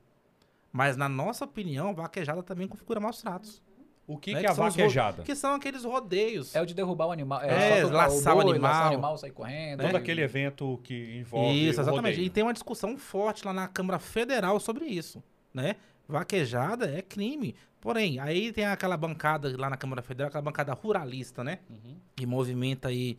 Speaker 3: Mas na nossa opinião, vaquejada também configura maus tratos.
Speaker 2: O que,
Speaker 3: né?
Speaker 2: que é a
Speaker 3: ro-
Speaker 2: vaquejada?
Speaker 3: Que são aqueles rodeios.
Speaker 1: É o de derrubar o animal.
Speaker 3: É,
Speaker 1: só tocar
Speaker 3: laçar o
Speaker 1: boi,
Speaker 3: animal.
Speaker 1: laçar o animal, sair correndo.
Speaker 2: Todo aquele evento que envolve.
Speaker 3: Isso,
Speaker 2: o
Speaker 3: exatamente. E tem uma discussão forte lá na Câmara Federal sobre isso, né? Vaquejada é crime. Porém, aí tem aquela bancada lá na Câmara Federal, aquela bancada ruralista, né?
Speaker 2: Uhum.
Speaker 3: Que movimenta aí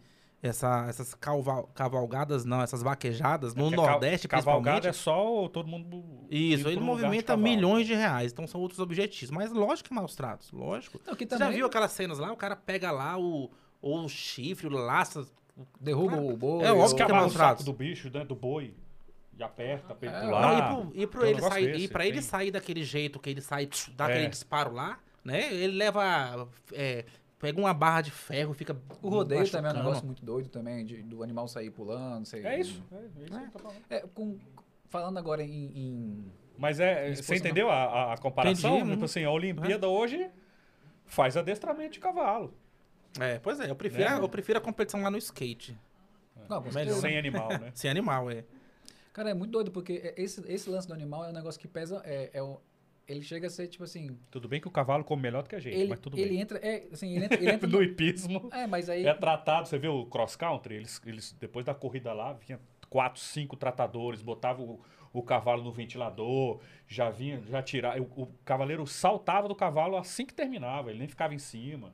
Speaker 3: essa- essas calva- cavalgadas, não, essas vaquejadas, no
Speaker 2: Porque a ca-
Speaker 3: Nordeste
Speaker 2: Cavalgada
Speaker 3: principalmente.
Speaker 2: é só todo mundo.
Speaker 3: Isso, ele
Speaker 2: de
Speaker 3: movimenta milhões de reais, então são outros objetivos. Mas lógico que maus tratos, lógico.
Speaker 1: Não, que
Speaker 3: Você já
Speaker 1: também
Speaker 3: viu aquelas cenas lá? O cara pega lá o, o chifre, o laça.
Speaker 1: derruba
Speaker 3: Claro.
Speaker 1: o boi.
Speaker 3: É
Speaker 1: ou-
Speaker 3: óbvio que é maus
Speaker 2: o
Speaker 3: tratos.
Speaker 2: do bicho, né, do boi. E aperta ele
Speaker 1: É.
Speaker 3: Não, e pro, ele sair,
Speaker 2: desse,
Speaker 3: e pra ele sair daquele jeito que ele sai, dá
Speaker 2: É.
Speaker 3: aquele disparo lá, né? Ele leva. é, pega uma barra de ferro, fica.
Speaker 1: O rodeio também é um negócio muito doido também, de- do animal sair pulando. sei-
Speaker 2: É isso. É, é isso que eu tô falando.
Speaker 1: É, com- falando agora em, em-
Speaker 2: Mas é.
Speaker 1: Isso
Speaker 2: Você entendeu a, a- a comparação?
Speaker 3: Entendi,
Speaker 2: Tipo
Speaker 3: uhum.
Speaker 2: assim, a Olimpíada hoje faz adestramento de cavalo.
Speaker 3: É, pois é, eu prefiro,
Speaker 2: Né?
Speaker 3: eu prefiro a competição lá no skate.
Speaker 1: Não, com
Speaker 3: Melhor.
Speaker 2: Sem animal, né?
Speaker 3: Sem animal, é.
Speaker 1: Cara, é muito doido, porque esse, esse lance do animal é um negócio que pesa. É, é o- ele chega a ser, tipo assim.
Speaker 2: Tudo bem que o cavalo come melhor do que a gente,
Speaker 1: Ele,
Speaker 2: mas tudo
Speaker 1: ele
Speaker 2: bem.
Speaker 1: entra. É, assim, ele entra. Ele entra
Speaker 2: No hipismo.
Speaker 1: é, mas aí.
Speaker 2: É tratado, você vê o cross country, eles, eles depois da corrida lá, vinha quatro, cinco tratadores, botavam o, o cavalo no ventilador, já vinha, já tirava. O, o cavaleiro saltava do cavalo assim que terminava, ele nem ficava em cima.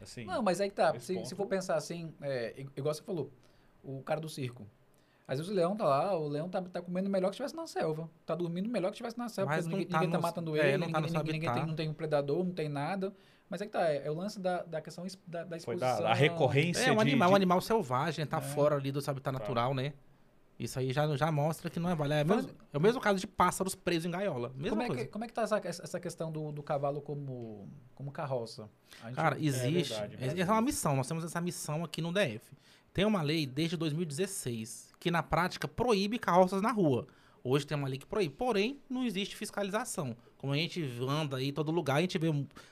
Speaker 2: Assim,
Speaker 1: Não, mas aí tá. Se,
Speaker 2: ponto-
Speaker 1: se for pensar assim, é, igual você falou, o cara do circo. Às vezes o leão tá lá, o leão tá, tá comendo melhor que estivesse na selva. Tá dormindo melhor que estivesse na selva.
Speaker 3: Mas
Speaker 1: porque
Speaker 3: não
Speaker 1: ninguém,
Speaker 3: tá
Speaker 1: ninguém tá matando
Speaker 3: é,
Speaker 1: ele,
Speaker 3: não tá
Speaker 1: ninguém,
Speaker 3: no
Speaker 1: ninguém, ninguém tem, não tem um predador, não tem nada. Mas é que tá, é, é o lance da, da questão es- da, da
Speaker 2: foi
Speaker 1: exposição.
Speaker 2: da, a recorrência
Speaker 3: É um
Speaker 2: de-
Speaker 3: animal,
Speaker 2: de,
Speaker 3: um animal selvagem, tá
Speaker 1: É.
Speaker 3: fora ali do seu habitat
Speaker 2: Tá.
Speaker 3: natural, né? Isso aí já, já mostra que não é vale. É, o mesmo- é o mesmo caso de pássaros presos em gaiola. Mesma
Speaker 1: Como é,
Speaker 3: coisa.
Speaker 1: que, como é que tá essa, essa questão do, do cavalo como, como carroça? A gente-
Speaker 3: Cara, existe.
Speaker 2: verdade,
Speaker 3: essa é uma missão. Nós temos essa missão aqui no DF. Tem uma lei desde 2016 que, na prática, proíbe carroças na rua. Hoje tem uma lei que proíbe. Porém, não existe fiscalização. Como a gente anda aí todo lugar, a gente vê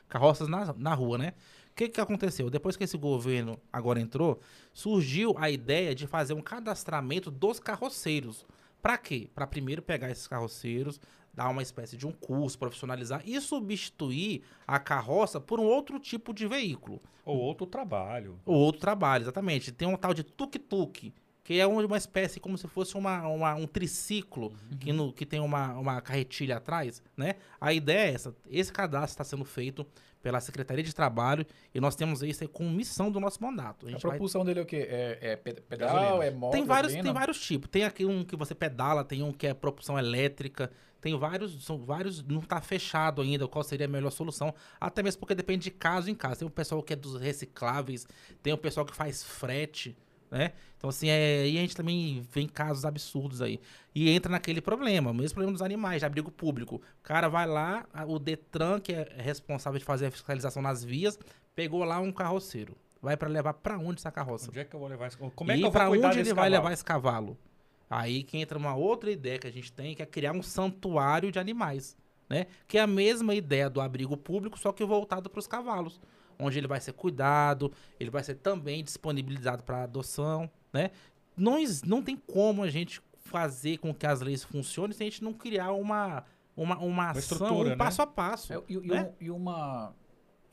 Speaker 3: carroças na, na rua, né? O que, que aconteceu? Depois que esse governo agora entrou, surgiu a ideia de fazer um cadastramento dos carroceiros. Para quê? Para primeiro pegar esses carroceiros, dar uma espécie de um curso, profissionalizar e substituir a carroça por um outro tipo de veículo.
Speaker 2: ou outro trabalho.
Speaker 3: O outro trabalho, exatamente. Tem um tal de tuk-tuk, que é uma espécie como se fosse uma, uma- um triciclo que, no- que tem uma, uma carretilha atrás, né? A ideia é essa. Esse cadastro está sendo feito pela Secretaria de Trabalho e nós temos isso aí como missão do nosso mandato. A
Speaker 1: A
Speaker 3: gente vai
Speaker 1: propulsão dele é o quê? É, é pe- pedal,
Speaker 2: Gasolina.
Speaker 1: é moto,
Speaker 3: tem vários,
Speaker 1: gasolina?
Speaker 3: tem vários tipos. Tem aqui um que você pedala, tem um que é propulsão elétrica, tem vários, são vários, não está fechado ainda qual seria a melhor solução, até mesmo porque depende de caso em caso. Tem o pessoal que é dos recicláveis, tem o pessoal que faz frete, né? Então, assim, é, e a gente também vê casos absurdos aí. E entra naquele problema, o mesmo problema dos animais, de abrigo público. O cara vai lá, o Detran, que é responsável de fazer a fiscalização nas vias, pegou lá um carroceiro. Vai pra levar pra onde essa carroça?
Speaker 2: Onde é que eu vou levar esse Como é
Speaker 3: e
Speaker 2: que eu vou cuidar
Speaker 3: onde ele vai
Speaker 2: cavalo?
Speaker 3: levar esse cavalo? Aí que entra uma outra ideia que a gente tem, que é criar um santuário de animais, né? Que é a mesma ideia do abrigo público, só que voltado para os cavalos, onde ele vai ser cuidado, ele vai ser também disponibilizado para adoção, né? Não, não tem como a gente fazer com que as leis funcionem se a gente não criar uma uma, uma ação,
Speaker 2: estrutura,
Speaker 3: um
Speaker 2: né?
Speaker 3: passo a passo.
Speaker 1: É, e, e
Speaker 3: né?
Speaker 1: um, e uma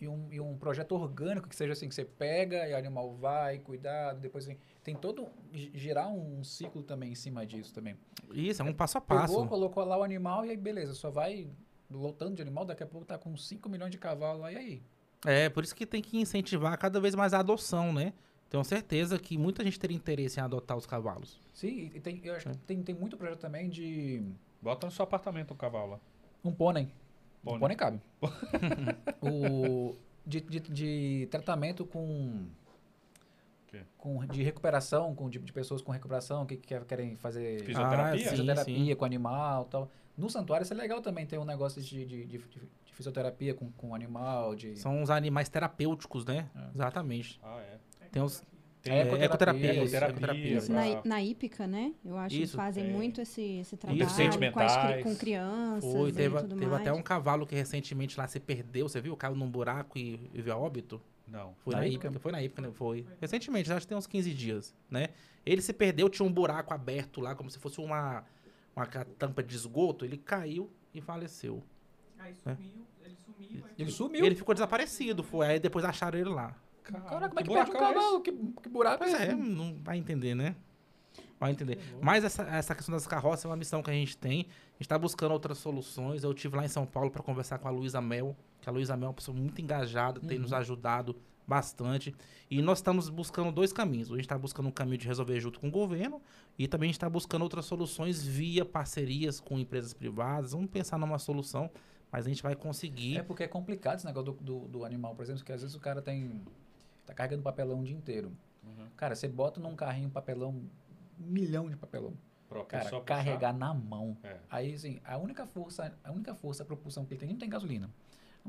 Speaker 1: e um, e um projeto orgânico que seja assim que você pega e o animal vai cuidado depois vem tem todo gi- girar um ciclo também em cima disso também
Speaker 3: Isso, é um passo a
Speaker 1: pegou
Speaker 3: passo.
Speaker 1: colocou lá o animal e aí beleza só vai lotando de animal daqui a pouco tá com 5 milhões de cavalos lá e aí
Speaker 3: É, por isso que tem que incentivar cada vez mais a adoção, né? Tenho certeza que muita gente teria interesse em adotar os cavalos.
Speaker 1: sim e tem eu acho que
Speaker 3: É.
Speaker 1: tem, tem muito projeto também de
Speaker 2: Bota no seu apartamento o cavalo lá.
Speaker 1: um pônei
Speaker 2: Pônei.
Speaker 1: um pônei cabe o de, de, de tratamento com Com de recuperação com de, de pessoas com recuperação que, que querem fazer
Speaker 2: Fisioterapia?
Speaker 3: Ah, sim,
Speaker 1: fisioterapia
Speaker 3: sim.
Speaker 1: com animal e tal. No santuário isso é legal também, ter um negócio de, de, de, de- fisioterapia com, com animal, de...
Speaker 3: São os animais terapêuticos, né?
Speaker 1: É.
Speaker 3: Exatamente.
Speaker 2: Ah, é.
Speaker 3: Tem os
Speaker 2: Tem
Speaker 1: É,
Speaker 3: é,
Speaker 1: ecoterapia,
Speaker 3: ecoterapia,
Speaker 1: isso,
Speaker 2: ecoterapia,
Speaker 3: isso,
Speaker 4: Isso, na, na Hípica, né? Eu acho que
Speaker 3: Isso,
Speaker 4: fazem
Speaker 2: tem.
Speaker 4: muito esse, esse trabalho
Speaker 2: Deficientes
Speaker 4: com, as com crianças
Speaker 3: Foi,
Speaker 4: e
Speaker 3: teve,
Speaker 4: tudo
Speaker 3: teve
Speaker 4: mais.
Speaker 3: até um cavalo que recentemente lá se perdeu, você viu? Caiu num buraco e, e veio a óbito.
Speaker 2: Não.
Speaker 3: Foi
Speaker 1: Na
Speaker 3: na,
Speaker 1: Ípica?
Speaker 3: Ípica, foi na Ípica, né? Foi. Recentemente, acho que tem uns 15 dias, né? Ele se perdeu, tinha um buraco aberto lá, como se fosse uma, uma tampa de esgoto. Ele caiu e faleceu.
Speaker 5: Aí sumiu, ele sumiu. aí
Speaker 1: Ele sumiu.
Speaker 3: Ele ficou desaparecido, foi. Aí depois acharam ele lá.
Speaker 1: Caraca, como é que perde um
Speaker 2: é
Speaker 1: cavalo? Que, que buraco
Speaker 3: Pois
Speaker 1: é
Speaker 3: é,
Speaker 1: esse?
Speaker 3: não vai entender, né? Vai entender. Mas essa, essa questão das carroças é uma missão que a gente tem. A gente está buscando outras soluções. Eu tive lá em São Paulo para conversar com a Luísa Mel, que a Luísa Mel é uma pessoa muito engajada, tem nos ajudado bastante. E nós estamos buscando dois caminhos. A gente está buscando um caminho de resolver junto com o governo e também a gente está buscando outras soluções via parcerias com empresas privadas. Vamos pensar numa solução, mas a gente vai conseguir.
Speaker 1: É porque é complicado esse negócio do, do, do animal, por exemplo, que às vezes o cara tem... Tá carregando papelão o dia inteiro.
Speaker 2: Uhum.
Speaker 1: Cara, você bota num carrinho papelão, um milhão de papelão.
Speaker 2: Pra
Speaker 1: Cara,
Speaker 2: puxar.
Speaker 1: carregar na mão.
Speaker 2: É.
Speaker 1: Aí, assim, a única força, a única força, a propulsão que ele tem, não tem gasolina.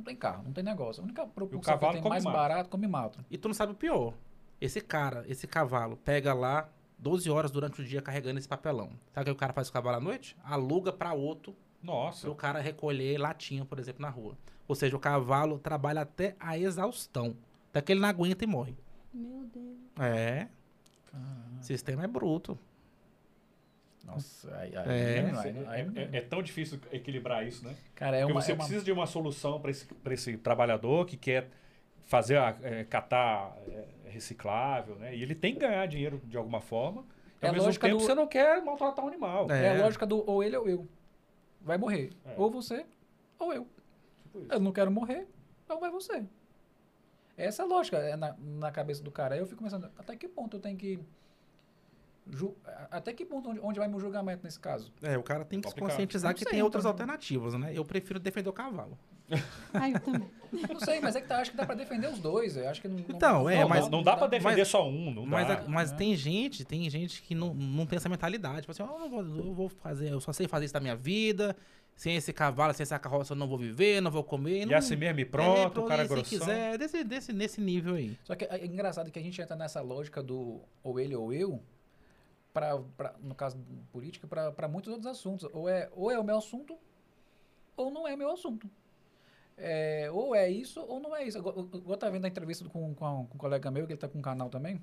Speaker 1: Não tem carro, não tem negócio. A única propulsão que tem mais
Speaker 2: mato.
Speaker 1: barato, come mato.
Speaker 3: E tu não sabe o pior. Esse cara, esse cavalo, pega lá 12 horas durante o dia carregando esse papelão. Sabe o que o cara faz com o cavalo à noite? Aluga para outro,
Speaker 2: Nossa.
Speaker 3: o cara recolher latinha, por exemplo, na rua. Ou seja, o cavalo trabalha até a exaustão. Até que ele não aguenta e morre.
Speaker 4: Meu Deus.
Speaker 3: É, o sistema é bruto.
Speaker 1: Nossa, aí, aí,
Speaker 3: É.
Speaker 1: aí-
Speaker 2: É,
Speaker 1: aí- aí-
Speaker 2: é- é tão difícil equilibrar isso, né?
Speaker 1: Cara, é
Speaker 2: Porque
Speaker 1: uma,
Speaker 2: você
Speaker 1: é uma-
Speaker 2: precisa de uma solução para esse, pra esse trabalhador que quer fazer a, é, catar é, reciclável, né? E ele tem que ganhar dinheiro de alguma forma. E
Speaker 1: É
Speaker 2: ao
Speaker 1: a
Speaker 2: mesmo
Speaker 1: lógica
Speaker 2: tempo
Speaker 1: do-
Speaker 2: você não quer maltratar o animal.
Speaker 3: É.
Speaker 1: é a lógica do ou ele ou eu. Vai morrer.
Speaker 2: É.
Speaker 1: Ou você, ou eu.
Speaker 2: Tipo.
Speaker 1: Eu não quero morrer, então vai você. Essa é a lógica é na, na cabeça do cara. Aí eu fico pensando, até que ponto eu tenho que. Ju- Até que ponto onde, onde vai meu julgamento nesse caso?
Speaker 3: É, o cara tem que se conscientizar que
Speaker 1: sei,
Speaker 3: tem outras
Speaker 1: também.
Speaker 3: alternativas, né? Eu prefiro defender o cavalo.
Speaker 4: Ah, eu também.
Speaker 1: Não sei, mas é que tá, acho que dá pra defender os dois. Eu acho que não, não-
Speaker 3: Então, é,
Speaker 2: não,
Speaker 3: mas-
Speaker 2: não, não dá para defender
Speaker 3: mas-
Speaker 2: só um, não
Speaker 3: Mas,
Speaker 2: dá.
Speaker 3: mas
Speaker 1: né?
Speaker 3: tem gente, tem gente que não, não tem essa mentalidade. Tipo assim, "Ah, eu, vou, eu vou fazer, eu só sei fazer isso da minha vida. Sem esse cavalo, sem essa carroça, eu não vou viver, não vou comer.
Speaker 2: E
Speaker 3: não,
Speaker 2: assim mesmo, e
Speaker 3: é,
Speaker 2: pronto, o cara é
Speaker 3: e se
Speaker 2: grossão.
Speaker 3: quiser, desse, desse, nesse nível aí.
Speaker 1: Só que é engraçado que a gente entra nessa lógica do ou ele ou eu, pra, no caso política, para muitos outros assuntos. Ou é, ou é o meu assunto, ou não é meu assunto. É, ou é isso, ou não é isso. Eu, eu, eu tava vendo a entrevista com, com, um colega meu, que ele tá com um canal também.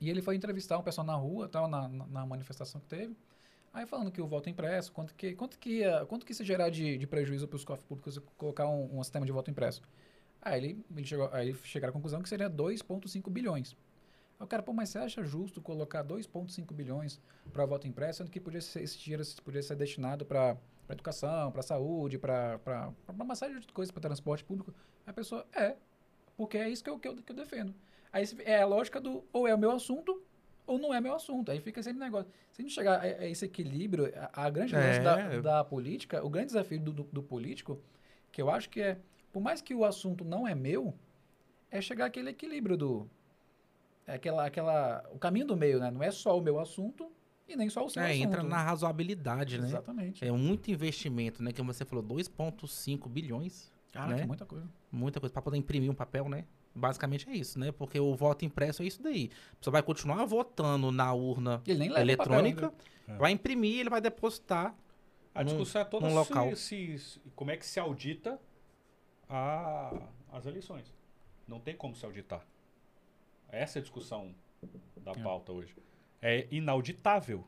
Speaker 1: E ele foi entrevistar um pessoal na rua, tal, na, na, manifestação que teve. Aí falando que o voto impresso, quanto que, quanto que, quanto que ia gerar de, de prejuízo para os cofres públicos se colocar um, um sistema de voto impresso. Aí ele, ele chegou, aí chegaram à conclusão que seria 2,5 bilhões. Aí o cara, pô, mas você acha justo colocar 2,5 bilhões para voto impresso, sendo que podia ser, esse dinheiro podia ser destinado para educação, para saúde, para uma série de coisas, para transporte público? A pessoa, é, porque é isso que eu, que eu, que eu defendo. Aí é a lógica do ou é o meu assunto ou não é meu assunto. Aí fica esse negócio. Se a gente chegar a, a esse equilíbrio, a, a grande
Speaker 3: É.
Speaker 1: da, da política, o grande desafio do, do, do político, que eu acho que é, por mais que o assunto não é meu, é chegar àquele equilíbrio do aquela, aquela, o caminho do meio, né? Não é só o meu assunto e nem só o seu
Speaker 3: É,
Speaker 1: assunto.
Speaker 3: entra na razoabilidade, né?
Speaker 1: Exatamente.
Speaker 3: É muito investimento, né? Que você falou, 2,5 bilhões.
Speaker 1: Cara,
Speaker 3: né?
Speaker 1: que muita coisa.
Speaker 3: Muita coisa para poder imprimir um papel, né? Basicamente é isso, né? Porque o voto impresso é isso daí. Você vai continuar votando na urna eletrônica, vai imprimir, ele vai depositar.
Speaker 2: A
Speaker 3: num-
Speaker 2: discussão é toda
Speaker 3: num
Speaker 2: se-
Speaker 3: local.
Speaker 2: se- se- como é que se audita a- as eleições. Não tem como se auditar. Essa é a discussão da
Speaker 1: É.
Speaker 2: pauta hoje. É inauditável.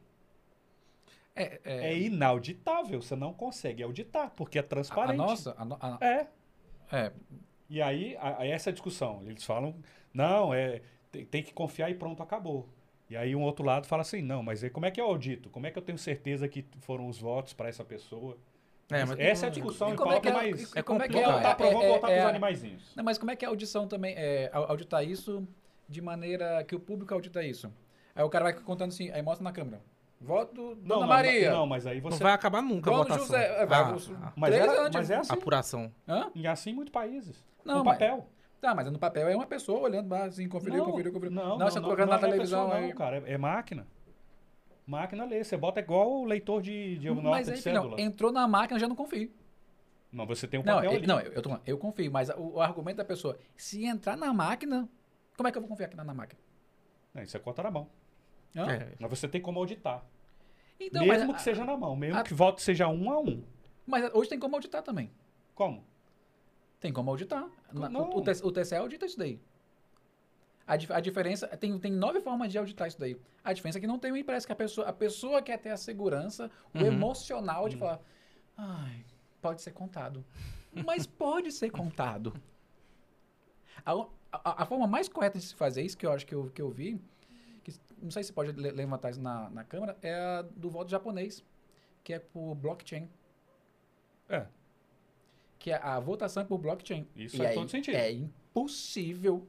Speaker 1: É, é,
Speaker 2: É inauditável. Você não consegue auditar, porque é
Speaker 1: a, a
Speaker 2: transparente.
Speaker 1: nossa, a no- a-
Speaker 2: É.
Speaker 1: é,
Speaker 2: E aí, a, a essa é a discussão. Eles falam, não, é, tem, tem que confiar e pronto, acabou. E aí um outro lado fala assim, não, mas aí como é que eu audito? Como é que eu tenho certeza que foram os votos para essa pessoa?
Speaker 3: É, mas
Speaker 2: essa é a discussão em
Speaker 1: é
Speaker 2: pauta,
Speaker 1: que é-
Speaker 2: mas...
Speaker 1: como é que
Speaker 2: vamos
Speaker 1: é-
Speaker 2: voltar, pra, vamos voltar pros
Speaker 1: é-
Speaker 2: animaizinhos.
Speaker 1: Não, mas como é que é a audição também? É, au- auditar isso de maneira que o público audita isso. Aí o cara vai contando assim, aí mostra na câmera. Voto
Speaker 2: Não,
Speaker 1: Dona
Speaker 2: não,
Speaker 1: Maria.
Speaker 2: Não, mas aí
Speaker 3: Não
Speaker 2: você...
Speaker 3: vai acabar nunca a
Speaker 1: Voto
Speaker 3: votação.
Speaker 1: José. É, vai,
Speaker 3: Ah, ah,
Speaker 2: Mas,
Speaker 1: três
Speaker 2: era, mas é assim.
Speaker 3: apuração.
Speaker 1: Hã?
Speaker 2: E assim em muitos países.
Speaker 1: Não,
Speaker 2: no
Speaker 1: mas-
Speaker 2: papel.
Speaker 1: Tá, mas no papel é uma pessoa olhando assim, conferiu, conferiu, conferiu.
Speaker 2: Não,
Speaker 1: você tá colocando na
Speaker 2: não é
Speaker 1: televisão
Speaker 2: pessoa,
Speaker 1: aí.
Speaker 2: Não, cara, é, é máquina. Máquina lê. Você bota igual o leitor de, de nota
Speaker 1: Mas aí,
Speaker 2: cédula.
Speaker 1: entrou na máquina, eu já não confio.
Speaker 2: Não, você tem um
Speaker 1: Não,
Speaker 2: papel
Speaker 1: eu,
Speaker 2: ali.
Speaker 1: não eu, eu, tô falando, eu confio, mas o, o argumento da pessoa, se entrar na máquina, como é que eu vou confiar que tá na máquina?
Speaker 2: Não, isso é conta na mão.
Speaker 1: Hã?
Speaker 3: É.
Speaker 2: Mas você tem como auditar.
Speaker 1: Então,
Speaker 2: mesmo
Speaker 1: mas,
Speaker 2: que seja na mão. Mesmo
Speaker 1: a-
Speaker 2: que voto seja um a um.
Speaker 1: mas hoje tem como auditar também.
Speaker 2: Como?
Speaker 1: Tem como auditar. Na-
Speaker 2: Não.
Speaker 1: o, o, o TCE audita isso daí. A, a diferença, tem, tem nove formas de auditar isso daí. A diferença é que não tem o impresso, que a pessoa, a pessoa quer ter a segurança, o
Speaker 3: Uhum.
Speaker 1: emocional de falar, ai, pode ser contado. Mas pode ser contado. A, forma mais correta de se fazer isso, que eu acho que eu, que eu vi, que não sei se pode le- levantar isso na, na câmera, é a do voto japonês, que é por blockchain.
Speaker 2: É.
Speaker 1: Que é a votação é por blockchain.
Speaker 2: Isso
Speaker 1: E
Speaker 2: faz
Speaker 1: aí
Speaker 2: todo sentido.
Speaker 1: É impossível.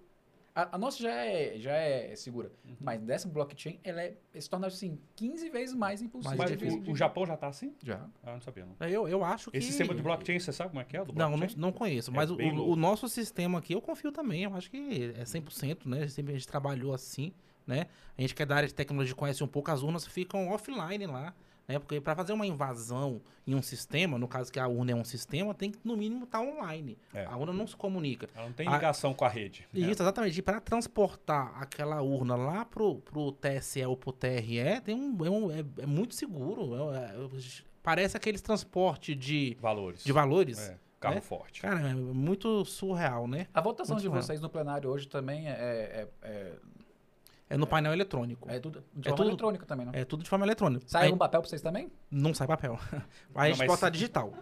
Speaker 1: A, a nossa já é, já é segura.
Speaker 2: Uhum.
Speaker 1: Mas dessa blockchain, ela é, se torna assim 15 vezes mais.
Speaker 3: Mais
Speaker 2: Mas o, o Japão já tá assim?
Speaker 1: Já.
Speaker 2: Ah, não sabia não.
Speaker 3: Eu, eu acho que...
Speaker 2: Esse sistema de blockchain, você sabe como é que é? o Do
Speaker 3: Não, não, não conheço.
Speaker 2: É
Speaker 3: Mas o,
Speaker 2: bem
Speaker 3: o- o nosso sistema aqui eu confio também. Eu acho que é 100%, né? Sempre a gente trabalhou assim, né? A gente que é da área de tecnologia conhece um pouco, as urnas ficam offline lá. Né? Porque para fazer uma invasão em um sistema, no caso que a urna é um sistema, tem que no mínimo estar online.
Speaker 2: É.
Speaker 3: A urna não se comunica.
Speaker 2: Ela não tem ligação com a rede. né?
Speaker 3: Isso, exatamente. E para transportar aquela urna lá pro, pro TSE ou pro TRE, tem um, é, um- é- é muito seguro. É- é- parece aqueles transporte de,
Speaker 2: Valores.
Speaker 3: de valores.
Speaker 2: É, carro
Speaker 3: né?
Speaker 2: forte.
Speaker 3: Cara, é muito surreal, né?
Speaker 1: A votação
Speaker 3: Muito
Speaker 1: de
Speaker 3: surreal.
Speaker 1: vocês no plenário hoje também é, é, é,
Speaker 3: É no painel eletrônico.
Speaker 1: é tudo de
Speaker 3: É
Speaker 1: forma
Speaker 3: tudo-
Speaker 1: eletrônica também, não?
Speaker 3: É tudo de forma eletrônica.
Speaker 1: Sai algum papel pra vocês também?
Speaker 3: Não sai papel. Aí a gente bota digital.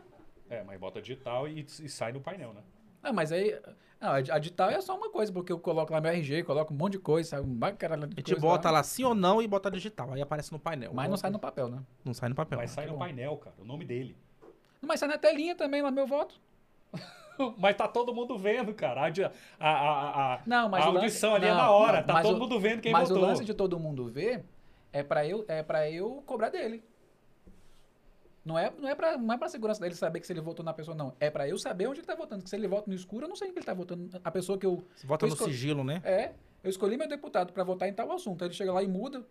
Speaker 2: É, mas bota digital e, e sai no painel, né?
Speaker 1: Ah, mas aí. Não, a digital é só uma coisa, porque eu coloco lá meu RG, coloco um monte de coisa, sai uma caralho de
Speaker 3: A gente
Speaker 1: coisa
Speaker 3: bota lá sim ou não e bota digital. Aí aparece no painel.
Speaker 1: Mas não sai no papel, né?
Speaker 3: Não sai no papel.
Speaker 2: Mas sai no
Speaker 1: bom.
Speaker 2: painel, cara. O nome dele.
Speaker 1: Mas sai na telinha também lá meu voto.
Speaker 2: Mas tá todo mundo vendo, cara. A, a, a, a,
Speaker 1: Não, mas
Speaker 2: a
Speaker 1: o lance-
Speaker 2: audição ali é
Speaker 1: não,
Speaker 2: na hora.
Speaker 1: não,
Speaker 2: tá
Speaker 1: mas
Speaker 2: todo
Speaker 1: o-
Speaker 2: mundo vendo quem
Speaker 1: Mas
Speaker 2: votou.
Speaker 1: o lance de todo mundo ver é pra eu, é pra eu cobrar dele. Não é, não, é pra, não é pra segurança dele saber que se ele votou na pessoa, não. É pra eu saber onde ele tá votando. Que se ele vota no escuro, eu não sei em que ele tá votando. A pessoa que eu.
Speaker 3: Você bota
Speaker 1: eu
Speaker 3: no sigilo, né?
Speaker 1: É, eu escolhi meu deputado pra votar em tal assunto. Aí ele chega lá e muda.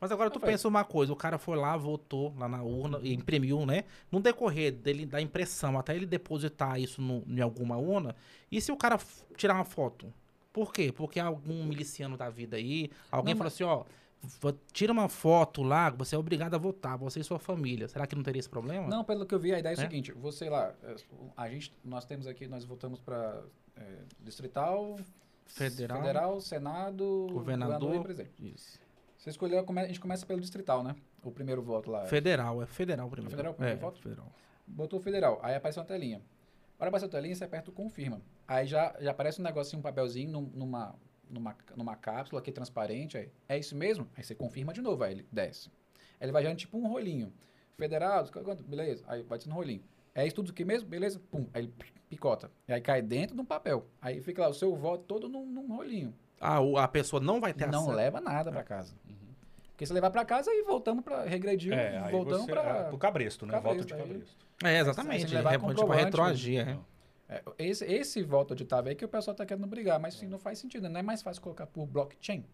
Speaker 3: Mas agora tu
Speaker 1: faz.
Speaker 3: pensa uma coisa, o cara foi lá, votou lá na urna e imprimiu, né? No decorrer dele da impressão, até ele depositar isso no, em alguma urna, e se o cara tirar uma foto? Por quê? Porque algum miliciano da vida aí, alguém
Speaker 1: Não,
Speaker 3: falou assim, ó, tira uma foto lá, você é obrigado a votar, você e sua família. Será que não teria esse problema?
Speaker 1: Não, pelo que eu vi, a ideia é o
Speaker 3: É?
Speaker 1: seguinte: você lá, é, a gente, nós temos aqui, nós votamos pra é, distrital,
Speaker 3: Federal.
Speaker 1: federal, senado,
Speaker 3: Governador.
Speaker 1: e presidente.
Speaker 3: Isso.
Speaker 1: Você escolheu, a gente começa pelo distrital, né? O primeiro voto lá.
Speaker 3: Federal, é federal primeiro.
Speaker 1: Federal
Speaker 3: é,
Speaker 1: primeiro voto?
Speaker 3: federal.
Speaker 1: Botou federal, aí aparece uma telinha. Para aparecer a telinha, você aperta o confirma. Aí já, já aparece um negocinho, um papelzinho num- numa, numa, numa cápsula aqui transparente. Aí, é isso mesmo? Aí você confirma de novo, aí ele desce. Aí ele vai gerando tipo um rolinho. Federal, beleza. Aí vai descendo um rolinho. É isso tudo aqui mesmo? Beleza? Pum. Aí ele picota. E aí cai dentro de um papel. Aí fica lá o seu voto todo num, num rolinho.
Speaker 3: Ah, o- a pessoa não vai ter
Speaker 1: Não
Speaker 3: acesso.
Speaker 1: leva nada pra casa. Porque se levar pra casa, aí voltamos pra regredir,
Speaker 2: É,
Speaker 1: voltamos pra...
Speaker 2: é, pro cabresto, né?
Speaker 1: Cabresto,
Speaker 2: Voto de
Speaker 1: aí-
Speaker 2: cabresto.
Speaker 3: É, exatamente.
Speaker 1: Aí levar
Speaker 3: Re- tipo,
Speaker 1: comprovante,
Speaker 3: retroagir, é.
Speaker 2: Não.
Speaker 1: É, esse, esse voto auditável aí que o pessoal tá querendo brigar, mas assim, não faz sentido. Não é mais fácil colocar por blockchain?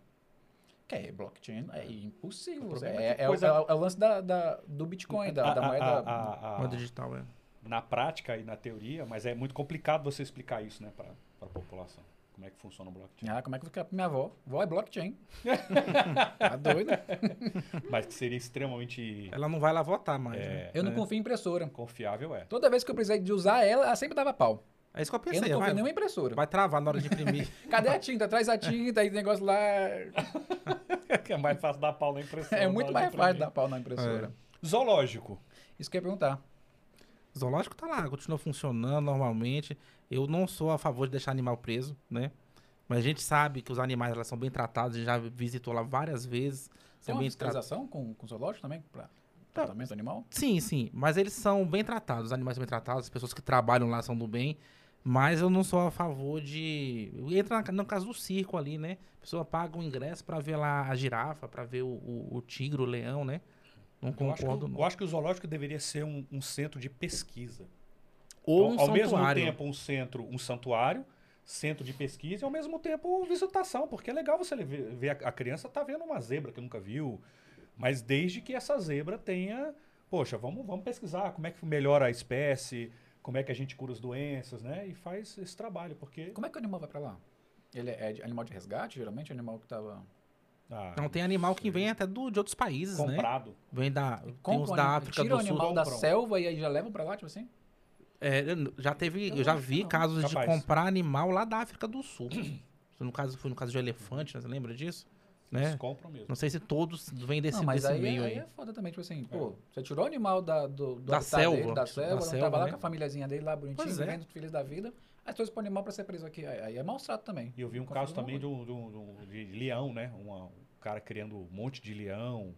Speaker 1: Que é blockchain, é impossível.
Speaker 2: O
Speaker 1: É,
Speaker 2: é que
Speaker 1: é o-
Speaker 2: coisa-
Speaker 1: é o, é o lance da, da- do Bitcoin, da, da
Speaker 2: A- a-
Speaker 1: moeda.
Speaker 2: a- a- a-
Speaker 3: Moeda digital, é.
Speaker 2: Na prática e na teoria, mas é muito complicado você explicar isso, né, para a população. Como é que funciona o blockchain.
Speaker 1: Ah, como é que fica pra minha avó? Vó é blockchain. tá doido?
Speaker 2: Mas que seria extremamente
Speaker 3: Ela não vai lá votar mais.
Speaker 2: É.
Speaker 3: né?
Speaker 1: Eu não
Speaker 3: é.
Speaker 1: confio em impressora.
Speaker 2: confiável, é.
Speaker 1: Toda vez que eu precisei de usar ela, ela sempre dava pau.
Speaker 3: É isso que eu
Speaker 1: Eu
Speaker 3: pensei.
Speaker 1: não confio
Speaker 3: vai,
Speaker 1: em nenhuma impressora.
Speaker 3: vai travar na hora de imprimir.
Speaker 1: Cadê a tinta? Traz a tinta, aí negócio lá.
Speaker 2: é mais fácil dar pau na impressora.
Speaker 1: É muito mais fácil dar pau na impressora.
Speaker 2: Zoológico.
Speaker 1: Isso que eu ia perguntar.
Speaker 3: Zoológico tá lá, continua funcionando normalmente. Eu não sou a favor de deixar animal preso, né? Mas a gente sabe que os animais elas são bem tratados, a gente já visitou lá várias vezes.
Speaker 1: Tem uma fiscalização com, com zoológico também? Pra
Speaker 3: Tá.
Speaker 1: tratamento animal?
Speaker 3: Sim, sim, mas eles são bem tratados, os animais são bem tratados, as pessoas que trabalham lá são do bem. Mas eu não sou a favor de. Entra no caso do circo ali, né? A pessoa paga um ingresso pra ver lá a girafa, pra ver o, o, o tigre, o leão, né? Não
Speaker 2: Eu acho, que,
Speaker 3: concordo,
Speaker 2: eu acho que o zoológico deveria ser um, um centro de pesquisa.
Speaker 3: Ou um
Speaker 2: Então, ao mesmo
Speaker 3: santuário.
Speaker 2: tempo um centro, um santuário, centro de pesquisa e ao mesmo tempo visitação, porque é legal você ver, ver a, a criança tá vendo uma zebra que nunca viu, mas desde que essa zebra tenha, poxa, vamos, vamos pesquisar como é que melhora a espécie, como é que a gente cura as doenças, né? E faz esse trabalho, porque
Speaker 1: Como é que o animal vai pra lá? Ele é animal de resgate, geralmente? Animal que tava.
Speaker 2: Ah,
Speaker 3: Não, tem animal que vem até do, de outros países, né?
Speaker 2: comprado.
Speaker 3: Vem da. Tem
Speaker 1: Compra
Speaker 3: uns
Speaker 1: o
Speaker 3: da África
Speaker 1: tira
Speaker 3: do
Speaker 1: o
Speaker 3: Sul.
Speaker 1: animal da
Speaker 2: compram.
Speaker 1: selva e aí já levam pra lá, tipo assim?
Speaker 3: É, eu- já teve,
Speaker 1: Eu
Speaker 3: eu, já vi
Speaker 1: não.
Speaker 3: casos
Speaker 2: Capaz.
Speaker 3: de comprar animal lá da África do Sul. no caso, foi no caso de elefante, né? Você lembra disso?
Speaker 2: Eles
Speaker 3: Né?
Speaker 2: compram mesmo.
Speaker 3: Não sei se todos vêm desse,
Speaker 1: não, mas
Speaker 3: desse
Speaker 1: aí,
Speaker 3: meio
Speaker 1: aí
Speaker 3: aí.
Speaker 1: é foda também, tipo assim, pô, você tirou o animal da, do, do
Speaker 3: Da selva.
Speaker 1: dele, da selva,
Speaker 3: Da
Speaker 1: não
Speaker 3: selva,
Speaker 1: tava lá
Speaker 3: né?
Speaker 1: com a famíliazinha dele lá, bonitinho,
Speaker 3: Pois é.
Speaker 1: feliz da vida, aí trouxe pro animal pra ser preso aqui. Aí aí é maus trato também.
Speaker 2: E eu vi um caso também de, um, de um- de leão, né? Uma- um cara criando um monte de leão,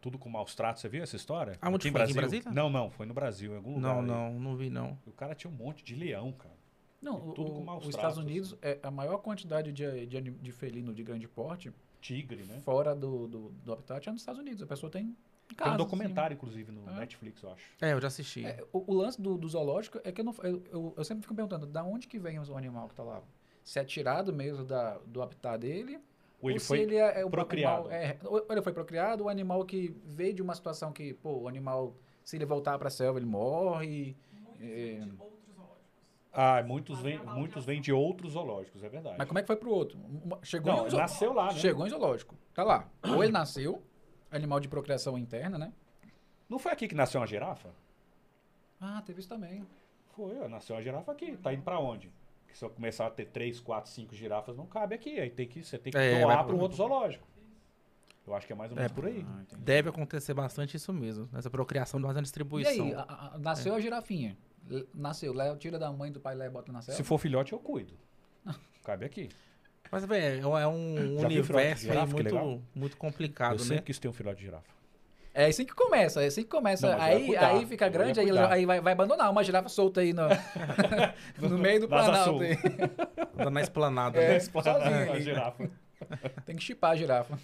Speaker 2: tudo com maus tratos. Você viu essa história?
Speaker 3: Aonde
Speaker 2: em
Speaker 3: foi? Aqui em Brasília?
Speaker 2: Não, não, foi no Brasil, em algum lugar.
Speaker 3: Não,
Speaker 2: aí.
Speaker 3: não, não vi não.
Speaker 2: E o cara tinha um monte de leão, cara.
Speaker 1: Não,
Speaker 2: E
Speaker 1: o-
Speaker 2: tudo com
Speaker 1: o-
Speaker 2: maus
Speaker 1: os Estados
Speaker 2: tratos.
Speaker 1: Unidos, é a maior quantidade de, de, de felino de grande porte,
Speaker 2: Tigre, né?
Speaker 1: fora do, do, do habitat, é nos Estados Unidos. A pessoa tem em
Speaker 2: Tem um documentário, inclusive, no
Speaker 1: É.
Speaker 2: Netflix, eu acho.
Speaker 3: É, eu já assisti.
Speaker 1: assim. É, o, o lance do, do zoológico é que eu, não, eu, eu, eu sempre fico perguntando, da onde que vem o animal que tá lá? Se é tirado mesmo da, do habitat dele,
Speaker 2: Ou ele
Speaker 1: se
Speaker 2: foi
Speaker 1: ele é, é
Speaker 2: procriado.
Speaker 1: Animal, é, ou ele foi procriado, o animal que veio de uma situação que, pô, o animal, se ele voltar pra selva, ele morre.
Speaker 5: Muitos
Speaker 1: É.
Speaker 5: vêm de outros zoológicos.
Speaker 2: Ah, muitos vêm muitos vêm de outros zoológicos, é verdade.
Speaker 1: Mas como é que foi pro outro? Chegou,
Speaker 2: Não,
Speaker 1: em, um zo-
Speaker 2: nasceu lá, né?
Speaker 1: chegou em zoológico. Tá lá. Ou ele nasceu, animal de procriação interna, né?
Speaker 2: Não foi aqui que nasceu uma girafa?
Speaker 1: Ah, teve isso também.
Speaker 2: Foi, ó, nasceu uma girafa aqui. Tá indo pra onde? Porque se eu começar a ter três, quatro, cinco girafas, não cabe aqui. Aí tem que, você tem que
Speaker 3: É,
Speaker 2: doar para um outro zoológico. Eu acho que é mais ou menos
Speaker 3: É,
Speaker 2: por aí.
Speaker 1: Ah.
Speaker 3: Deve acontecer bastante isso mesmo. Nessa procriação, mas na
Speaker 1: E
Speaker 3: distribuição.
Speaker 1: aí, a- a- nasceu a girafinha. Nasceu, Léo, tira da mãe do pai lá e bota na selva.
Speaker 2: Se for filhote, eu cuido. Cabe aqui.
Speaker 3: Mas, velho, é um
Speaker 2: Já viu filhote de
Speaker 3: universo
Speaker 2: legal.
Speaker 3: muito, muito
Speaker 2: eu
Speaker 3: complicado, né?
Speaker 2: sempre quis ter um filhote de girafa.
Speaker 1: É assim que começa, é assim que começa.
Speaker 2: Não, eu
Speaker 1: aí,
Speaker 2: cuidar,
Speaker 1: aí fica
Speaker 2: eu
Speaker 1: grande, aí, aí vai, vai abandonar uma girafa solta aí no, no meio do Planalto.
Speaker 3: Na esplanada,
Speaker 1: É.
Speaker 3: né?
Speaker 1: sozinho
Speaker 2: a girafa.
Speaker 1: Tem que chipar a girafa.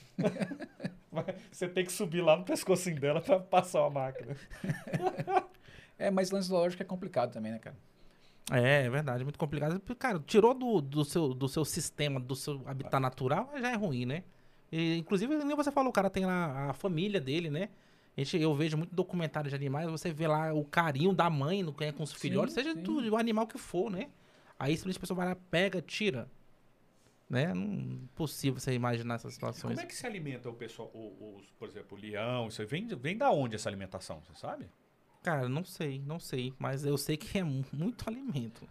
Speaker 2: Você tem que subir lá no pescocinho dela pra passar a máquina.
Speaker 1: É, mas lance zoológico é complicado também, né, cara?
Speaker 3: É, é verdade, muito complicado. Porque, Cara, tirou do, do, seu, do seu sistema, do seu habitat natural, já é ruim, né? E, inclusive, nem você falou, o cara tem lá a família dele, né? A gente, eu vejo muito documentário de animais, você vê lá o carinho da mãe no, com os
Speaker 1: Sim,
Speaker 3: filhotes, seja
Speaker 1: sim.
Speaker 3: tudo, o animal que for, né? Aí simplesmente a pessoa vai lá, pega, tira. Né? Não impossível você imaginar essas situações.
Speaker 2: Como é que se alimenta o pessoal, o, os, por exemplo, o leão? Isso aí vem, vem da onde essa alimentação, você sabe?
Speaker 3: Cara, não sei, não sei. Mas eu sei que é mu- muito alimento.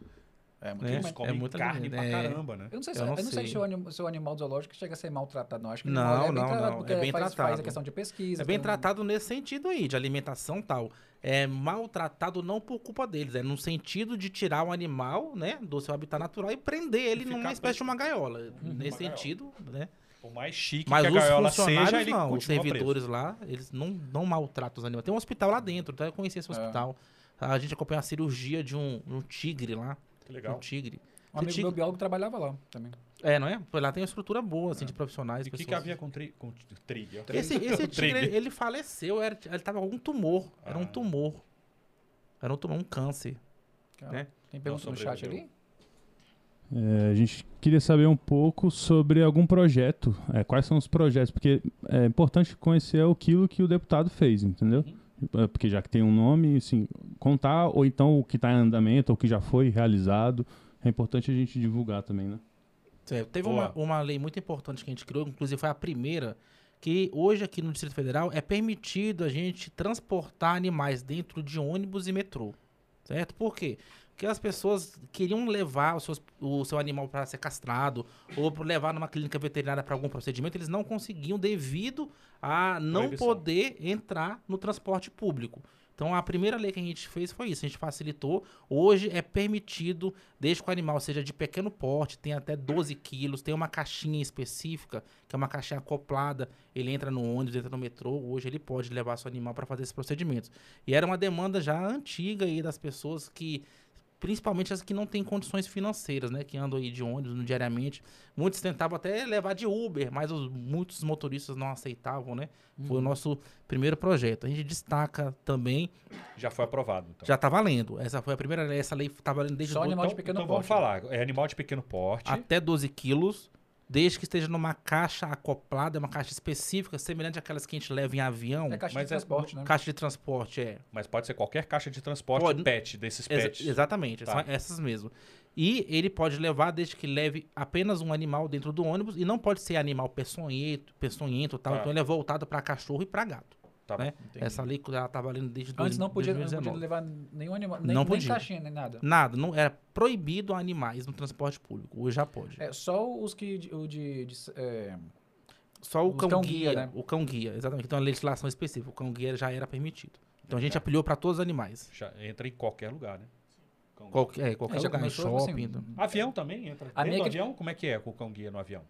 Speaker 1: É, muito
Speaker 3: É,
Speaker 2: Eles comem
Speaker 3: muito
Speaker 2: carne
Speaker 3: alimento,
Speaker 2: pra
Speaker 3: é.
Speaker 2: caramba, né?
Speaker 1: Eu não sei se,
Speaker 3: Eu
Speaker 1: eu
Speaker 3: não
Speaker 1: não sei
Speaker 3: sei.
Speaker 1: se o, anim, se o animal zoológico chega a ser maltratado, não. Acho que
Speaker 3: Não,
Speaker 1: é bem
Speaker 3: não,
Speaker 1: tratado,
Speaker 3: não,
Speaker 1: porque
Speaker 3: é bem
Speaker 1: faz, faz a
Speaker 3: tratado.
Speaker 1: questão de pesquisa.
Speaker 3: É bem
Speaker 1: um-
Speaker 3: tratado nesse sentido aí, de alimentação e tal. É maltratado não por culpa deles, é no sentido de tirar o animal, né, do seu habitat natural e prender ele
Speaker 2: ficar
Speaker 3: numa espécie de uma gaiola. Nesse
Speaker 2: Uma gaiola.
Speaker 3: sentido, né?
Speaker 2: Por mais chique
Speaker 3: Mas
Speaker 2: que a
Speaker 3: os
Speaker 2: gaiola
Speaker 3: funcionários
Speaker 2: seja,
Speaker 3: não, os servidores lá, eles não, não maltratam os animais. Tem um hospital lá dentro, então eu conheci esse
Speaker 1: É.
Speaker 3: hospital. A gente acompanhou a cirurgia de um, um tigre lá.
Speaker 2: preso. Que legal.
Speaker 3: Um tigre.
Speaker 1: Um amigo
Speaker 3: Tigre-
Speaker 1: meu biólogo trabalhava lá também.
Speaker 3: É, não é? Lá tem uma estrutura boa, assim, de profissionais.
Speaker 2: E o que, que havia com, tri, com?
Speaker 3: Esse, esse tigre, ele, ele faleceu, era, ele tava com algum tumor. Era um
Speaker 2: Ah.
Speaker 3: tumor. Era um tumor, um câncer.
Speaker 1: Cara,
Speaker 3: Né?
Speaker 1: Tem pergunta no chat ali?
Speaker 6: É, a gente queria saber um pouco sobre algum projeto. É, quais são os projetos? Porque é importante conhecer aquilo que o deputado fez, entendeu? É, Porque já que tem um nome, assim, contar, ou então o que está em andamento, ou o que já foi realizado. É importante a gente divulgar também, né?
Speaker 3: É, teve uma, uma lei muito importante que a gente criou, inclusive foi a primeira, que hoje aqui no Distrito Federal é permitido a gente transportar animais dentro de ônibus e metrô. Certo? Por quê? Porque as pessoas queriam levar os seus- o seu animal para ser castrado ou para levar numa clínica veterinária para algum procedimento, eles não conseguiam devido a não
Speaker 2: Proibição.
Speaker 3: poder entrar no transporte público. Então a primeira lei que a gente fez foi isso, a gente facilitou. Hoje é permitido, desde que o animal seja de pequeno porte, tem até 12 quilos, tem uma caixinha específica, que é uma caixinha acoplada, ele entra no ônibus, entra no metrô, hoje ele pode levar seu animal para fazer esses procedimentos. E era uma demanda já antiga aí das pessoas que principalmente as que não têm condições financeiras, né, que andam aí de ônibus no diariamente. Muitos tentavam até levar de Uber, mas os, muitos motoristas não aceitavam, né? Foi o nosso primeiro projeto. A gente destaca também,
Speaker 2: Já foi aprovado, então.
Speaker 3: já está valendo. Essa foi a primeira lei, essa lei está valendo desde
Speaker 1: Só
Speaker 3: do-
Speaker 1: animal de
Speaker 2: então,
Speaker 1: pequeno
Speaker 2: então vamos
Speaker 1: porte.
Speaker 2: falar. É animal de pequeno porte.
Speaker 3: até 12 quilos, desde que esteja numa caixa acoplada, uma caixa específica, semelhante àquelas que a gente leva em avião.
Speaker 1: É caixa
Speaker 2: Mas
Speaker 1: de
Speaker 2: é-
Speaker 1: transporte, né?
Speaker 3: Caixa de transporte, é.
Speaker 2: Mas pode ser qualquer caixa de transporte
Speaker 3: Pode.
Speaker 2: pet, desses
Speaker 3: Exa-
Speaker 2: pets.
Speaker 3: exatamente,
Speaker 2: Tá.
Speaker 3: são essas mesmo. E ele pode levar desde que leve apenas um animal dentro do ônibus e não pode ser animal peçonhento, peçonhento e tal.
Speaker 2: Tá.
Speaker 3: Então ele é voltado para cachorro e para gato.
Speaker 2: Tá
Speaker 3: né? Essa lei já tá valendo desde
Speaker 1: Antes não podia, não
Speaker 3: 2019.
Speaker 1: podia levar nenhum animal, nem,
Speaker 3: Não
Speaker 1: nem
Speaker 3: podia.
Speaker 1: caixinha, nem nada.
Speaker 3: Nada, não era proibido animais no transporte público. Hoje já pode.
Speaker 1: É só os que o de, de- é,
Speaker 3: Só o cão,
Speaker 1: cão
Speaker 3: guia,
Speaker 1: guia, né?
Speaker 3: o cão guia, exatamente. Então a legislação específica, o cão guia já era permitido. Então a gente apelhou para todos os animais.
Speaker 2: Já entra em qualquer lugar, né?
Speaker 3: Qualquer, é, qualquer
Speaker 1: É,
Speaker 3: lugar, em
Speaker 1: começou,
Speaker 3: shopping.
Speaker 1: assim,
Speaker 3: então.
Speaker 2: Avião também entra.
Speaker 1: A
Speaker 2: Dentro
Speaker 1: minha
Speaker 2: do
Speaker 1: que-
Speaker 2: avião, como é que é com o cão guia no avião?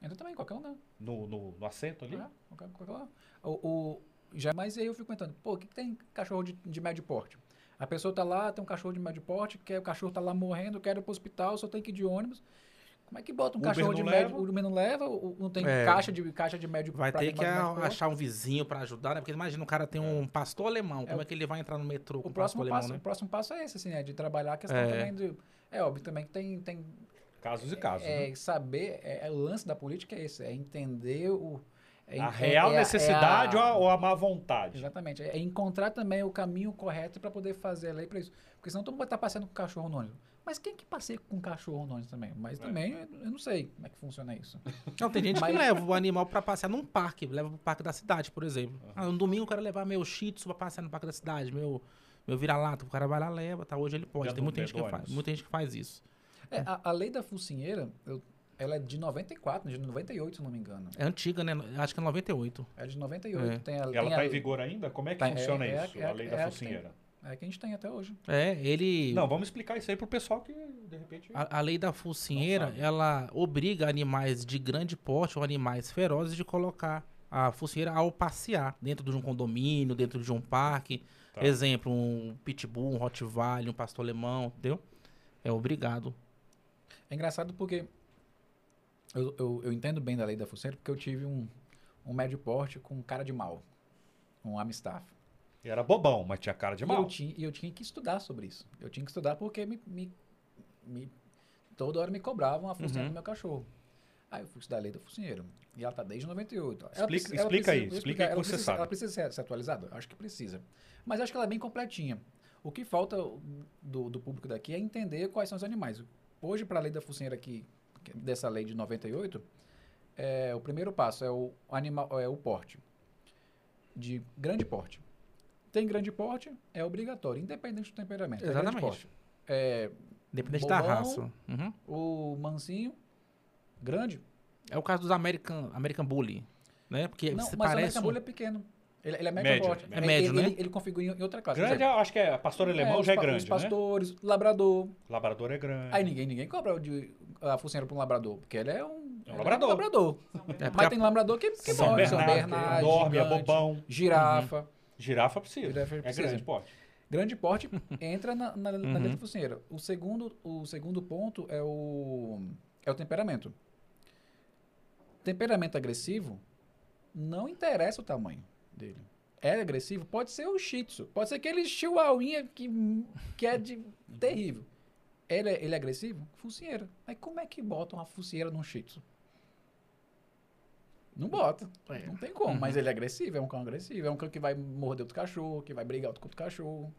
Speaker 1: entra também, qualquer um, né?
Speaker 2: No, no, no assento ali?
Speaker 1: É, qualquer, qualquer um. O, o, já, mas aí eu fico comentando, pô, o que, que tem cachorro de, de médio porte? A pessoa tá lá, tem um cachorro de médio porte, quer, o cachorro tá lá morrendo, quer ir pro hospital, só tem que ir de ônibus. Como é que bota um
Speaker 2: Uber
Speaker 1: cachorro de
Speaker 2: leva?
Speaker 1: médio, o Uber não leva, o- não tem
Speaker 3: É.
Speaker 1: caixa, de, caixa de médio
Speaker 3: Vai ter que
Speaker 1: de
Speaker 3: a- achar um vizinho para ajudar, né? Porque imagina, o cara tem um pastor alemão. Como é, que ele vai entrar no metrô com
Speaker 1: O
Speaker 3: um
Speaker 1: próximo,
Speaker 3: pastor
Speaker 1: passo,
Speaker 3: alemão,
Speaker 1: o
Speaker 3: né?
Speaker 1: próximo passo é esse, assim, é de trabalhar a questão
Speaker 3: É.
Speaker 1: também do... É óbvio também que tem, tem
Speaker 2: Casos e casos.
Speaker 1: é,
Speaker 2: né?
Speaker 1: saber, é, é o lance da política é esse, é entender o... é
Speaker 2: A
Speaker 1: é-
Speaker 2: real
Speaker 1: é a- é
Speaker 2: necessidade
Speaker 1: a-
Speaker 2: ou, a, ou a má vontade?
Speaker 1: Exatamente. É encontrar também o caminho correto para poder fazer a lei para isso. Porque senão todo mundo vai estar passeando com cachorro no ônibus. Mas quem que passeia com cachorro no ônibus também? Mas
Speaker 2: É.
Speaker 1: também eu não sei como é que funciona isso.
Speaker 3: Não, tem gente
Speaker 1: Mas-
Speaker 3: que leva o animal para passear num parque. Leva pro parque da cidade, por exemplo. Ah, no domingo eu quero levar meu shih tzu pra passear no parque da cidade. Meu, meu vira-lata. O cara vai lá, leva, tá? Hoje ele pode.
Speaker 2: Já
Speaker 3: tem muita gente, que faz, muita gente que faz isso.
Speaker 1: É, a, a lei da focinheira, eu- ela é de 94, de 98, se não me engano.
Speaker 3: É antiga, né? Acho que é
Speaker 1: É
Speaker 3: 98.
Speaker 1: de 98.
Speaker 3: É.
Speaker 1: Tem a,
Speaker 2: Ela está em vigor ainda? Como é que
Speaker 1: Tá, é-
Speaker 2: funciona
Speaker 1: é
Speaker 2: isso,
Speaker 1: é a-
Speaker 2: a lei
Speaker 1: é
Speaker 2: da
Speaker 1: que
Speaker 2: focinheira?
Speaker 1: É que a gente tem até hoje.
Speaker 3: É, ele.
Speaker 2: Não, vamos explicar isso aí pro pessoal que, de repente...
Speaker 3: A, a lei da focinheira, ela obriga animais de grande porte ou animais ferozes de colocar a focinheira ao passear dentro de um condomínio, dentro de um parque.
Speaker 2: Tá.
Speaker 3: Exemplo, um pitbull, um rottweiler, um pastor alemão, entendeu? É obrigado.
Speaker 1: É engraçado porque eu, eu, eu entendo bem da lei da focinheira porque eu tive um, um médio porte com cara de mal. Um Amstaff.
Speaker 2: Era bobão, mas tinha cara de
Speaker 1: E
Speaker 2: mal.
Speaker 1: eu, tinha, e eu tinha que estudar sobre isso. Eu tinha que estudar porque me, me- me- toda hora me cobravam a focinheira
Speaker 3: Uhum.
Speaker 1: do meu cachorro. Aí eu fui estudar a lei da focinheira. E ela tá desde 98. Ela
Speaker 2: Explica-
Speaker 1: precisa-
Speaker 2: explica aí,
Speaker 1: precisa-
Speaker 2: explica aí que você
Speaker 1: precisa-
Speaker 2: sabe.
Speaker 1: Ela precisa ser, ser atualizada? Acho que precisa. Mas acho que ela é bem completinha. O que falta do, do público daqui é entender quais são os animais. Hoje, para a lei da focinheira aqui, que- dessa lei de 98, é, o primeiro passo é o animal, é o porte. De grande porte. Tem grande porte, é obrigatório, independente do temperamento. É
Speaker 3: Exatamente.
Speaker 1: porte. É,
Speaker 3: Independente da
Speaker 1: Bobão.
Speaker 3: raça. Uhum.
Speaker 1: o mansinho, grande.
Speaker 3: É o caso dos American, American Bully. Né? Porque
Speaker 1: Não, mas o
Speaker 3: parece.
Speaker 1: American
Speaker 3: um-
Speaker 1: Bully é pequeno. Ele, ele é médio,
Speaker 2: Médio,
Speaker 1: porte.
Speaker 2: é
Speaker 1: Ele-
Speaker 3: médio,
Speaker 1: ele,
Speaker 3: né?
Speaker 1: Ele, ele configura em outra classe.
Speaker 2: Grande, acho que é pastor alemão
Speaker 1: os
Speaker 2: já é
Speaker 1: pa-
Speaker 2: grande,
Speaker 1: Os
Speaker 2: né?
Speaker 1: pastores, labrador.
Speaker 2: Labrador é grande.
Speaker 1: Aí ninguém, ninguém cobra de, a focinheira para um labrador, porque ele é um,
Speaker 2: É um labrador.
Speaker 3: É, porque
Speaker 1: Mas
Speaker 3: a-
Speaker 1: tem labrador que, que
Speaker 2: São
Speaker 1: morre, São
Speaker 2: Bernardo,
Speaker 1: Bernardo,
Speaker 2: enorme, é
Speaker 1: gigante,
Speaker 2: bobão.
Speaker 1: girafa.
Speaker 2: Girafa precisa.
Speaker 1: Girafa
Speaker 2: é
Speaker 1: precisa.
Speaker 2: grande, pode.
Speaker 1: Grande porte entra na, na, na
Speaker 3: Uhum.
Speaker 1: lei da focinheira. O segundo, o segundo ponto é o, é o temperamento. Temperamento agressivo não interessa o tamanho dele. É agressivo? Pode ser o shih tzu. Pode ser aquele chihuahuinha que, que é de, terrível. Ele é, ele é agressivo? Focinheira. Mas como é que bota uma focinheira num shih tzu? Não bota.
Speaker 3: É.
Speaker 1: Não tem como.
Speaker 3: Uhum.
Speaker 1: Mas ele é agressivo, é um cão agressivo. É um cão que vai morder outro cachorro, que vai brigar outro com outro cachorro.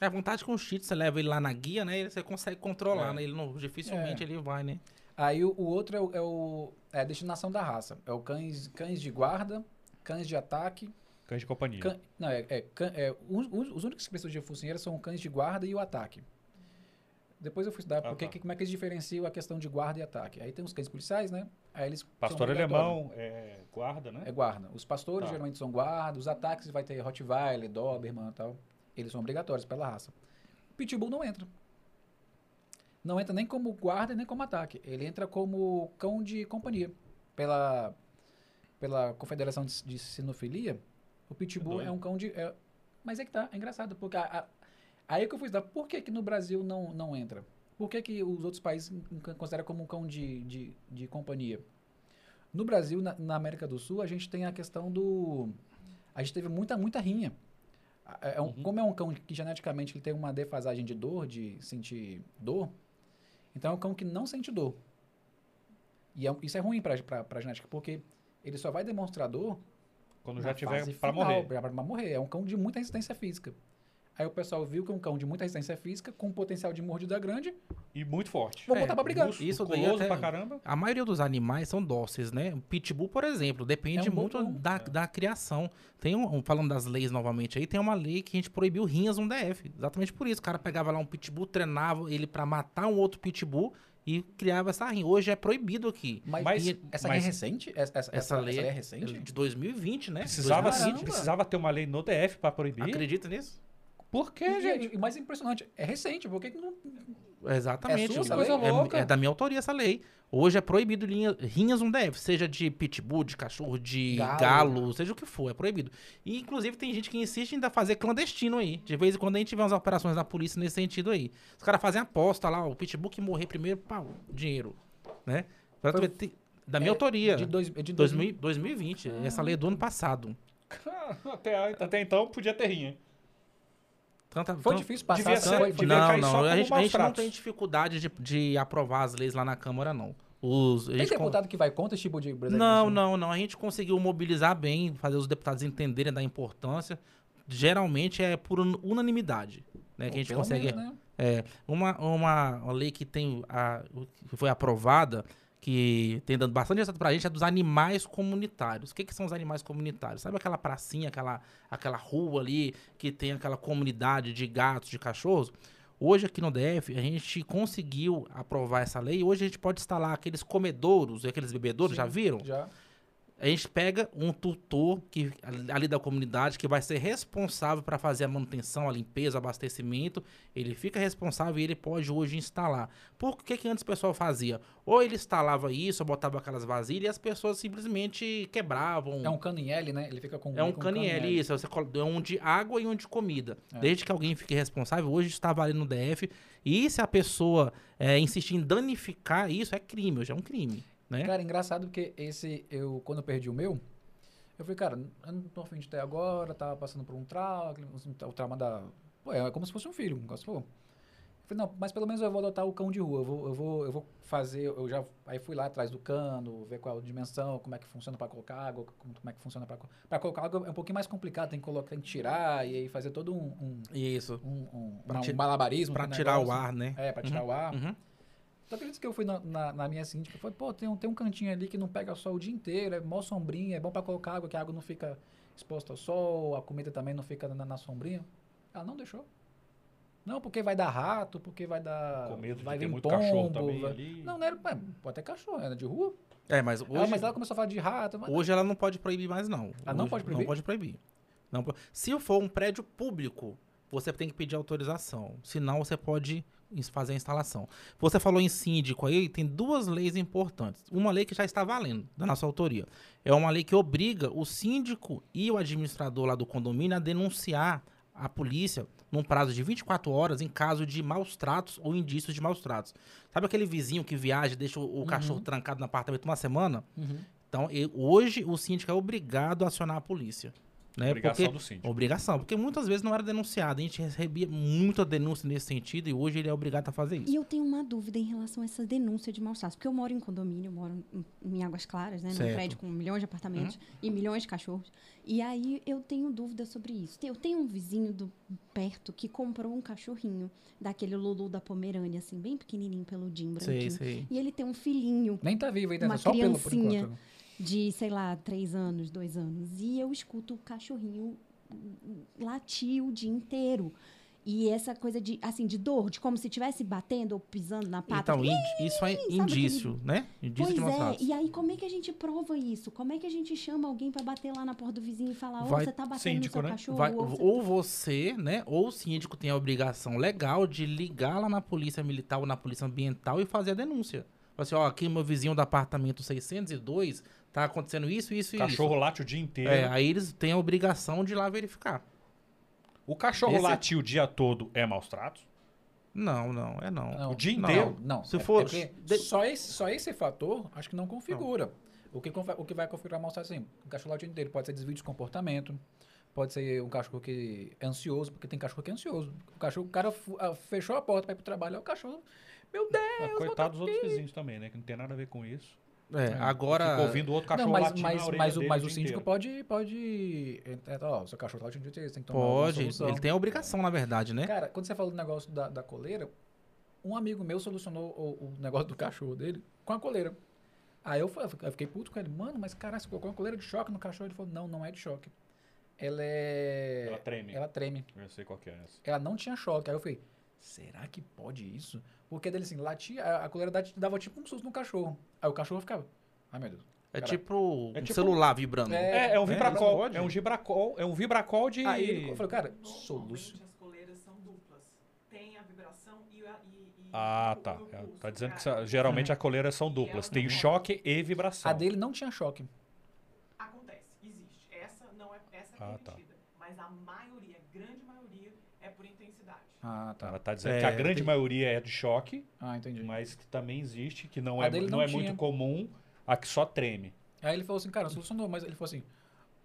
Speaker 3: É a vontade com o cheat, você leva ele lá na guia, né? Você consegue controlar,
Speaker 2: É.
Speaker 3: né? Ele não, dificilmente
Speaker 1: É.
Speaker 3: ele vai, né?
Speaker 1: Aí o, o outro é, o, é, o- é a destinação da raça. É o cães, cães de guarda, cães de ataque.
Speaker 2: Cães de companhia.
Speaker 1: Não, é, é, é, os, os- os únicos que precisam de focinheira são cães de guarda e o ataque. Depois eu fui estudar
Speaker 2: Ah,
Speaker 1: porque,
Speaker 2: tá.
Speaker 1: que- como é que eles diferenciam a questão de guarda e ataque. Aí tem os cães policiais, né? Aí eles
Speaker 2: Pastor
Speaker 1: obrigatórios.
Speaker 2: alemão, é, guarda, né?
Speaker 1: É guarda. Os pastores
Speaker 2: Tá.
Speaker 1: geralmente são guarda, os ataques vai ter Rottweiler, Doberman e tal. Eles são obrigatórios pela raça. O Pitbull não entra. Não entra nem como guarda nem como ataque. Ele entra como cão de companhia. Pela, pela Confederação de, de Sinofilia, o Pitbull
Speaker 2: doido.
Speaker 1: é um cão de... é- mas é que tá, é engraçado, porque a- a- aí que eu fui estudar, por que que no Brasil não, não entra? Por que que os outros países con- consideram como um cão de, de, de companhia? No Brasil, na, na América do Sul, a gente tem a questão do... A gente teve muita, muita rinha. É um-
Speaker 2: Uhum.
Speaker 1: Como é um cão que geneticamente ele tem uma defasagem de dor, de sentir dor, então é um cão que não sente dor. E é- isso é ruim para a genética, porque ele só vai demonstrar dor
Speaker 2: Quando
Speaker 1: na
Speaker 2: já tiver
Speaker 1: final,
Speaker 2: morrer.
Speaker 1: Pra morrer. É um cão de muita resistência física. Aí o pessoal viu que é um cão de muita resistência física, com um potencial de mordida grande,
Speaker 2: E muito forte.
Speaker 1: vou
Speaker 3: É,
Speaker 1: botar pra brigar.
Speaker 3: Isso daí até-
Speaker 2: pra caramba.
Speaker 3: A maioria dos animais são dóceis, né? O pitbull, por exemplo, depende
Speaker 1: É um
Speaker 3: muito da, da criação. Tem um, falando das leis novamente aí, tem uma lei que a gente proibiu rinhas no DF. Exatamente por isso. O cara pegava lá um pitbull, treinava ele pra matar um outro pitbull e criava essa rinha. Hoje é proibido aqui.
Speaker 1: Mas,
Speaker 2: Mas-
Speaker 1: essa
Speaker 2: mas-
Speaker 1: é recente? Essa, essa,
Speaker 3: Essa
Speaker 1: essa
Speaker 3: lei
Speaker 1: lei é
Speaker 3: é
Speaker 1: recente?
Speaker 3: De 2020, né?
Speaker 2: Precisava,
Speaker 3: 2020.
Speaker 1: Caramba.
Speaker 2: precisava ter uma lei no DF pra proibir.
Speaker 3: Acredita nisso?
Speaker 2: Por quê,
Speaker 1: E,
Speaker 2: gente?
Speaker 1: o mais impressionante, é recente, por que que não...
Speaker 3: Exatamente.
Speaker 1: É sua essa
Speaker 2: coisa
Speaker 3: É-
Speaker 2: louca.
Speaker 3: É, da minha autoria essa lei. Hoje é proibido linha, rinhas no DF, seja de pitbull, de cachorro, de
Speaker 1: Galo.
Speaker 3: galo. seja o que for, é proibido. E inclusive tem gente que insiste em ainda fazer clandestino aí. De vez em quando a gente vê umas operações da polícia nesse sentido aí. Os caras fazem aposta lá, o pitbull que morrer primeiro, pau, dinheiro. Né? Pra
Speaker 1: Foi-
Speaker 3: tem- da minha
Speaker 1: É,
Speaker 3: autoria.
Speaker 1: De, dois, de
Speaker 3: 2000, 2020. Essa lei é do ano passado.
Speaker 2: Até, até então podia ter rinha.
Speaker 3: Tanta,
Speaker 1: Foi difícil passar,
Speaker 2: devia ser-
Speaker 1: foi,
Speaker 3: Não, não. A gente, a gente não tem dificuldade de, de aprovar as leis lá na Câmara, não. Os,
Speaker 1: Tem deputado que vai contra esse tipo de brasileiro?
Speaker 3: Não, não, não. A gente conseguiu mobilizar bem, fazer os deputados entenderem da importância. Geralmente é por un- unanimidade, né? Que a gente consegue.
Speaker 1: né?
Speaker 3: É, uma, uma, uma lei que tem a, que foi aprovada, que tem dando bastante resultado pra gente, é dos animais comunitários. O que, que são os animais comunitários? Sabe aquela pracinha, aquela, aquela rua ali que tem aquela comunidade de gatos, de cachorros? Hoje aqui no DF, a gente conseguiu aprovar essa lei. Hoje a gente pode instalar aqueles comedouros, aqueles bebedouros,
Speaker 1: Sim.
Speaker 3: já viram?
Speaker 1: Já.
Speaker 3: A gente pega um tutor que, ali da comunidade que vai ser responsável para fazer a manutenção, a limpeza, o abastecimento. Ele fica responsável e ele pode hoje instalar. Por que, que antes o pessoal fazia? Ou ele instalava isso, ou botava aquelas vasilhas e as pessoas simplesmente quebravam.
Speaker 1: É um cano em L, né? Ele fica com
Speaker 3: É um
Speaker 1: com
Speaker 3: caniel, isso. Você é um de água e um de comida.
Speaker 1: É.
Speaker 3: Desde que alguém fique responsável, hoje está valendo no DF. E se a pessoa é, insistir em danificar isso, é crime, hoje é um crime. Né?
Speaker 1: Cara, engraçado porque esse, eu, quando eu perdi o meu, eu falei, cara, eu não tô afim de ter agora, tava passando por um trauma, o trauma da. Pô, é como se fosse um filho, um negócio, pô. Eu falei, não, mas pelo menos eu vou adotar o cão de rua, eu vou, eu vou, eu vou fazer, eu já, aí fui lá atrás do cano, ver qual a dimensão, como é que funciona para colocar água, como, como é que funciona para para colocar água é um pouquinho mais complicado, tem que colocar, tem que tirar e aí fazer todo um, um,
Speaker 3: Isso.
Speaker 1: um, um, um
Speaker 3: ti-
Speaker 1: malabarismo.
Speaker 3: Pra
Speaker 1: com
Speaker 3: tirar o ar, né?
Speaker 1: É, pra tirar o ar.
Speaker 3: Uhum.
Speaker 1: Só acredito que eu fui na, na, na minha síndica e falei, pô, tem um, tem um cantinho ali que não pega sol o dia inteiro, é mó sombrinha, é bom pra colocar água, que a água não fica exposta ao sol, a comida também não fica na, na sombrinha. Ela não deixou. Não, porque vai dar rato, porque vai dar.
Speaker 2: Com medo de
Speaker 1: vai
Speaker 2: ter
Speaker 1: vir
Speaker 2: muito cachorro também
Speaker 1: vai-
Speaker 2: ali.
Speaker 1: Não, não era. ué, Pode ter cachorro, era de rua.
Speaker 3: É, mas hoje,
Speaker 1: Ah, mas ela começou a falar de rato. mas-
Speaker 3: hoje ela não pode proibir mais, não.
Speaker 1: Ah, não
Speaker 3: Hoje
Speaker 1: pode proibir?
Speaker 3: Não pode proibir. Não Se for um prédio público, você tem que pedir autorização. Senão, você pode fazer a instalação. Você falou em síndico aí, tem duas leis importantes. Uma lei que já está valendo, da nossa autoria. É uma lei que obriga o síndico e o administrador lá do condomínio a denunciar a polícia num prazo de 24 horas em caso de maus tratos ou indícios de maus tratos. Sabe aquele vizinho que viaja e deixa o, o cachorro trancado no apartamento uma semana?
Speaker 1: Uhum.
Speaker 3: Então, hoje o síndico é obrigado a acionar a polícia. Né?
Speaker 2: Obrigação
Speaker 3: Porque-
Speaker 2: do síndico.
Speaker 3: Obrigação, porque muitas vezes não era denunciado. A gente recebia muita denúncia nesse sentido e hoje ele é obrigado a fazer isso.
Speaker 4: E eu tenho uma dúvida em relação a essa denúncia de maus tratos. Porque eu moro em condomínio, eu moro em, em Águas Claras, né? Num prédio com milhões de apartamentos e milhões de cachorros. E aí eu tenho dúvida sobre isso. Eu tenho um vizinho do, perto que comprou um cachorrinho daquele Lulu da Pomerânia, assim, bem pequenininho, peludinho, branquinho.
Speaker 3: Sei, sei.
Speaker 4: E ele tem um filhinho
Speaker 1: Nem tá vivo ainda,
Speaker 4: Uma
Speaker 1: é só pelo por enquanto.
Speaker 4: De, sei lá, três anos, dois anos. E eu escuto o cachorrinho latir o dia inteiro. E essa coisa de, assim, de dor, de como se estivesse batendo ou pisando na pata.
Speaker 3: Então, indi- isso é
Speaker 4: aquele-
Speaker 3: indício, né? Indício
Speaker 4: Pois
Speaker 3: de
Speaker 4: é, e aí como é que a gente prova isso? Como é que a gente chama alguém pra bater lá na porta do vizinho e falar,
Speaker 3: Vai-
Speaker 4: você tá batendo
Speaker 2: síndico,
Speaker 4: no seu
Speaker 2: né?
Speaker 4: cachorro?
Speaker 3: Vai-
Speaker 4: ou você
Speaker 3: ou você, né? Ou o síndico tem a obrigação legal de ligar lá na polícia militar ou na polícia ambiental e fazer a denúncia. Assim, ó, aqui meu vizinho do apartamento 602 tá acontecendo isso, isso e
Speaker 2: Cachorro late o dia inteiro.
Speaker 3: isso. É, aí eles têm a obrigação de ir lá verificar.
Speaker 2: O cachorro
Speaker 3: Esse-
Speaker 2: latir o dia todo é maus tratos?
Speaker 3: Não, não, é não.
Speaker 1: Não,
Speaker 2: O dia
Speaker 3: não.
Speaker 2: inteiro?
Speaker 1: Não,
Speaker 3: Se
Speaker 1: é
Speaker 3: for-
Speaker 1: porque
Speaker 3: de-
Speaker 1: só, esse, só esse fator, acho que não configura. O que, o que vai configurar mostrar assim, um cachorro lá o dia inteiro pode ser desvio de comportamento, pode ser um cachorro que é ansioso, porque tem cachorro que é ansioso. O cachorro, o cara ah, fechou a porta para ir pro trabalho, é o cachorro, meu Deus,
Speaker 2: É, coitado dos outros vizinhos também, né? Que não tem nada a ver com isso.
Speaker 3: É, agora.
Speaker 2: Fica ouvindo o outro cachorro
Speaker 1: não, mas,
Speaker 2: latindo
Speaker 1: mas, mas, mas
Speaker 2: o
Speaker 1: o síndico
Speaker 2: inteiro.
Speaker 1: pode, pode, é, ó, seu cachorro tá latindo o dia inteiro, tem que tomar
Speaker 3: Pode, ele tem a obrigação, na verdade, né?
Speaker 1: Cara, quando você falou do negócio da, da coleira, um amigo meu solucionou o, o negócio do cachorro dele com a coleira. Aí eu, eu fiquei puto com ele, mano, mas caralho, você colocou uma coleira de choque no cachorro? Ele falou, não, não é de choque. Ela é.
Speaker 2: Ela treme.
Speaker 1: Ela treme.
Speaker 2: Eu sei qual que é essa.
Speaker 1: Ela não tinha choque. Aí eu falei, será que pode isso? Porque dele assim, latia, a, coleira dava, tipo um susto no cachorro. Aí o cachorro ficava, ai meu Deus.
Speaker 3: É
Speaker 1: Cara,
Speaker 3: tipo um
Speaker 2: é tipo-
Speaker 3: celular vibrando.
Speaker 1: É,
Speaker 2: É, é um vibracol.
Speaker 3: Pode.
Speaker 2: É um vibracol, é um vibracol de.
Speaker 1: Aí ele, eu falei, cara, soluço.
Speaker 5: As coleiras são duplas. Tem a vibração e a. E, e
Speaker 2: Ah,
Speaker 5: o-
Speaker 2: tá.
Speaker 5: o
Speaker 2: É,
Speaker 5: pulso,
Speaker 2: Tá dizendo que
Speaker 5: cara.
Speaker 2: geralmente as coleiras são duplas. Tem choque e vibração.
Speaker 1: A dele não tinha choque.
Speaker 5: Acontece, existe. Essa não é essa
Speaker 2: Ah,
Speaker 5: é
Speaker 2: tá.
Speaker 5: permitida. Mas a maioria, a grande maioria, é por intensidade.
Speaker 1: Ah,
Speaker 2: Ela
Speaker 1: tá.
Speaker 2: tá dizendo
Speaker 3: É,
Speaker 2: que a grande
Speaker 3: tem-
Speaker 2: maioria é de choque,
Speaker 1: Ah, entendi.
Speaker 2: mas que também existe, que não
Speaker 1: A
Speaker 2: é, não
Speaker 1: não
Speaker 2: é
Speaker 1: tinha.
Speaker 2: muito comum, a que só treme.
Speaker 1: Aí ele falou assim, cara, solucionou, mas ele falou assim,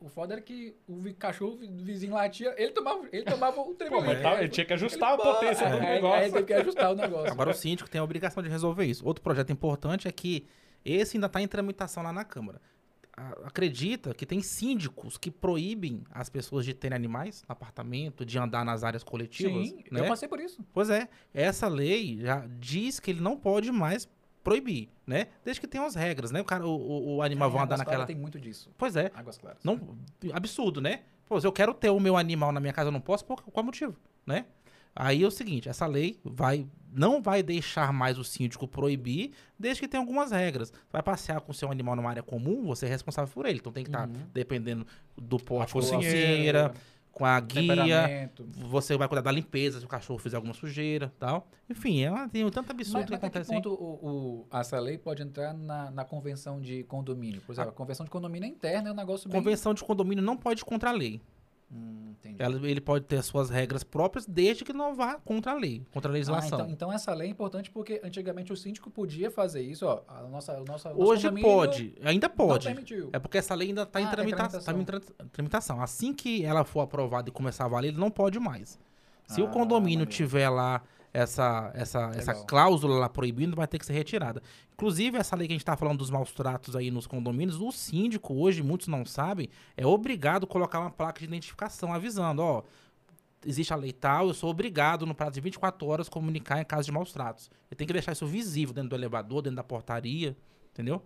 Speaker 1: o foda era que o cachorro do vizinho latia, ele tomava, ele tomava o
Speaker 2: Pô,
Speaker 1: tremendo.
Speaker 2: mas tá- ele tinha que ajustar a potência do
Speaker 1: Aí, aí
Speaker 2: negócio.
Speaker 1: teve que ajustar o negócio.
Speaker 3: Agora o síndico tem a obrigação de resolver isso. Outro projeto importante é que esse ainda está em tramitação lá na Câmara. Acredita que tem síndicos que proíbem as pessoas de terem animais no apartamento, de andar nas áreas coletivas.
Speaker 1: Sim,
Speaker 3: né?
Speaker 1: eu passei por isso.
Speaker 3: Pois é, essa lei já diz que ele não pode mais proibir, né? Desde que tenha as regras, né? O, cara, o, o- animal vai
Speaker 1: Em
Speaker 3: andar naquela.
Speaker 1: tem muito disso.
Speaker 3: Pois é,
Speaker 1: Águas Claras.
Speaker 3: não, absurdo, né? Pô, se eu quero ter o meu animal na minha casa, eu não posso, por qual motivo, né? Aí é o seguinte, essa lei vai não vai deixar mais o síndico proibir, desde que tenha algumas regras. Vai passear com o seu animal numa área comum, você é responsável por ele. Então tem que estar
Speaker 1: Uhum.
Speaker 3: dependendo do porte com a com a guia, você vai cuidar da limpeza se o cachorro fizer alguma sujeira tal. Enfim, é uma, tem tanto absurdo
Speaker 1: Mas,
Speaker 3: que
Speaker 1: mas até que
Speaker 3: acontece
Speaker 1: ponto o, o- essa lei pode entrar na, na convenção de condomínio? Por exemplo, a convenção de condomínio é interna, é um negócio bem...
Speaker 3: Convenção de condomínio não pode ir contra a lei.
Speaker 1: Hum.
Speaker 3: Ela- ele pode ter as suas regras próprias, desde que não vá contra a lei, contra a
Speaker 1: Ah,
Speaker 3: legislação.
Speaker 1: então, então essa lei é importante porque antigamente o síndico podia fazer isso, ó. A nossa, o nossa,
Speaker 3: Hoje
Speaker 1: condomínio
Speaker 3: pode, ainda pode. É porque essa lei ainda está
Speaker 1: Ah,
Speaker 3: em,
Speaker 1: em
Speaker 3: tramita-
Speaker 1: tramitação.
Speaker 3: tá em tra- tramitação. Assim que ela for aprovada e começar a valer, ele não pode mais. Se o
Speaker 1: Ah,
Speaker 3: condomínio
Speaker 1: maneiro.
Speaker 3: tiver lá essa, essa, essa cláusula lá proibindo, vai ter que ser retirada. Inclusive, essa lei que a gente está falando dos maus tratos aí nos condomínios, o síndico hoje, muitos não sabem, é obrigado a colocar uma placa de identificação avisando, ó, existe a lei tal, eu sou obrigado no prazo de 24 horas comunicar em caso de maus tratos. Ele tem que deixar isso visível dentro do elevador, dentro da portaria, entendeu?